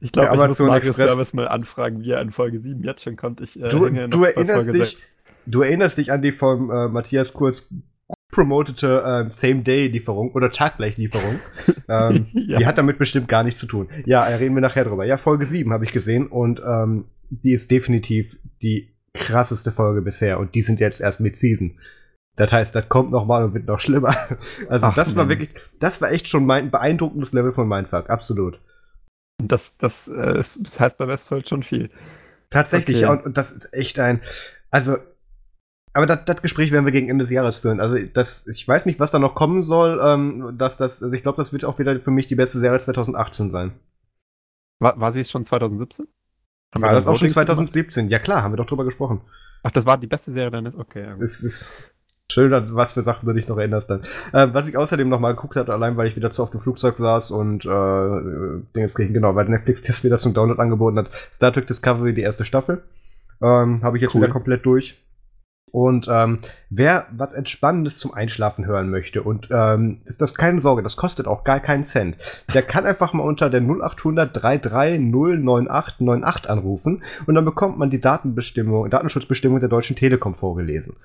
ich glaube, ich muss Marius Service mal anfragen, wie er in Folge 7 jetzt schon kommt. Ich äh, du, du erinnerst dich, 6. Du erinnerst dich an die von äh, Matthias Kurz promotete äh, Same-Day-Lieferung oder Taggleich-Lieferung. ähm, ja. Die hat damit bestimmt gar nichts zu tun. Ja, reden wir nachher drüber. Ja, Folge 7 habe ich gesehen und ähm, die ist definitiv die krasseste Folge bisher und die sind jetzt erst mit Season. Das heißt, das kommt noch mal und wird noch schlimmer. Also Ach, das war Mann. wirklich, das war echt schon mein beeindruckendes Level von Mindfuck, absolut. Das, das, äh, das heißt bei Westfold schon viel. Tatsächlich, okay. ja, und, und das ist echt ein, also aber das, Gespräch werden wir gegen Ende des Jahres führen. Also das, ich weiß nicht, was da noch kommen soll. Ähm, dass das, also ich glaube, das wird auch wieder für mich die beste Serie 2018 sein. War, war sie es schon 2017? Haben war das auch schon 2017? Gemacht? Ja klar, haben wir doch drüber gesprochen. Ach, das war die beste Serie dann ist okay. Ja, es ist, ist schön, was für Sachen du dich noch erinnerst dann. Äh, was ich außerdem noch mal geguckt hatte, allein weil ich wieder zu auf dem Flugzeug saß und äh, Dinge kriegen, genau, weil Netflix das wieder zum Download angeboten hat. Star Trek Discovery, die erste Staffel. Ähm, Habe ich jetzt cool. wieder komplett durch. Und ähm, wer was Entspannendes zum Einschlafen hören möchte und ähm, ist das keine Sorge, das kostet auch gar keinen Cent. Der kann einfach mal unter der 0800 3309898 anrufen und dann bekommt man die Datenbestimmung, Datenschutzbestimmung der Deutschen Telekom vorgelesen.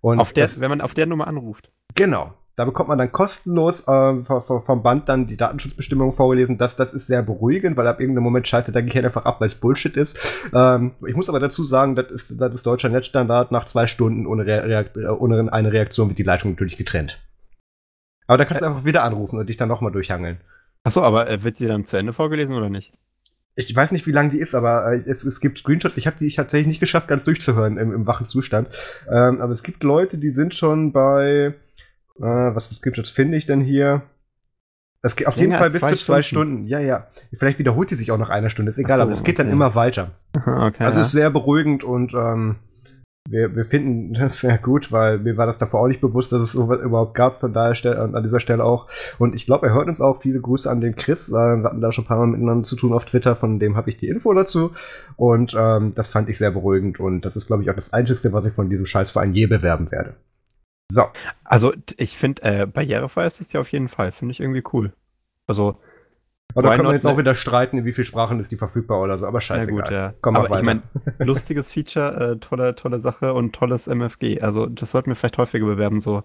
Und auf der, das, wenn man auf der Nummer anruft. Genau. Da bekommt man dann kostenlos äh, vom Band dann die Datenschutzbestimmungen vorgelesen. Das, das ist sehr beruhigend, weil ab irgendeinem Moment schaltet der Gehirn einfach ab, weil es Bullshit ist. Ähm, ich muss aber dazu sagen, das ist, das ist deutscher Netzstandard. Nach zwei Stunden ohne, Reakt ohne eine Reaktion wird die Leitung natürlich getrennt. Aber da kannst du einfach wieder anrufen und dich dann nochmal durchhangeln. Achso, aber äh, wird die dann zu Ende vorgelesen oder nicht? Ich weiß nicht, wie lang die ist, aber äh, es, es gibt Screenshots. Ich habe die ich tatsächlich nicht geschafft, ganz durchzuhören im, im wachen Zustand. Ähm, aber es gibt Leute, die sind schon bei äh, was für Screenshots finde ich denn hier? Das geht auf Länger jeden Fall bis zu zwei Stunden. Stunden. Ja, ja. Vielleicht wiederholt die sich auch nach einer Stunde, ist egal, so, aber es geht okay. dann immer weiter. okay, also ja. ist sehr beruhigend und ähm, wir, wir finden das sehr gut, weil mir war das davor auch nicht bewusst, dass es sowas überhaupt gab, von daher Stelle, an dieser Stelle auch. Und ich glaube, er hört uns auch. Viele Grüße an den Chris. Äh, wir hatten da schon ein paar Mal miteinander zu tun auf Twitter, von dem habe ich die Info dazu. Und ähm, das fand ich sehr beruhigend und das ist, glaube ich, auch das Einzige, was ich von diesem Scheißverein je bewerben werde. So. Also, ich finde, äh, barrierefrei ist es ja auf jeden Fall. Finde ich irgendwie cool. Also. Aber da kann man jetzt auch wieder streiten, in wie viele Sprachen ist die verfügbar oder so, aber scheiße. Ja, gut, ja. Komm aber ich meine, lustiges Feature, äh, tolle, tolle Sache und tolles MFG. Also, das sollten wir vielleicht häufiger bewerben, so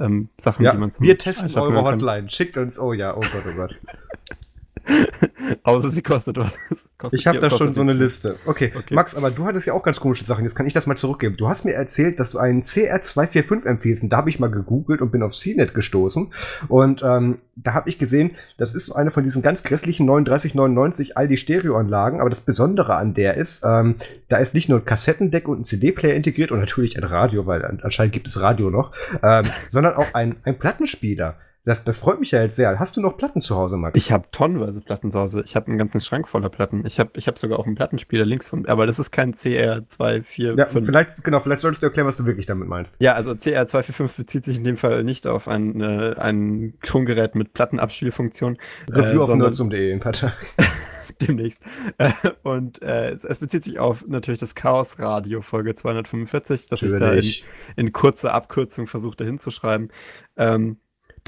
ähm, Sachen, ja, die man zum Wir testen eure Hotline. Schickt uns, oh ja, oh Gott, oh Gott. Außer sie kostet was. Kostet ich habe da schon so eine Liste. Okay. okay. Max, aber du hattest ja auch ganz komische Sachen. Jetzt kann ich das mal zurückgeben. Du hast mir erzählt, dass du einen CR245 empfiehlst. Und da habe ich mal gegoogelt und bin auf CNET gestoßen. Und ähm, da habe ich gesehen, das ist so eine von diesen ganz grässlichen 3999 Aldi Stereoanlagen. Aber das Besondere an der ist, ähm, da ist nicht nur ein Kassettendeck und ein CD-Player integriert und natürlich ein Radio, weil anscheinend gibt es Radio noch, ähm, sondern auch ein, ein Plattenspieler. Das, das freut mich ja jetzt sehr. Hast du noch Platten zu Hause, Max? Ich habe tonnenweise Platten zu Hause. Ich habe einen ganzen Schrank voller Platten. Ich habe ich hab sogar auch einen Plattenspieler links von aber das ist kein CR245. Ja, vielleicht, genau, vielleicht solltest du erklären, was du wirklich damit meinst. Ja, also CR245 bezieht sich in dem Fall nicht auf ein, äh, ein Tongerät mit Plattenabspielfunktion. Review äh, auf nutzum.de in Partei. demnächst. Äh, und äh, es bezieht sich auf natürlich das Chaos Radio Folge 245, das ich da in, in kurzer Abkürzung versuchte hinzuschreiben. Ähm,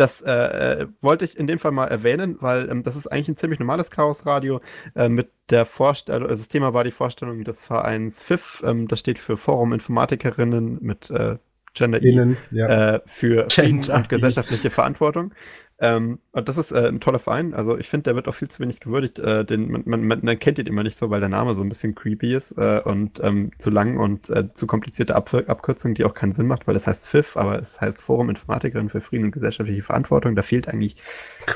das äh, äh, wollte ich in dem Fall mal erwähnen, weil ähm, das ist eigentlich ein ziemlich normales Chaosradio äh, mit der Vorstellung, also das Thema war die Vorstellung des Vereins FIF, ähm, das steht für Forum Informatikerinnen mit äh, Gender Innen, ja. äh, für Gender und gesellschaftliche Verantwortung. Ähm, und das ist äh, ein toller Verein. Also ich finde, der wird auch viel zu wenig gewürdigt. Äh, den, man, man, man, kennt ihn immer nicht so, weil der Name so ein bisschen creepy ist äh, und ähm, zu lang und äh, zu komplizierte Ab Abkürzung, die auch keinen Sinn macht, weil es heißt FIF, aber es heißt Forum Informatikerin für Frieden und gesellschaftliche Verantwortung. Da fehlt eigentlich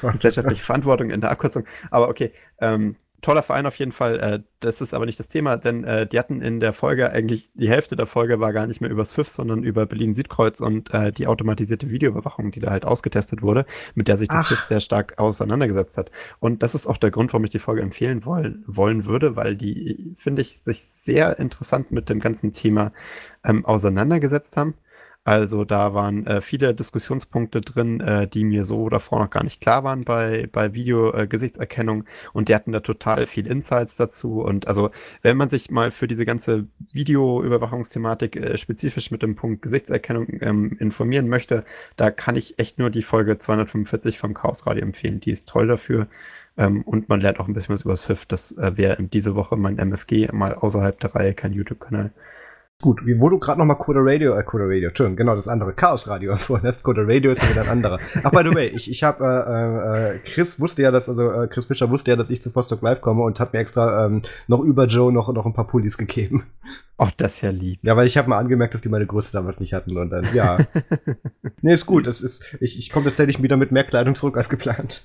Gott. gesellschaftliche Verantwortung in der Abkürzung. Aber okay, ähm, toller Verein auf jeden Fall. Äh, das ist aber nicht das Thema, denn äh, die hatten in der Folge eigentlich, die Hälfte der Folge war gar nicht mehr übers FIF, sondern über Berlin-Südkreuz und äh, die automatisierte Videoüberwachung, die da halt ausgetestet wurde, mit der sich das. FIF sehr stark auseinandergesetzt hat. Und das ist auch der Grund, warum ich die Folge empfehlen wollen, wollen würde, weil die, finde ich, sich sehr interessant mit dem ganzen Thema ähm, auseinandergesetzt haben. Also da waren äh, viele Diskussionspunkte drin, äh, die mir so davor noch gar nicht klar waren bei, bei Video-Gesichtserkennung äh, und die hatten da total viel Insights dazu. Und also wenn man sich mal für diese ganze Videoüberwachungsthematik äh, spezifisch mit dem Punkt Gesichtserkennung ähm, informieren möchte, da kann ich echt nur die Folge 245 vom Chaos Radio empfehlen. Die ist toll dafür. Ähm, und man lernt auch ein bisschen was über SWIFT. Das äh, wäre diese Woche mein MFG, mal außerhalb der Reihe, kein YouTube-Kanal. Gut, wo du gerade nochmal Coda Radio, äh, Coda Radio, Entschuldigung, genau, das andere Chaos Radio empfohlen hast. Coda Radio ist ja wieder ein anderer. Ach, by the way, ich, ich habe, äh, äh, Chris wusste ja, dass, also äh, Chris Fischer wusste ja, dass ich zu Fostock Live komme und hat mir extra ähm, noch über Joe noch, noch ein paar Pullis gegeben. Ach, das ist ja lieb. Ja, weil ich habe mal angemerkt, dass die meine Größe damals nicht hatten und dann, ja. nee, ist gut. Das ist, ich, ich komme tatsächlich wieder mit mehr Kleidung zurück als geplant.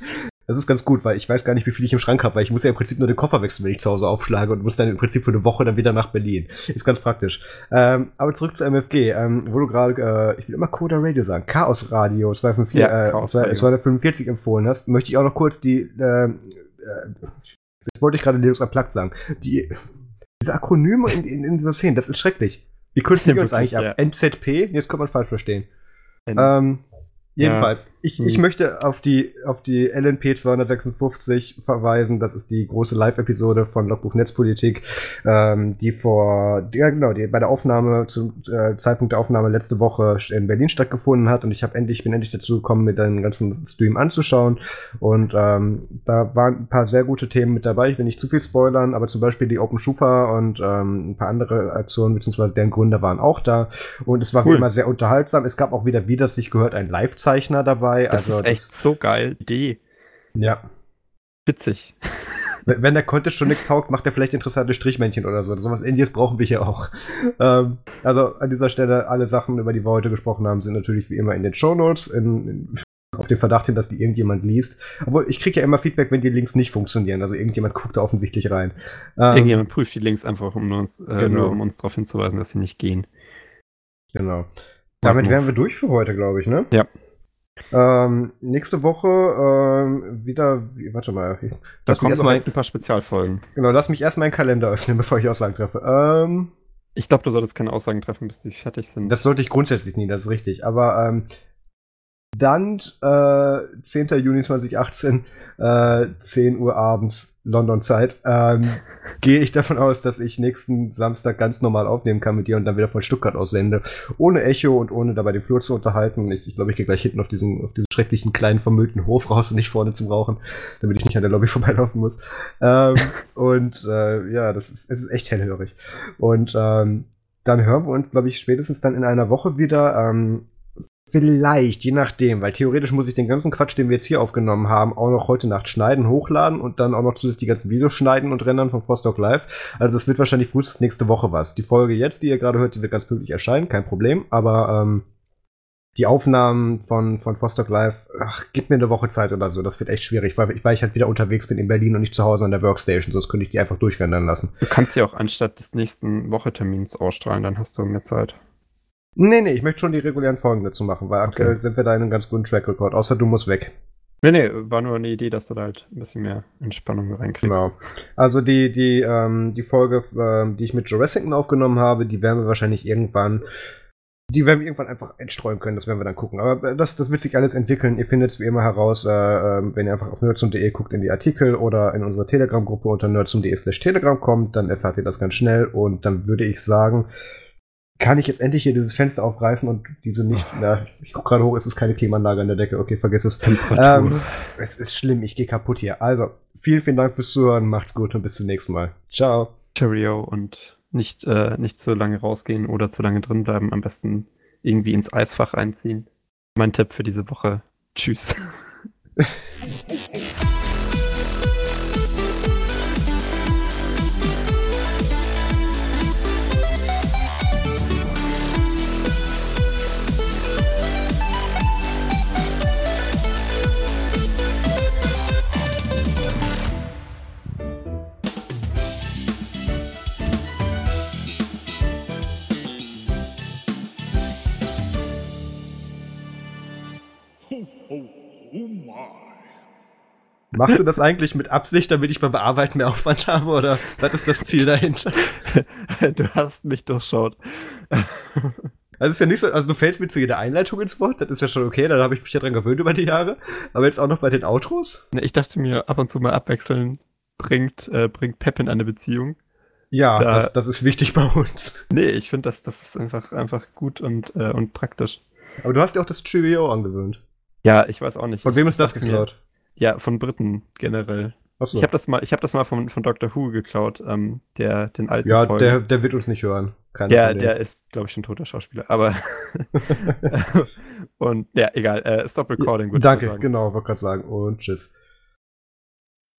Das ist ganz gut, weil ich weiß gar nicht, wie viel ich im Schrank habe, weil ich muss ja im Prinzip nur den Koffer wechseln, wenn ich zu Hause aufschlage und muss dann im Prinzip für eine Woche dann wieder nach Berlin. Ist ganz praktisch. Ähm, aber zurück zu MFG, ähm, wo du gerade, äh, ich will immer Coda Radio sagen, Chaos Radio 254, ja, äh, Chaos Radio. 245 empfohlen hast, möchte ich auch noch kurz die, äh, äh, jetzt wollte ich gerade Linux Unplugged sagen, die, diese Akronyme in, in, in dieser Szene, das ist schrecklich. Wie kürzen wir uns eigentlich ab? Ja. NZP? Jetzt kann man falsch verstehen. Ähm, Jedenfalls, ja. ich, ich hm. möchte auf die, auf die LNP 256 verweisen. Das ist die große Live-Episode von Logbuch Netzpolitik, ähm, die vor, ja genau, die bei der Aufnahme, zum äh, Zeitpunkt der Aufnahme letzte Woche in Berlin stattgefunden hat. Und ich habe endlich, bin endlich dazu gekommen, mir den ganzen Stream anzuschauen. Und ähm, da waren ein paar sehr gute Themen mit dabei. Ich will nicht zu viel spoilern, aber zum Beispiel die Open Schufa und ähm, ein paar andere Aktionen, beziehungsweise deren Gründer waren auch da. Und es war cool. wie immer sehr unterhaltsam. Es gab auch wieder, wie das sich gehört, ein Live-Zeit Zeichner dabei. Das also, ist echt das, so geil. Idee. Ja. Witzig. Wenn der Contest schon nichts taugt, macht er vielleicht interessante Strichmännchen oder so. So was Indies brauchen wir hier auch. Ähm, also an dieser Stelle, alle Sachen, über die wir heute gesprochen haben, sind natürlich wie immer in den Shownotes. In, in, auf den Verdacht hin, dass die irgendjemand liest. Obwohl, ich kriege ja immer Feedback, wenn die Links nicht funktionieren. Also irgendjemand guckt da offensichtlich rein. Ähm, irgendjemand prüft die Links einfach, um uns, äh, genau. nur, um uns darauf hinzuweisen, dass sie nicht gehen. Genau. Damit wären wir durch für heute, glaube ich, ne? Ja. Ähm, nächste Woche ähm, wieder, wie, warte mal. Da kommen erstmal ein paar Spezialfolgen. Genau, lass mich erstmal meinen Kalender öffnen, bevor ich Aussagen treffe. Ähm, ich glaube, du solltest keine Aussagen treffen, bis die fertig sind. Das sollte ich grundsätzlich nie, das ist richtig. Aber ähm, dann äh, 10. Juni 2018, äh, 10 Uhr abends London-Zeit, ähm, gehe ich davon aus, dass ich nächsten Samstag ganz normal aufnehmen kann mit dir und dann wieder von Stuttgart aus sende. Ohne Echo und ohne dabei den Flur zu unterhalten. Ich, ich glaube, ich gehe gleich hinten auf diesen, auf diesen schrecklichen kleinen vermüllten Hof raus und nicht vorne zum Rauchen, damit ich nicht an der Lobby vorbeilaufen muss. Ähm, und äh, ja, das ist, es ist echt hellhörig. Und ähm, dann hören wir uns, glaube ich, spätestens dann in einer Woche wieder. Ähm, Vielleicht, je nachdem, weil theoretisch muss ich den ganzen Quatsch, den wir jetzt hier aufgenommen haben, auch noch heute Nacht schneiden, hochladen und dann auch noch zusätzlich die ganzen Videos schneiden und rendern von Frostock Live. Also es wird wahrscheinlich frühestens nächste Woche was. Die Folge jetzt, die ihr gerade hört, die wird ganz pünktlich erscheinen, kein Problem. Aber ähm, die Aufnahmen von, von Frostock Live, ach, gib mir eine Woche Zeit oder so. Das wird echt schwierig, weil, weil ich halt wieder unterwegs bin in Berlin und nicht zu Hause an der Workstation, sonst könnte ich die einfach durchrendern lassen. Du kannst sie auch anstatt des nächsten Wochetermins ausstrahlen, dann hast du mehr Zeit. Nee, nee, ich möchte schon die regulären Folgen dazu machen, weil aktuell Okay. sind wir da in einem ganz guten Track Record, außer du musst weg. Nee, nee, war nur eine Idee, dass du da halt ein bisschen mehr Entspannung reinkriegst. Genau. Also die, die, ähm, die Folge, ähm, die ich mit Jurassic aufgenommen habe, die werden wir wahrscheinlich irgendwann, die werden wir irgendwann einfach entstreuen können, das werden wir dann gucken. Aber äh, das, das wird sich alles entwickeln. Ihr findet es wie immer heraus, äh, ähm, wenn ihr einfach auf nerdsum.de guckt in die Artikel oder in unsere Telegram-Gruppe unter nerdsum.de slash Telegram kommt, dann erfahrt ihr das ganz schnell und dann würde ich sagen, kann ich jetzt endlich hier dieses Fenster aufreißen und diese nicht, na, ich gucke gerade hoch, es ist keine Klimaanlage an der Decke, okay, vergiss es. Ähm, es ist schlimm, ich gehe kaputt hier. Also, vielen, vielen Dank fürs Zuhören, macht's gut und bis zum nächsten Mal. Ciao. Cheerio und nicht, äh, nicht zu lange rausgehen oder zu lange drin bleiben. Am besten irgendwie ins Eisfach einziehen. Mein Tipp für diese Woche. Tschüss. Machst du das eigentlich mit Absicht, damit ich beim Bearbeiten mehr Aufwand habe oder was ist das Ziel dahinter? du hast mich durchschaut. Also ist ja nicht so, also du fällst mir zu jeder Einleitung ins Wort, das ist ja schon okay, da habe ich mich ja dran gewöhnt über die Jahre. Aber jetzt auch noch bei den Outros? Ich dachte mir, ab und zu mal abwechseln bringt, äh, bringt Pep in eine Beziehung. Ja, Da- das, das ist wichtig bei uns. Nee, ich finde, das, das ist einfach, einfach gut und, äh, und praktisch. Aber du hast ja auch das Trivio angewöhnt. Ja, ich weiß auch nicht. Von wem ist das geklaut? Ja, von Briten generell. Achso. Ich habe das mal, ich habe das mal von, von Dr. Who geklaut, ähm, der den alten Ja, Folgen. der, der wird uns nicht hören. Keine der, Problem. der ist, glaube ich, schon toter Schauspieler. Aber und ja, egal. Äh, Stop Recording würde ich mal Danke, genau, wollte gerade sagen. Und tschüss.